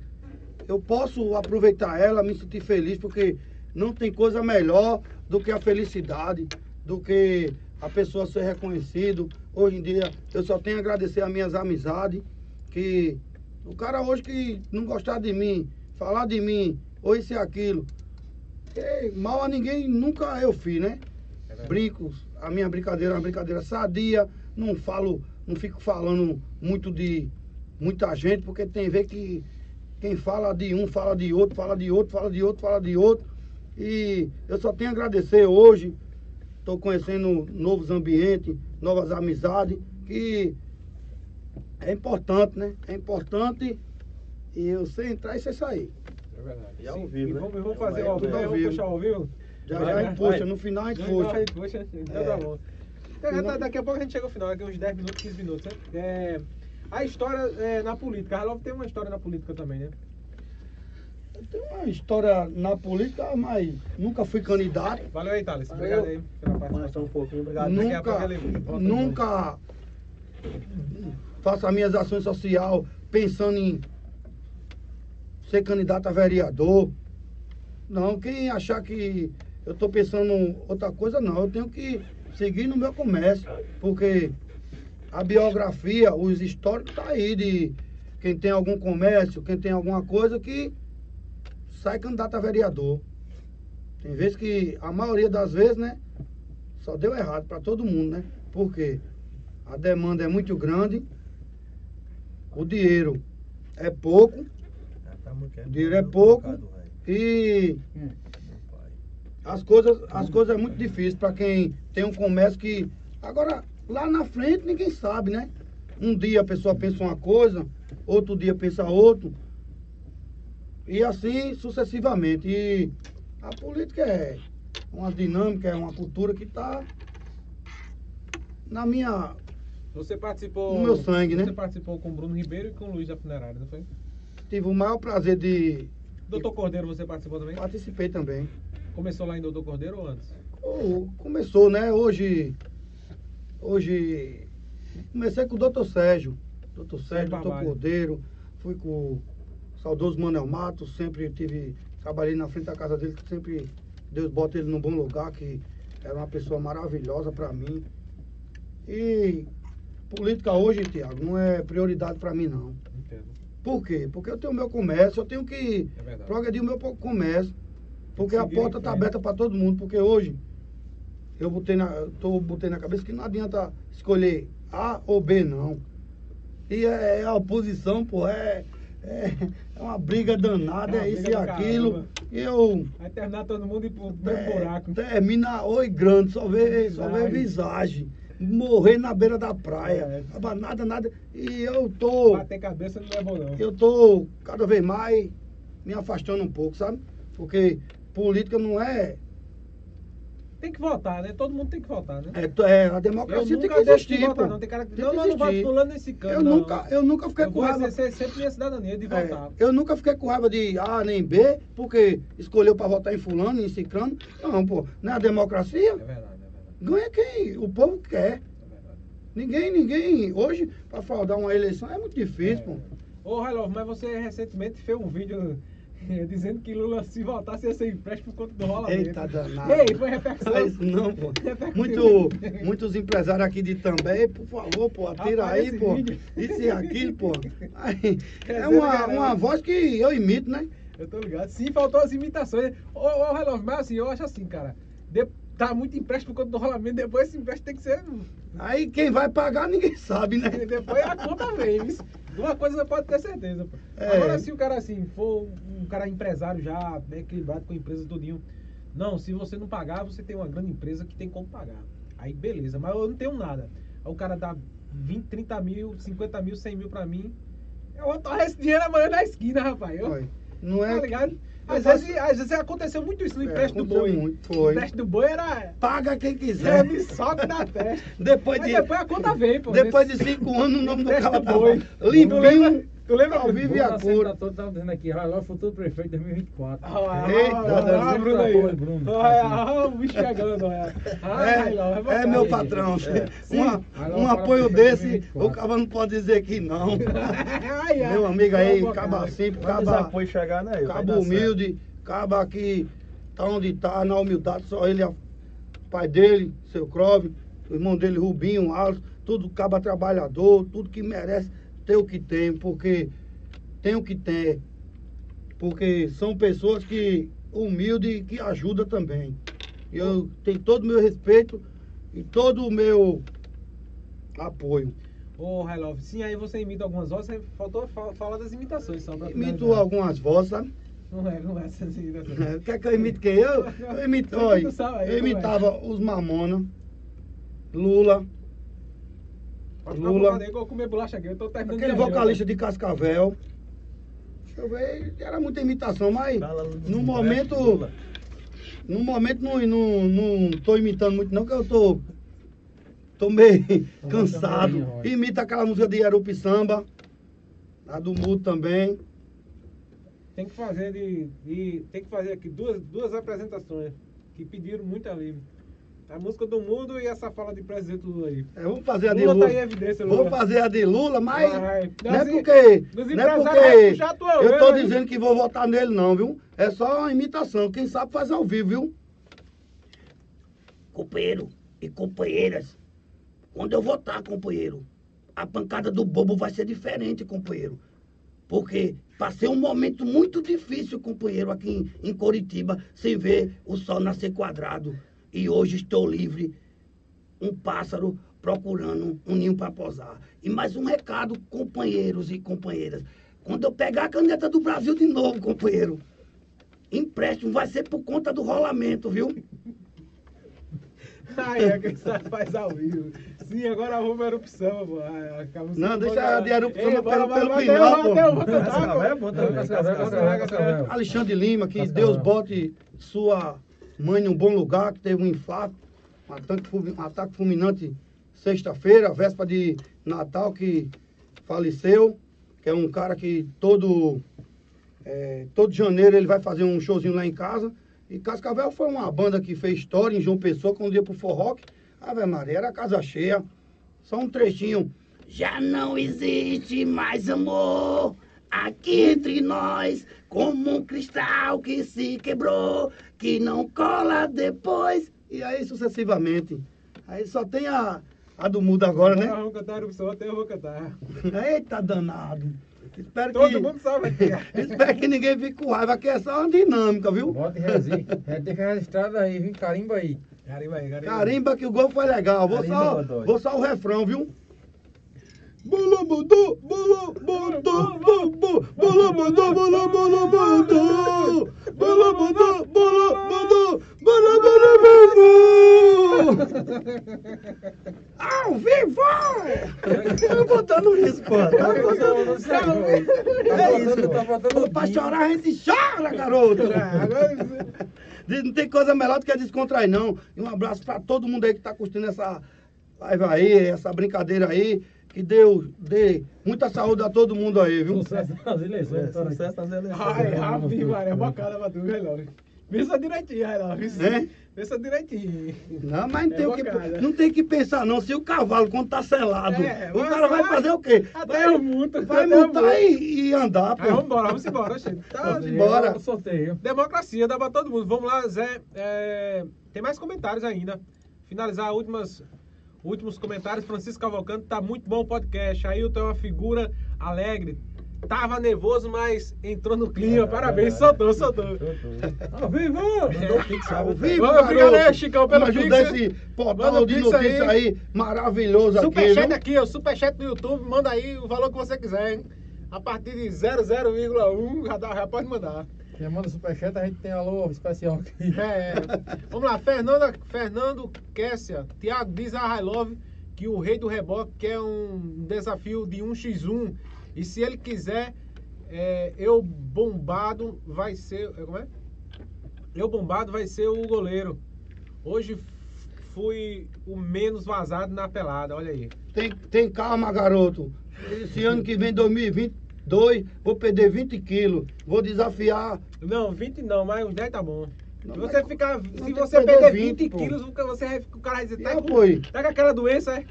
eu posso aproveitar ela, me sentir feliz, porque não tem coisa melhor do que a felicidade, do que a pessoa ser reconhecido. Hoje em dia eu só tenho a agradecer as minhas amizades, que o cara hoje que não gostar de mim, falar de mim, ou isso e aquilo, que mal a ninguém nunca eu fiz, né? brinco, a minha brincadeira é uma brincadeira sadia, não falo, não fico falando muito de, muita gente, porque tem vez que quem fala de um, fala de outro, fala de outro, fala de outro, fala de outro. E eu só tenho a agradecer hoje. Estou conhecendo novos ambientes, novas amizades, que é importante, né? É importante e você entrar e você sair. É verdade. E ao Sim, vivo, e né? vamos, vamos É fazer ao ao vivo. vivo. Vamos puxar ao vivo? Já Vai, já gente puxa, no final a gente puxa. puxa, então É. tá bom. Da- da- Daqui a pouco a gente chega ao final, aqui uns 10 minutos, 15 minutos. né? É, a história é, na política, a Harlov tem uma história na política também, né? Tem uma história na política, mas nunca fui candidato. Valeu aí, Thales. Valeu. Obrigado aí pela participação. um pouquinho, obrigado. Pouco Nunca, nunca faço as minhas ações sociais pensando em ser candidato a vereador. Não, quem achar que eu estou pensando em outra coisa, não. Eu tenho que seguir no meu comércio, porque a biografia, os históricos tá aí de quem tem algum comércio, quem tem alguma coisa que sai candidato a vereador. Tem vezes que, a maioria das vezes, né, só deu errado para todo mundo, né? Porque a demanda é muito grande, o dinheiro é pouco O dinheiro é pouco. e as coisas, as coisas é muito difícil para quem tem um comércio que. Agora, lá na frente ninguém sabe, né? Um dia a pessoa pensa uma coisa, outro dia pensa outro. E assim sucessivamente. E a política é uma dinâmica, é uma cultura que está na minha. Você participou. No meu sangue, né? Você participou com o Bruno Ribeiro e com o Luiz da Funerária, não foi? Tive o maior prazer de. Doutor Cordeiro, você participou também? Participei também. Começou lá em Doutor Cordeiro ou antes? Oh, começou, né? Hoje. Hoje. Comecei com o doutor Sérgio. Doutor Sérgio, doutor. Cordeiro. Fui com saudoso Manuel Matos. Sempre tive. Trabalhei na frente da casa dele, que sempre Deus bota ele num bom lugar, que era uma pessoa maravilhosa para mim. E política hoje, Tiago, não é prioridade para mim, não. Entendo. Por quê? Porque eu tenho meu comércio, eu tenho que É progredir o meu comércio. Porque a porta está frente. aberta para todo mundo. Porque hoje eu botei na, tô, botei na cabeça que não adianta escolher A ou B, não. E é, é a oposição, pô, é, é, é uma briga danada, É é, isso e aquilo. E eu Vai terminar todo mundo e pro mesmo é, buraco. termina oi grande, só vê, só vê Visagem. visagem. Morrer na beira da praia. É. Acaba Nada, nada. E eu tô. Bater cabeça não é bom, não. eu tô cada vez mais me afastando um pouco, sabe? Porque política não é. Tem que votar, né? Todo mundo tem que votar, né? É, é, a Eu democracia tem nunca que de existir, votar, pô. não. Tem cara que Tem não, que não, não voto fulano nesse canto. Eu não, nunca, eu nunca fiquei Eu com raiva. exercer sempre minha cidadania de É, votar. eu nunca fiquei com raiva de A nem B, porque escolheu pra votar em fulano, em ciclano. Não, pô, não é a democracia. É verdade, é verdade. Ganha quem o povo quer. É verdade. Ninguém, ninguém. Hoje, pra fraudar uma eleição é muito difícil, É. pô. Ô, Railov, mas você recentemente fez um vídeo dizendo que Lula, se votasse, ia ser empréstimo por conta do rolamento. Eita danado. Ei, foi repercussão. Isso não, pô. Muito, muitos empresários aqui de também, por favor, pô, atira Rapaz, aí, pô. vídeo. Isso e aquilo, pô. Aí, é uma, uma voz que eu imito, né? Eu tô ligado. Sim, faltou as imitações. Ô, ô Railov, mas assim, eu acho assim, cara. De... Tá muito empréstimo por conta do rolamento, depois esse empréstimo tem que ser. Aí quem vai pagar ninguém sabe, né? Depois a conta vem, viu? De uma coisa você pode ter certeza, pô. É. Agora, se o cara assim for um cara empresário já, né, equilibrado com a empresa tudinho. Não, se você não pagar, você tem uma grande empresa que tem como pagar. Aí beleza, mas eu não tenho nada. Aí o cara dá 20, 30 mil, 50 mil, 100 mil pra mim. Eu vou torrar esse dinheiro amanhã na esquina, rapaz. Eu. Não tá é. ligado? Às vezes, às vezes aconteceu muito isso no É, empréstimo do aconteceu boi. muito, O foi. empréstimo do boi era. Paga quem quiser. me sobe na testa. Depois Mas de, depois a conta vem, pô. depois de Nesse- cinco anos, o nome do cara do boi. Limpinho. Tu lembra? Ao vivo e a cor. Todo tava dizendo aqui, Railó, futuro prefeito 2024. Ah, Eita, ah, ah, Bruno aí. Bruno. Ah, o bicho chegando. Ah, É, é meu patrão. Agora um apoio desse, 2024. o cara não pode dizer que não. Meu amigo aí, caba simples, caba, apoios chegar, né? certo. humilde, caba que tá onde tá, na humildade, só ele, o pai dele, seu Crove, o irmão dele, Rubinho, Alves, tudo caba trabalhador, tudo que merece ter o que tem, porque tem o que tem. Porque são pessoas que humildes e que ajudam também. Eu tenho todo o meu respeito e todo o meu apoio. Ô, Love, sim, aí você imita algumas vozes, aí faltou fa- falar das imitações só pra Imito finalizar. algumas vozes, sabe? Não é, não é essas imitações. É, Quer que eu imite quem? Eu, eu imito, olha, eu é? imitava os Mamona, Lula, Lula. eu vou comer bolacha aqui, eu tô terminando aquele de vocalista de Cascavel. Deixa eu ver, era muita imitação, mas Fala, no momento, Lula. no momento não, não, não tô imitando muito não, que eu tô, tô meio cansado. também. Imita aquela música de Arupi Samba, a do Mudo também. Tem que fazer de, de- tem que fazer aqui duas, duas apresentações que pediram muito ali. A música do mundo e essa fala de presidente Lula aí. É, vamos fazer a de Lula Lula. tá em evidência, Vou Lula. fazer a de Lula, mas Vai. não é Assim, porque, não é vai porque tua eu tô dizendo que vou votar nele não, viu? É só uma imitação, quem sabe faz ao vivo, viu? Companheiro e companheiras, quando eu votar, companheiro, a pancada do bobo vai ser diferente, companheiro. Porque passei um momento muito difícil, companheiro, aqui em, em Coritiba, sem ver o sol nascer quadrado. E hoje estou livre um pássaro procurando um ninho para posar. E mais um recado, companheiros e companheiras. Quando eu pegar a caneta do Brasil de novo, companheiro, empréstimo vai ser por conta do rolamento, viu? Ai, é que você faz ao vivo. Sim, agora vamos para erupção, pô. Ai, acaba Não, deixa a de erupção Ei, pelo- bora, pelo final, pô. é. Alexandre Lima, que. Deus bote sua mãe em um bom lugar, que teve um infarto, um ataque, um ataque fulminante sexta-feira, véspera de Natal, que faleceu, que é um cara que todo, é, todo janeiro ele vai fazer um showzinho lá em casa. E Cascavel foi uma banda que fez história em João Pessoa, quando ia pro Forrock. Ave Maria, era casa cheia. Só um trechinho. Já não existe mais amor aqui entre nós, como um cristal que se quebrou, que não cola depois. E aí sucessivamente. Aí só tem a, a do mudo agora, né? vamos cantar erupção, até eu vou cantar. Eita danado. Espero Todo que, mundo sabe aqui. espero que ninguém fique com raiva, que é só uma dinâmica, viu? Bota em rezinho. É, deixa registrado aí, viu? Carimba aí. Carimba aí, carimba. Carimba que o gol foi legal. Vou Carimba, só, vou só o refrão, viu? Bola mandou, bola mandou, bola bola mandou, bola bola mandou, bola mandou, bola mandou, bola bola mandou. Ao vivo! Tá botando isso, pô. Tá botando É isso. Tá botando Pra chorar a gente chora, garoto. Agora- Diz, Não tem coisa melhor do que descontrair, não. E um abraço pra todo mundo aí que tá curtindo essa live aí, essa brincadeira aí. Que Deus dê muita saúde a todo mundo aí, viu? Sucesso nas eleições. É, sucesso nas eleições. Ai, Ravi, Maria, bacana pra tu, Relógio. Pensa direitinho, Relógio. É? Pensa direitinho. Não, mas não É tem, o que, bocada. não tem que pensar, não. Se o cavalo, quando tá selado, É, o cara vai vai- fazer o quê? Até vai, eu multo. vai multo. e, e andar, pô. Aí vamos embora, vamos embora, gente. Tá, bora. Sorteio. Democracia, dá pra todo mundo. Vamos lá, Zé. É, tem mais comentários ainda. Finalizar últimas, últimos comentários. Francisco Cavalcante, tá muito bom o podcast. Ailton é uma figura alegre. Tava nervoso, mas entrou no clima. É, Parabéns, é, soltou, soltou. Ao vivo! Mandou o Pix, Ao vivo, Vamos, obrigado aí, Chicão, pelo Vamos ajudar Pix. esse portal de Pix notícias aí. maravilhoso aqui, Superchat aqui, o superchat no YouTube, manda aí o valor que você quiser, hein? A partir de 00,1 já, já pode mandar. Quem manda superchat, a gente tem alô especial aqui. É, vamos lá, Fernanda, Fernando Kessia, Thiago diz a High Love que o rei do reboque quer um desafio de 1x1 e se ele quiser, é, eu bombado vai ser. é, Como é? Eu bombado vai ser o goleiro. Hoje fui o menos vazado na pelada, olha aí. Tem, tem calma, garoto. Esse ano que vem, 2022, vou perder 20 quilos. Vou desafiar. Não, 20 não, mas uns 10 tá bom. Não, se você ficar. Se você perder perder 20, 20 pô. quilos, o cara- você vai, o cara vai dizer, tá com, tá com aquela doença, é?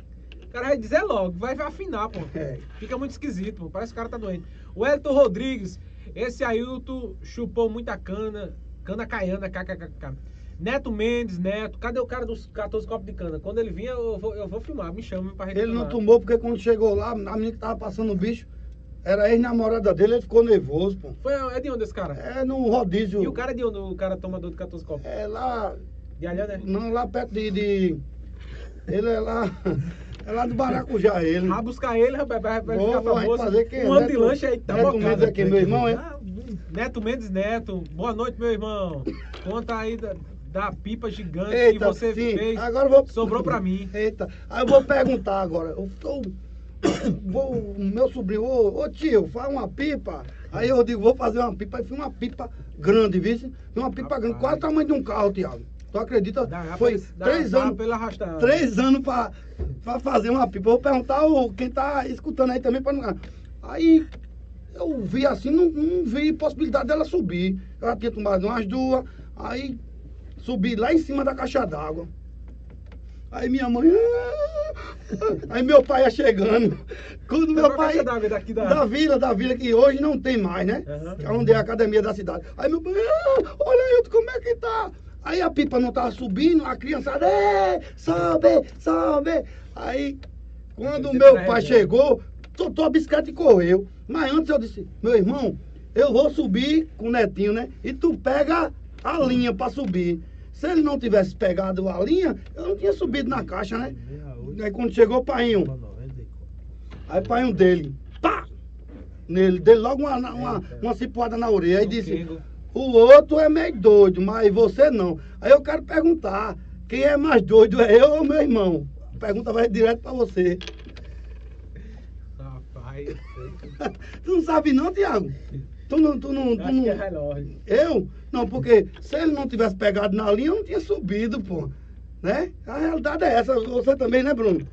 O cara vai dizer logo, vai afinar, pô. É. Fica muito esquisito, pô. Parece que o cara tá doente. O Elton Rodrigues, esse Ailton chupou muita cana, cana caiana, kkkk. Neto Mendes, Neto, cadê o cara dos 14 copos de cana? Quando ele vinha, eu vou, eu vou filmar, me chama pra Ele não tomou porque quando chegou lá, a menina que tava passando o bicho, era a ex-namorada dele, ele ficou nervoso, pô. Foi, é de onde esse cara? É no rodízio. E o cara é de onde o cara tomador de 14 copos? É lá. De Alhã, né? Não, lá perto de. de- ele é lá. É lá do Baracujá ele. Vá buscar ele, rapaz, vai, vai ficar vou famoso. fazer quem um ano de lanche aí, tá Neto bocado. Mendes aqui, meu irmão, é? Ah, Neto Mendes Neto, boa noite, meu irmão. Conta aí da, da pipa gigante que Eita, você sim. fez. Agora vou... Sobrou pra mim. Eita, aí eu vou perguntar agora. Eu tô... Vou, o meu sobrinho, ô, ô tio, faz uma pipa. Aí eu digo, vou fazer uma pipa. Aí fiz uma pipa grande, viu? Uma pipa Rapaz. grande, quase o tamanho de um carro, Tiago. Tu acredita? Dá, Foi dá, três dá anos. arrastar. Três anos pra, pra fazer uma pipa. Vou perguntar o, quem tá escutando aí também pra não. Aí eu vi assim, não, não vi possibilidade dela subir. Eu já tinha tomado umas duas, aí subi lá em cima da caixa d'água. Aí minha mãe. Aí meu pai ia chegando. Quando meu a pai. d'água daqui da- Da vila, da vila, que hoje não tem mais, né? É onde é a academia da cidade. Aí meu pai, "Ah, olha aí, como é que tá? Aí a pipa não tava subindo, a criançada, "Ei, sobe, sobe. Aí, quando meu pai chegou, soltou a bicicleta e correu. Mas antes eu disse, meu irmão, eu vou subir com o netinho, né? E tu pega a linha pra subir. Se ele não tivesse pegado a linha, eu não tinha subido na caixa, né? Aí quando chegou o painho, aí o painho dele, pá! Nele, dele logo uma, uma, uma cipuada na orelha. Aí disse, o outro é meio doido, mas você não. Aí eu quero perguntar, quem é mais doido, é eu ou meu irmão? A pergunta vai direto pra você. Rapaz, tu não sabe não, Tiago? Tu não, tu não, tu Acho que é não... relógio. Eu? Não, porque se ele não tivesse pegado na linha, eu não tinha subido, pô. Né? A realidade é essa. Você também, né, Bruno?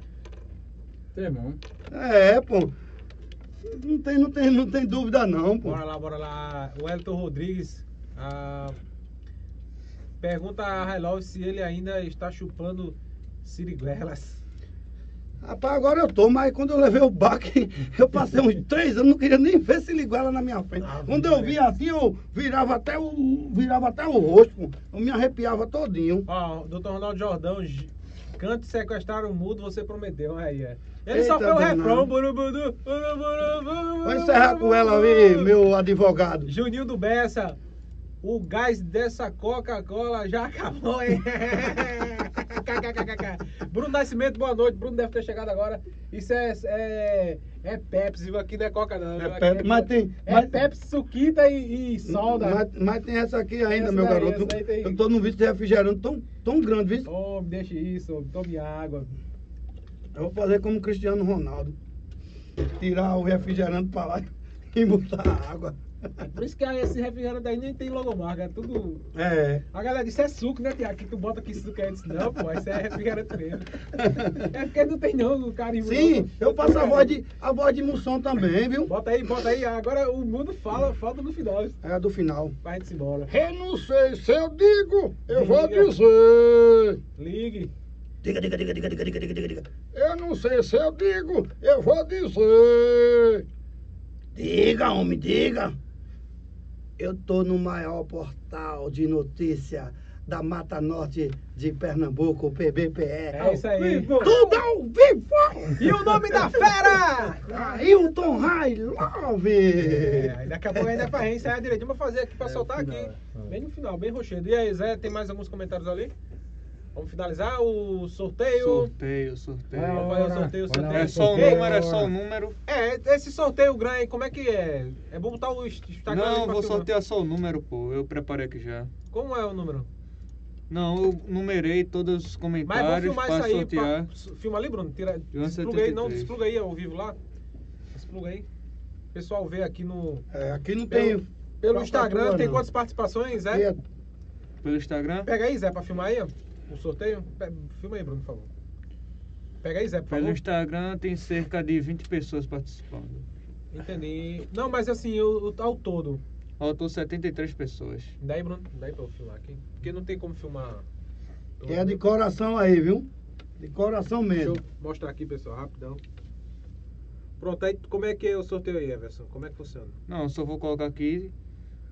Teu irmão. É, pô. Não tem, não tem, não tem dúvida não, pô. Bora lá, bora lá. O Elton Rodrigues ah, pergunta a Hello se ele ainda está chupando siriguelas. Rapaz, agora eu tô, mas quando eu levei o baque, eu passei uns três anos, não queria nem ver se ligou ela na minha frente. Ah, quando eu vi assim, eu virava até o, virava até o rosto. Eu me arrepiava todinho. Ó, doutor Ronaldo Jordão, cante sequestrar o mudo, você prometeu. Aí, é. Ele só Eita, fez o danado. refrão. Vou encerrar com ela ali, meu advogado. Juninho do Bessa, o gás dessa Coca-Cola já acabou, hein? Bruno Nascimento, boa noite. Bruno deve ter chegado agora. Isso é, é, é Pepsi, viu? aqui não é Coca, não. É Pepsi, mas tem- É mas- Pepsi, Suquita e, e soda. Mas, mas tem essa aqui ainda, Essa meu daí, garoto. tem- Eu tô num vício de refrigerante tão, tão grande, viu? Homem, deixa isso, tome água. Eu vou fazer como o Cristiano Ronaldo. Tirar o refrigerante pra lá e botar água. É por isso que esse refrigerante aí nem tem logomarca, é tudo. É. A galera disse é suco, né, Tiago? Que tu bota aqui suco aí. Eu disse, não, pô, isso é refrigerante mesmo. é porque não tem não, o carimbo. Sim, eu passo a voz, de, a voz de Mussum também, viu? Bota aí, bota aí. Agora o mundo fala, falta do final. É a do final. Vai de bola Eu não sei, se eu digo, eu Liga. vou dizer. Ligue. Diga, diga, diga, diga, diga, diga, diga, diga. Eu não sei se eu digo, eu vou dizer. Diga, homem, diga. Eu tô no maior portal de notícia da Mata Norte de Pernambuco, PBPE. É isso aí. Tudo ao vivo! E o nome da fera? Ailton High Love! É, daqui a pouco ainda é pra gente ensaiar direitinho. Vou fazer aqui pra soltar aqui. Bem no final, bem rochedo. E aí, Zé, tem mais alguns comentários ali? Vamos finalizar o sorteio. Sorteio, sorteio. É, Vamos fazer o sorteio, Olha sorteio. lá, É só o número, é só o número. É, esse sorteio grande, como é que é? É bom botar o Instagram Não, vou filmar. sortear só o número, pô. Eu preparei aqui já. Como é o número? Não, eu numerei todos os Mas vamos comentários filmar isso para aí. sortear. Pra... Filma ali, Bruno. Tira... Despluga aí, não, 73. despluga aí ao vivo lá. Despluga aí. O pessoal vê aqui no. É, aqui não Pelo, tem. pelo Instagram tem quantas participações, Zé? É, Pelo Instagram? Pega aí, Zé, pra filmar aí, ó. O sorteio. Filma aí, Bruno, por favor. Pega aí, Zé, por Pelo favor. Instagram tem cerca de 20 pessoas participando. Entendi. Não, mas assim, o, ao todo. Faltou 73 pessoas. Daí, Bruno, daí pra eu filmar aqui. Porque não tem como filmar. é de coração aí, viu? De coração Deixa mesmo. eu mostrar aqui, pessoal, rapidão. Pronto, aí como é que é o sorteio aí, Everson? Como é que funciona? Não, eu só vou colocar aqui,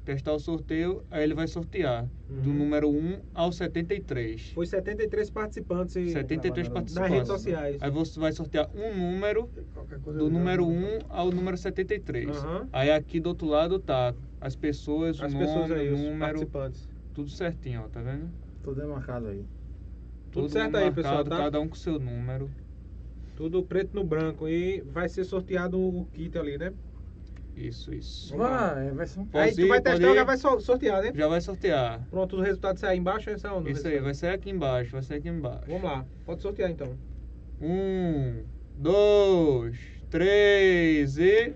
testar o sorteio, aí ele vai sortear. Do Uhum. número 1 ao 73. Foi 73 participantes em- 73 nas participantes. redes sociais. Aí você vai sortear um número do número dou. 1 ao número 73. Aham. Aí aqui do outro lado tá as pessoas, o As nome, pessoas aí, o os número, participantes. tudo certinho, ó, tá vendo? Tudo é marcado aí. Tudo Todo certo aí, marcado, pessoal, tá? Cada um com seu número. Tudo Tudo preto no branco. E vai ser sorteado o kit ali, né? Isso, isso. Vamos lá. É, vai ser um... Aí tu vai testar já vai so- sortear, né? Já vai sortear. Pronto, o resultado sai aí embaixo ou sai onde? Isso aí, vai sair aqui embaixo, vai sair aqui embaixo. Vamos lá, pode sortear então. Um, dois, três e.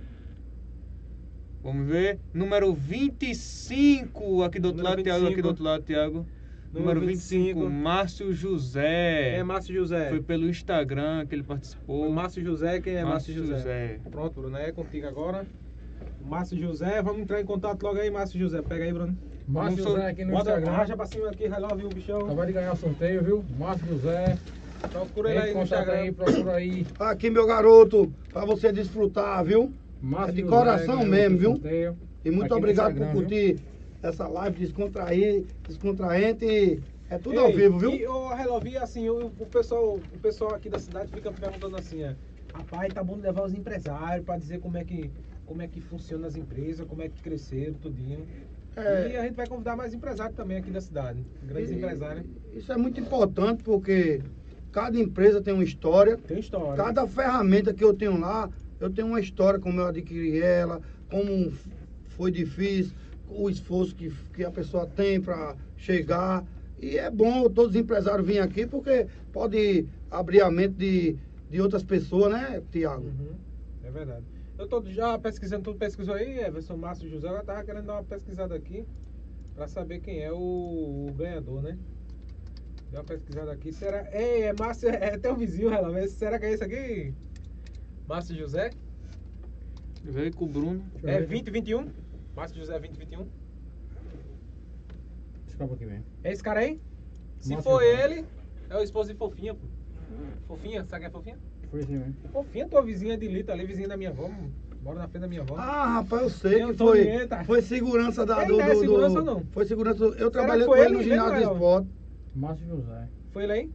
Vamos ver. Número 25 aqui do outro Número lado, Thiago. Aqui 25. do outro lado, Thiago. Número Número 25, 25. Márcio José. É Márcio José? Foi pelo Instagram que ele O participou. Márcio José, quem é Márcio, José? José. Pronto, Bruno, é contigo agora. Márcio José, vamos entrar em contato logo aí, Márcio José. Pega aí, Bruno. Márcio Vamos José aqui no Bota, Instagram. arracha pra cima aqui, relove o bichão. Acabou de ganhar o sorteio, viu? Márcio José. Procura ele aí no Instagram. aí, procura aí. Aqui, meu garoto, pra você desfrutar, viu? Márcio É de José coração mesmo, viu? sorteio. E muito Aqui obrigado por curtir essa live descontrair, descontraente. e É tudo ao Ei, vivo, viu? E o Relovi, assim, o, o pessoal, o pessoal aqui da cidade fica perguntando assim, é, rapaz, tá bom levar os empresários pra dizer como é que como é que funciona as empresas, como é que cresceram, tudinho. É. E a gente vai convidar mais empresários também aqui da cidade, grandes E- empresários. Isso é muito importante porque cada empresa tem uma história. Tem história. Cada ferramenta que eu tenho lá, eu tenho uma história, como eu adquiri ela, como foi difícil, o esforço que, que a pessoa tem para chegar. E é bom todos os empresários virem aqui, porque pode abrir a mente de, de outras pessoas, né, Tiago? Uhum, é verdade. Eu tô já pesquisando, tu pesquisou aí, Everson Márcio José, eu tava querendo dar uma pesquisada aqui pra saber quem é o, o ganhador, né? Dá uma pesquisada aqui. Será. Ei, é Márcio, é teu vizinho, Relan. Será que é esse aqui? Márcio José? Veio com o Bruno. É ver. 2021? Márcio José 2021? Escapa aqui mesmo. É esse cara aí? Se Márcio for José. ele, é o esposo de Fofinha, pô. Fofinha, sabe quem é Fofinha? Foi assim mesmo. Fofinha, tua vizinha de Lita ali, vizinha da minha avó. Mora na frente da minha avó. Ah, rapaz, eu sei que foi, Tonieta. foi segurança da, Ele do, não é do- segurança, do- não? Foi segurança. Eu Será trabalhei com ele no ginásio de mesmo, esporte. Márcio José. Foi ele aí?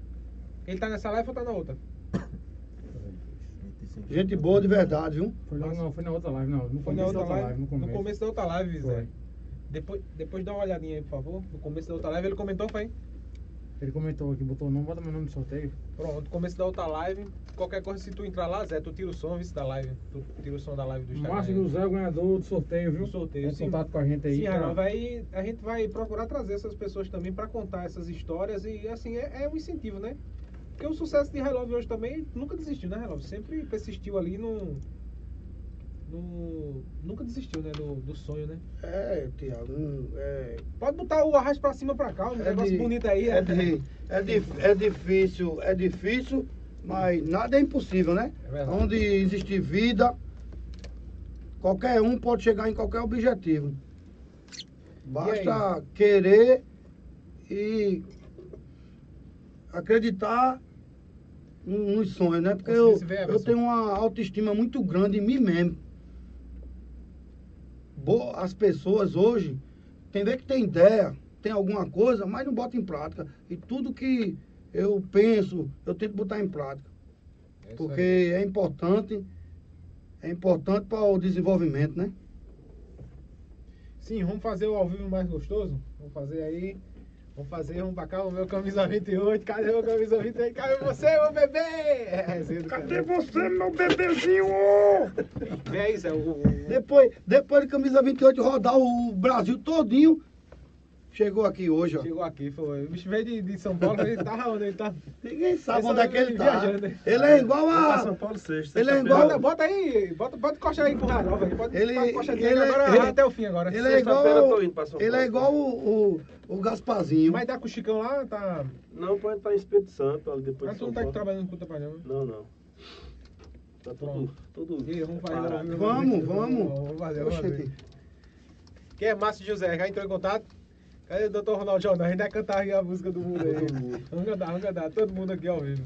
Ele tá nessa live ou tá na outra? Gente boa de verdade, viu? Foi, não, foi na outra live, não. No Foi na começo da outra outra live? live, no começo. da outra live, Zé. Depois, depois dá uma olhadinha aí, por favor. No começo da outra live ele comentou, foi? Ele comentou aqui, botou o nome, bota meu nome no sorteio. Pronto, começo da outra live. Qualquer coisa, se tu entrar lá, Zé, tu tira o som, vice da live. Tu tira o som da live do Instagram. Márcio José, é o ganhador do sorteio, viu? Do sorteio, em sim. contato com a gente aí. Sim, pra- Arnaldo, aí a gente vai procurar trazer essas pessoas também pra contar essas histórias e assim, é, é um incentivo, né? Porque o sucesso de High Love hoje também nunca desistiu, né, High Love? Sempre persistiu ali no. No nunca desistiu, né? Do, do sonho, né? É, Tiago, um, é, Pode botar o arrasto pra cima pra cá, um É negócio de- bonito aí. é, de- é, é difícil, é difícil, mas nada é impossível, né? É verdade. Onde existe vida, qualquer um pode chegar em qualquer objetivo. Basta querer e acreditar no- nos sonhos, né? Porque eu, eu tenho uma autoestima muito grande em mim mesmo. As pessoas hoje, tem vez que tem ideia, tem alguma coisa, mas não bota em prática. E tudo que eu penso, eu tento botar em prática. É Porque aí. é importante, é importante para o desenvolvimento, né? Sim, vamos fazer o ao vivo mais gostoso? Vamos fazer aí. Vamos fazer, vamos pra cá, o meu camisa 28. Cadê meu camisa 28? Cadê você, meu bebê? É, Cadê caramba. você, meu bebezinho? Vem aí, Zé. O, o- Depois, depois de camisa 28 rodar o Brasil todinho, chegou aqui hoje, ó. Chegou aqui, foi. O bicho veio de, de São Paulo, ele tava onde ele tá? Ninguém sabe onde é que ele tá. viajando, hein? Ele é igual a. São Paulo sexta. Ele é igual- Bota, bota aí, bota, bota encostar aí com o Rarova aí. Pode Ele- ele, encostar ele- agora ele- até o fim agora. Ele é igual. Sexta-feira eu tô indo pra São Ele é Paulo. igual o, o, o Gasparzinho. Mas dá com o Chicão lá, tá. Não, pode estar em Espírito Santo, ali depois Mas tu não tá trabalhando com o Tapanhão, né? Não, não. Tá tudo, tudo Ih, vamos fazer. Vamos, vamos. Vamos. Oxente. Quem é Márcio José? Já entrou em contato? Cadê o doutor Ronaldo Jornal? A gente vai cantar aqui a música do mundo aí. Vamos cantar, vamos cantar. Todo mundo aqui ao vivo.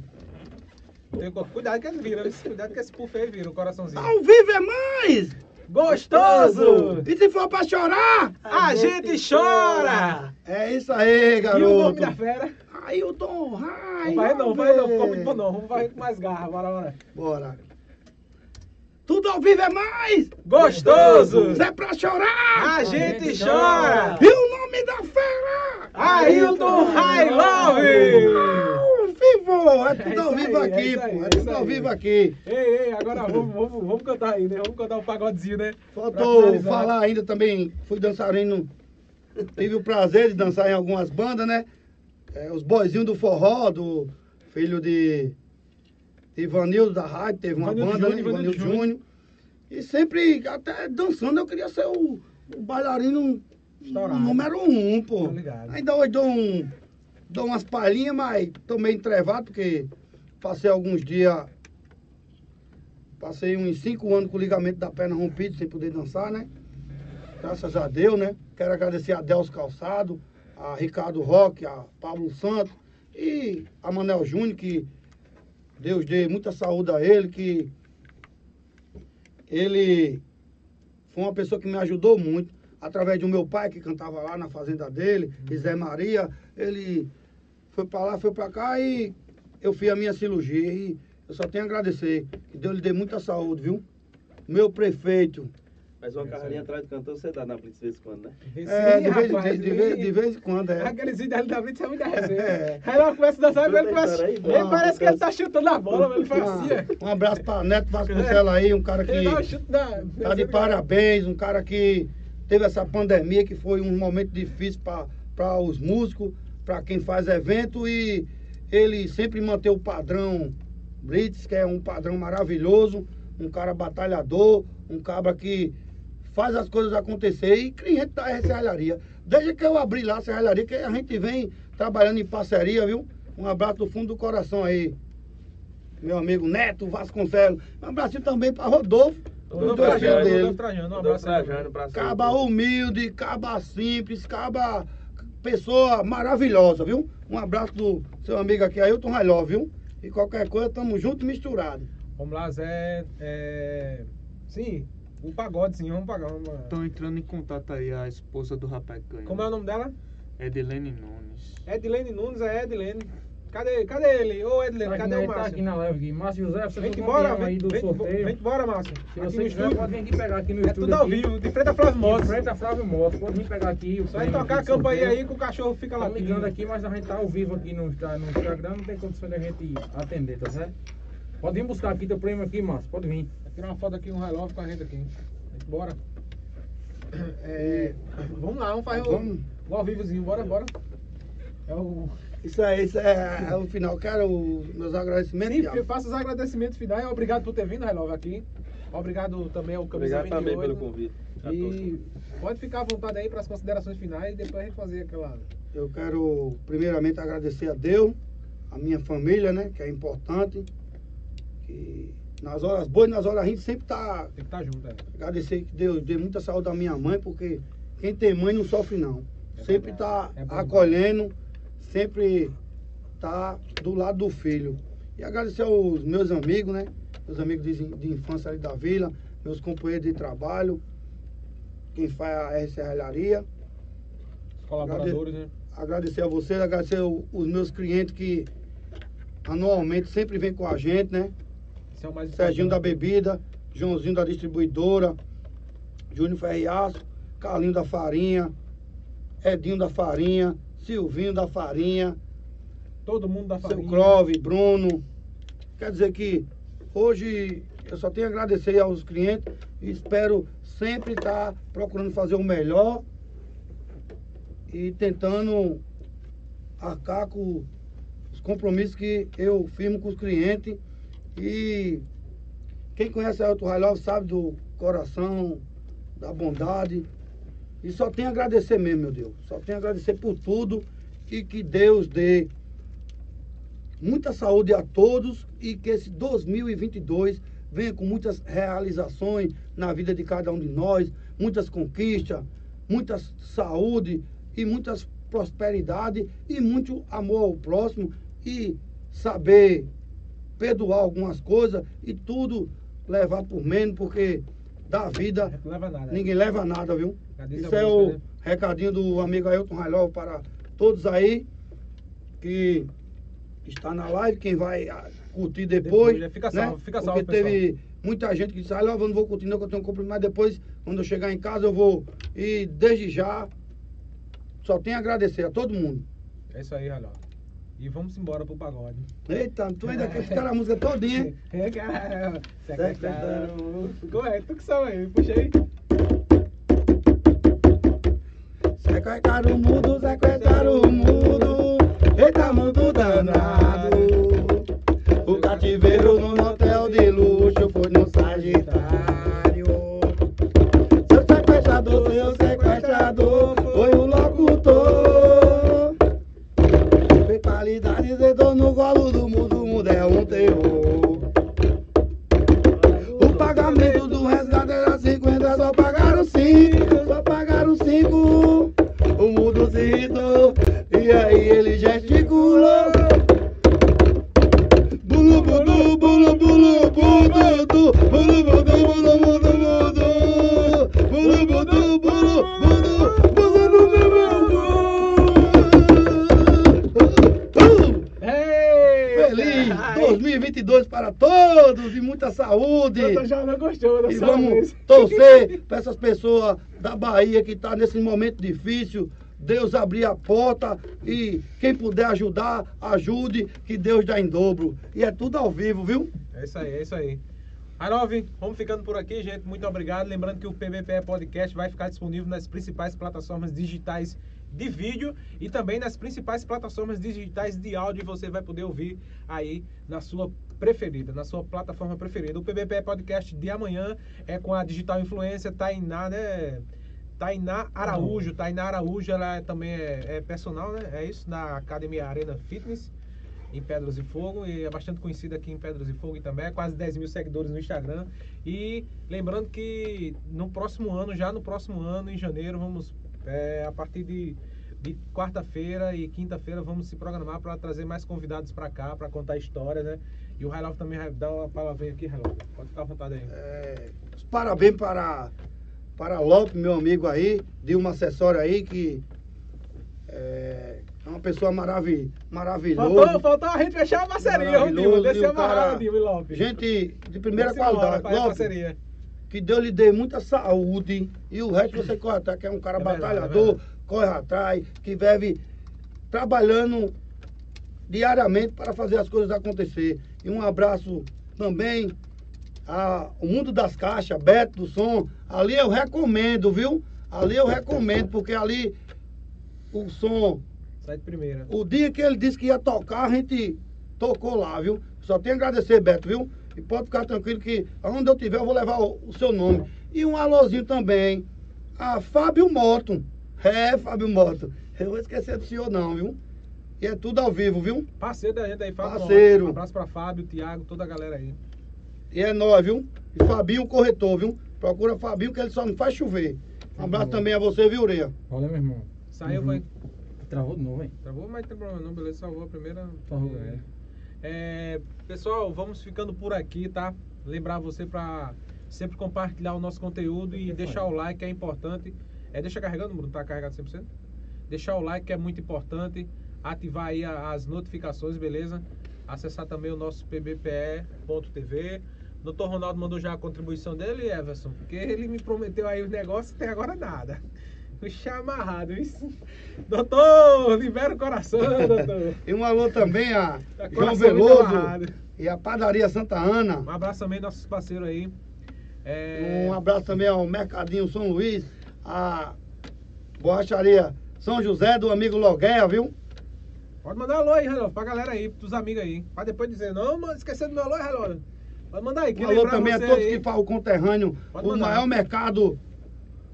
Tem Cuidado que ele vira, viu? cuidado que esse puff aí vira, o coraçãozinho. Ao vivo é mais! Gostoso! E se for pra chorar? A gente chora! É isso aí, E o nome garoto. da fera? Ailton, ai, Não vai não, vai não, ficou muito bom não. Vamos varrer com mais garra, bora, bora. Bora. Tudo ao vivo é mais! Gostoso! Se é pra chorar! A gente chora! E o nome da fera? Ailton High Love! Vivo! É tudo É ao vivo é aqui, pô. É é tudo ao vivo aqui. Ei, ei, agora vamos, vamos, vamos cantar aí, né? Vamos cantar um pagodezinho, né? Faltou falar ainda também, fui dançarino, tive o prazer de dançar em algumas bandas, né? É, os boizinhos do forró, do filho de Ivanildo da rádio, teve uma Ivanildo banda, Júnior, né? Ivanildo Júnior. E sempre, até dançando, eu queria ser o, o bailarino Estourado. número um, pô. Ainda hoje dou, um, dou umas palhinhas, mas tô meio entrevado, porque passei alguns dias Passei uns cinco anos com o ligamento da perna rompido, sem poder dançar, né? Graças a Deus, né? Quero agradecer a Deus Calçado, a Ricardo Roque, a Pablo Santos e a Manel Júnior, que Deus dê muita saúde a ele, que ele foi uma pessoa que me ajudou muito, através do meu pai, que cantava lá na fazenda dele, e Zé Maria, ele foi pra lá, foi pra cá e eu fiz a minha cirurgia e eu só tenho a agradecer. Que Deus lhe dê muita saúde, viu? Meu prefeito. Mas uma carreirinha aí. atrás de cantor você dá na Blitz de vez em quando, né? É, de vez, rapaz, de, de vez, de vez em quando, é. Aqueles vídeos ali da Blitz é muita resenha. É. Aí ela começa a dançar, ele começa. Ele não, parece que ele tá chutando a bola, ele faz assim. ó. Um, abraço pra Neto Vasconcelos aí, um cara que tá de parabéns, um cara que teve essa pandemia, que foi um momento difícil para os músicos, para quem faz evento e ele sempre mantém o padrão Blitz, que é um padrão maravilhoso, um cara batalhador, um cara que faz as coisas acontecer e cliente da serralharia. Desde que eu abri lá a serralharia, que a gente vem trabalhando em parceria, viu? Um abraço do fundo do coração aí. Meu amigo Neto Vasconcelos. Um abraço também para Rodolfo. Rodolfo Trajano, dele. Rodolfo Trajano, um abraço. Trajano. Caba humilde, caba simples, caba pessoa maravilhosa, viu? Um abraço do seu amigo aqui, Ailton Railó, viu? E qualquer coisa, tamo junto e misturado. Vamos lá, Zé. É... Sim, um pagodezinho, vamos pagar. Estão entrando em contato aí a esposa do rapaz que ganhou. Como é o nome dela? Edilene Nunes. Edilene Nunes, é Edilene. Cadê, cadê ele? Ô, Edilene, Tá cadê o tá Márcio? aqui na live aqui. Márcio José, você Vem foi embora, campeão aí vem, do vem, sorteio. vem embora, Márcio. Se Aqui você no quiser, estúdio. pode vir aqui pegar aqui no É estúdio tudo ao vivo, de frente a Flávio Moto. Motos. frente a Flávio Moto. Pode vir pegar aqui Só tocar a sorteio. aí que o cachorro fica lá. Tá ligando aqui, mas a gente tá ao vivo aqui no, no Instagram, não tem condição de a gente atender, tá certo? Pode vir buscar aqui teu prêmio aqui, Márcio. Pode vir. Tirar uma foto aqui, um relógio com a gente aqui. Bora. É, vamos lá, vamos fazer o, Vamos. o ao vivozinho, bora, bora. É o... Isso aí, isso é, é o final. Quero os meus agradecimentos. Sim, eu faço os agradecimentos finais. Obrigado por ter vindo, Relógio, aqui. Obrigado também ao Camisa Obrigado também 28. pelo convite. todos. E pode ficar à vontade aí para as considerações finais e depois a gente fazer aquela. Eu quero primeiramente agradecer a Deus, a minha família, né? Que é importante. Que nas horas boas e nas horas ruins sempre tá. Tem que estar junto, é. Agradecer que Deus dê muita saúde à minha mãe, porque quem tem mãe não sofre não. É sempre tá É acolhendo, sempre tá do lado do filho. E agradecer aos meus amigos, né? Meus amigos de, de infância ali da vila, meus companheiros de trabalho, quem faz a R Serralharia. Os colaboradores, né? agradecer a vocês, agradecer os meus clientes que anualmente sempre vêm com a gente, né? Esse é o mais Serginho da. Bebida, Joãozinho da Distribuidora, Júnior Ferriaço, Carlinho da Farinha, Edinho da Farinha, Silvinho da Farinha, Todo mundo da seu família. Clove, Bruno. Quer dizer que hoje eu só tenho a agradecer aos clientes e espero sempre estar procurando fazer o melhor e tentando arcar com os compromissos que eu firmo com os clientes. E quem conhece a Elton Railov sabe do coração, da bondade. E só tenho a agradecer mesmo, meu Deus. Só tenho a agradecer por tudo e que Deus dê muita saúde a todos e que esse 2022 venha com muitas realizações na vida de cada um de nós, muitas conquistas, muita saúde e muitas prosperidade e muito amor ao próximo e saber perdoar algumas coisas e tudo levar por menos, porque da vida leva nada. ninguém leva nada, viu? Isso é o né? recadinho do amigo Ailton Railov para todos aí que está na live, quem vai ah, curtir depois. Depois, né? Fica né? salvo, fica salvo, Porque teve muita gente que disse, Railov, eu não vou curtir não, que eu tenho um compromisso, mas depois, quando eu chegar em casa, eu vou. E desde já, só tenho a agradecer a todo mundo. É isso aí, Relógio. E vamos embora pro pagode. Eita, tu ainda quer ficar a música todinha. hein? É, cara. Como é? Tu que sabe aí, puxa aí. Sequestraram o mundo, essas pessoas da Bahia que estão nesse momento difícil. Deus abrir a porta e quem puder ajudar, ajude, que Deus dá em dobro. E é tudo ao vivo, viu? É isso aí, é isso aí. Arove, vamos ficando por aqui, gente. Muito obrigado. Lembrando que o PBPE Podcast vai ficar disponível nas principais plataformas digitais de vídeo e também nas principais plataformas digitais de áudio. Você vai poder ouvir aí na sua preferida, na sua plataforma preferida. O PBPE Podcast de amanhã é com a digital influência Tainá, né? Tainá Araújo. Tainá Araújo, ela é- também é, é personal, né? É isso, na Academia Arena Fitness em Pedras e Fogo e é bastante conhecida aqui em Pedras e Fogo e também, é quase 10 mil seguidores no Instagram. E lembrando que no próximo ano, já no próximo ano, em janeiro, vamos, é, a partir de, de quarta-feira e quinta-feira, vamos se programar para trazer mais convidados para cá, para contar histórias, né? E o Railov também vai dar uma palavrinha aqui, Railov. Pode ficar à vontade aí. É, parabéns para, para Lopes, meu amigo aí, de uma acessória aí que é, é uma pessoa maravi, maravilhosa. Faltou, faltou a gente fechar a parceria, ô Dilma. Maravilhoso, Descer e o amarrado, e Lopes. Gente de primeira Desce embora qualidade. pra ir a Lopes, parceria. que Deus lhe dê muita saúde e o resto você corre atrás, que é um cara É verdade, é batalhador, verdade. corre atrás, que vive trabalhando diariamente para fazer as coisas acontecer. E um abraço também ao Mundo das Caixas, Beto do Som. Ali eu recomendo, viu? Ali eu recomendo, porque ali o som Sai de primeira. o dia que ele disse que ia tocar, a gente tocou lá, viu? Só tenho a agradecer, Beto, viu? E pode ficar tranquilo que onde eu tiver eu vou levar o, o seu nome. E um alôzinho também. A Fábio Moto. É, Fábio Moto. Eu vou esquecer do senhor não, viu? E é tudo ao vivo, viu? Parceiro da gente aí, Fábio. Parceiro. Um abraço pra Fábio, Thiago, toda a galera aí. E é nóis, viu? E Fabinho corretor, viu? Procura Fabinho que ele só não faz chover. Um abraço também a você, viu, Ureia? Valeu, meu irmão. Saiu, Uhum. vai. Travou de novo, hein? Travou, mas não tem problema não, beleza, salvou a primeira. Salvou, É. É, pessoal, vamos ficando por aqui, tá? Lembrar você pra sempre compartilhar o nosso conteúdo e deixar o like, que é importante. É, deixa carregando, Bruno, tá carregado 100%? Deixar o like, que é muito importante. Ativar aí as notificações, beleza? Acessar também o nosso pbpe.tv. Doutor Ronaldo mandou já a contribuição dele, Everson, porque ele me prometeu aí os negócios e até agora nada. Puxa amarrado, isso. Doutor, libera o coração, doutor. E um alô também a Tá João Veloso e a Padaria Santa Ana. Um abraço também nossos parceiros aí. É, Um abraço também ao Mercadinho São Luís, a Borracharia São José, do amigo Logueia, viu? Pode mandar alô aí, Relógio, pra galera aí, pros amigos aí. Pra depois dizer, não, mano, esquecendo do meu alô, Relógio. Pode mandar aí, que Um alô também a todos aí. que falam o conterrâneo, Pode o mandar. maior mercado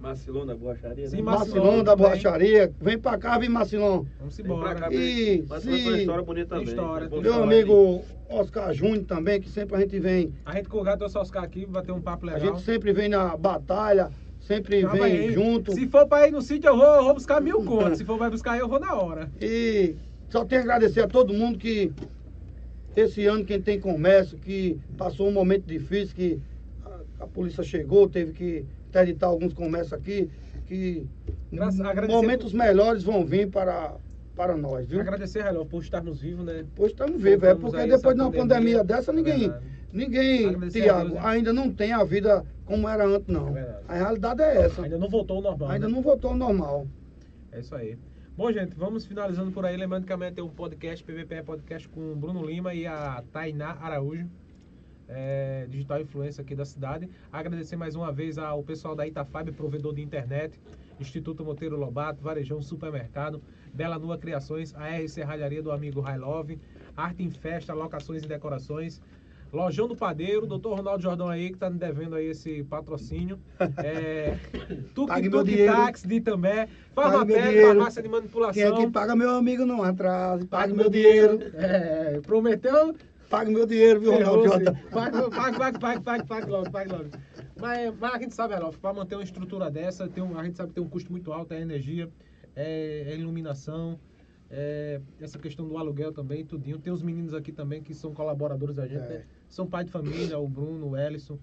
Macilão da borracharia, Sim, né? Da. Borracharia. Vem pra cá, vem Macilão. Vamos Vem pra embora. cá, E tem uma história bonita também. história, Meu falar, amigo Oscar Júnior também, que sempre a gente vem. A gente com o gato do Oscar aqui, vai ter um papo A legal. gente sempre vem na batalha, sempre vem aí. junto. Se for pra ir no sítio, eu vou, eu vou buscar mil contos. Se for vai buscar, eu vou na hora. E só tenho a agradecer a todo mundo que esse ano quem tem comércio, que passou um momento difícil, que a, a polícia chegou, teve que interditar alguns comércios aqui, que Graças- momentos melhores vão vir para, para nós, viu? Agradecer, Relógio, por estarmos vivos, né? Pois estamos vivos, é porque depois de uma pandemia, pandemia. dessa, ninguém, ninguém, Tiago, né? ainda não tem a vida como era antes, não. É a realidade é essa. Ainda não voltou ao normal. Ainda né? não voltou ao normal. É isso aí. Bom, gente, vamos finalizando por aí. Lembrando que amanhã tem um podcast, PVP Podcast, com o Bruno Lima e a Tainá Araújo, é, digital influencer aqui da cidade. Agradecer mais uma vez ao pessoal da Itafab, provedor de internet, Instituto Monteiro Lobato, Varejão Supermercado, Bela Nua Criações, a RC Ralharia do amigo High Love, Arte em Festa, Locações e Decorações, Lojão do Padeiro, doutor Ronaldo Jordão aí, que tá me devendo aí esse patrocínio. É, Tuque dinheiro. Táxi de També, Pague meu Farmapé, dinheiro. farmácia de Quem é manipulação. que paga meu amigo não atrasa. Pague Pague meu meu dinheiro. É, prometeu, Pague meu dinheiro, viu, Ronaldo. Jota? Pague, pague, pague, pague, pague, pague logo, pague logo. Mas, mas a gente sabe, Ralf, para manter uma estrutura dessa, tem um, a gente sabe que tem um custo muito alto, é energia, é, é iluminação, é essa questão do aluguel também, tudinho. Tem os meninos aqui também que são colaboradores da gente, É. né? São pai de família, o Bruno, o Ellison,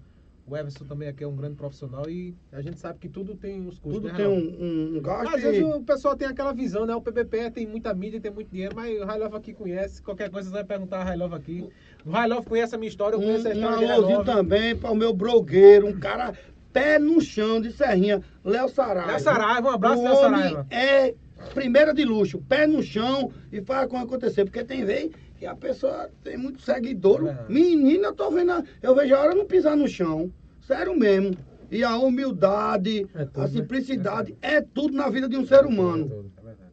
o Everson também aqui é um grande profissional e a gente sabe que tudo tem os custos, Tudo né, tem um, um, um gasto Às vezes e... o pessoal tem aquela visão, né? O PBP tem muita mídia, tem muito dinheiro, mas o Love aqui conhece. Qualquer coisa você vai perguntar a Love aqui. O Love conhece a minha história, eu Um, conheço a um história de High alôzinho também para o meu blogueiro, um cara pé no chão de Serrinha, Léo Saraiva. Léo Saraiva, um abraço, Léo Saraiva. É primeira de luxo, pé no chão e faz como acontecer. Porque tem vez que a pessoa tem muito seguidor. É. Menina, eu tô vendo, a- eu vejo a hora não pisar no chão. Sério mesmo. E a humildade, É tudo, a né? simplicidade, é tudo na vida de um ser humano. É verdade.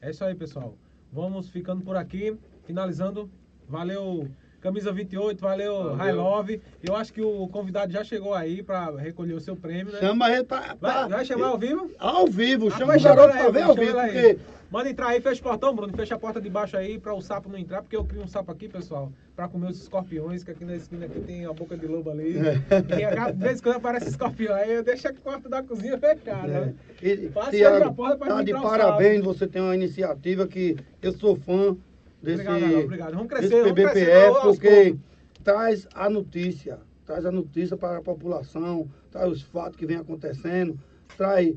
É isso aí, pessoal. Vamos ficando por aqui, finalizando. Valeu, Camisa 28, valeu, High Love. Eu acho que o convidado já chegou aí para recolher o seu prêmio, né? Chama ele pra. Vai, pra- vai chamar ao vivo? Ao vivo, Ah, chama vai o garoto pra ver ao vivo, porque Manda entrar aí, fecha o portão, Bruno. Fecha a porta de baixo aí pra o sapo não entrar, porque eu crio um sapo aqui, pessoal, pra comer os escorpiões, que aqui na esquina aqui tem a boca de lobo ali. É. E a- de vez em quando aparece escorpião. Aí eu deixo a porta da cozinha fechada. É. né? E, Passa a porta pra tá de parabéns, você tem uma iniciativa que eu sou fã desse, Obrigado, Arnaldo, obrigado. Vamos crescer, vamos PBPE, crescer porque traz a notícia, traz a notícia para a população, traz os fatos que vem acontecendo, traz,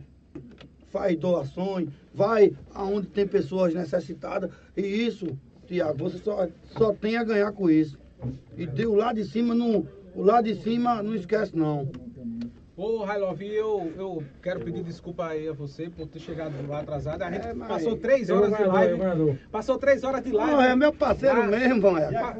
faz doações, vai aonde tem pessoas necessitadas, e isso, Tiago, você só, só tem a ganhar com isso. E de, o lado de cima não, o lado de cima não esquece não. Ô, Railov, eu, eu quero pedir desculpa aí a você por ter chegado lá atrasado. A gente É, mas- passou três horas de live. Passou três horas de live. Não, é meu parceiro Ah, mesmo, vão. E a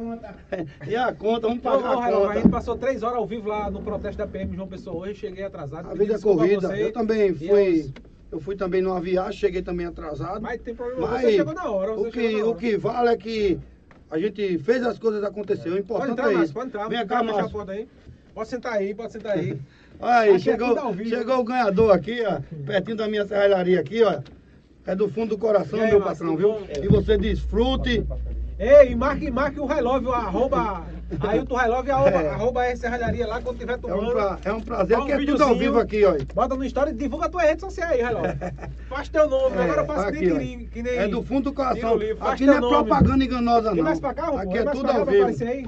E a conta, vamos pagar ô, a Railov, a gente conta. passou três horas ao vivo lá no protesto da PM João Pessoa hoje, cheguei atrasado. A vida é corrida. Eu também fui. Eu fui também numa viagem, cheguei também atrasado. Mas tem problema, Mas você chegou na hora. Você o, que, o que vale é que a gente fez as coisas acontecer. O Pode importante entrar, é Márcio, isso. pode entrar. Vem Pode cá, Márcio. porta aí. Pode sentar aí, pode sentar aí. Aí, Aqui é chegou, chegou o ganhador aqui, ó. Pertinho da minha serralharia aqui, ó. É do fundo do coração, aí, meu Márcio, patrão, viu? bom? E você desfrute. Ei, marque, marque o Railove, arroba Ailton Railove, arroba, É. arroba essa serralharia lá quando tiver É um, tomando. pra- é um prazer, um que é tudo ao vivo aqui, ó. Bota no story e divulga a tua rede social aí, Railove. Faz teu nome, É, agora eu faço aqui, nem, que nem... É do fundo do coração. O faz Aqui não é nome. propaganda enganosa, não. mais pra cá? Aqui é mais tudo pra cá ao vivo. aí?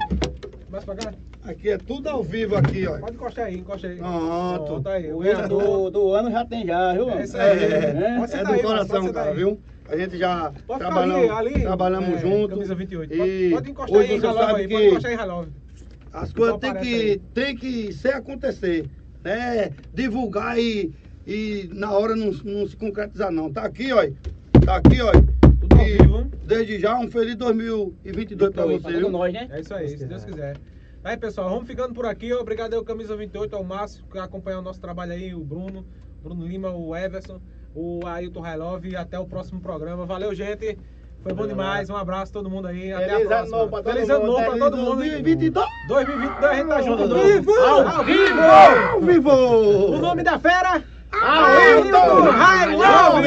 Mais pra cá? Aqui é tudo ao vivo aqui, ó. Pode encostar aí, encosta aí. Pronto. Pronto, aí. O erro do, do ano já tem já, viu? É isso aí. É, Pode é sentar do aí, coração, cara, aí. viu? A gente já Pode trabalhamos, ali, ali. trabalhamos é, junto. Camisa 28. E Pode, pode encostar hoje aí, você sabe aí. Pode que encostar aí, Railove. as coisas aparece que, tem que ser acontecer. Né? Divulgar e, e na hora não, não se concretizar, não. Tá aqui, ó. Tá aqui, ó. Tudo ao E vivo. Desde já, um feliz 2022 pra Pra você, viu? nós, né? É isso aí, se Deus quiser. Aí, pessoal, vamos ficando por aqui. Obrigado aí, o Camisa 28, ao Márcio, que acompanha o nosso trabalho aí, o Bruno, Bruno Lima, o Everson, o Ailton Railov e até o próximo programa. Valeu, gente. Foi bom demais. Um abraço a todo mundo aí. Até a Feliz ano próxima. pra todo Feliz ano novo pra todo mundo. 2022 2022 a gente tá junto. Ao vivo! Ao vivo! ao vivo! O nome da fera? Ailton Railov!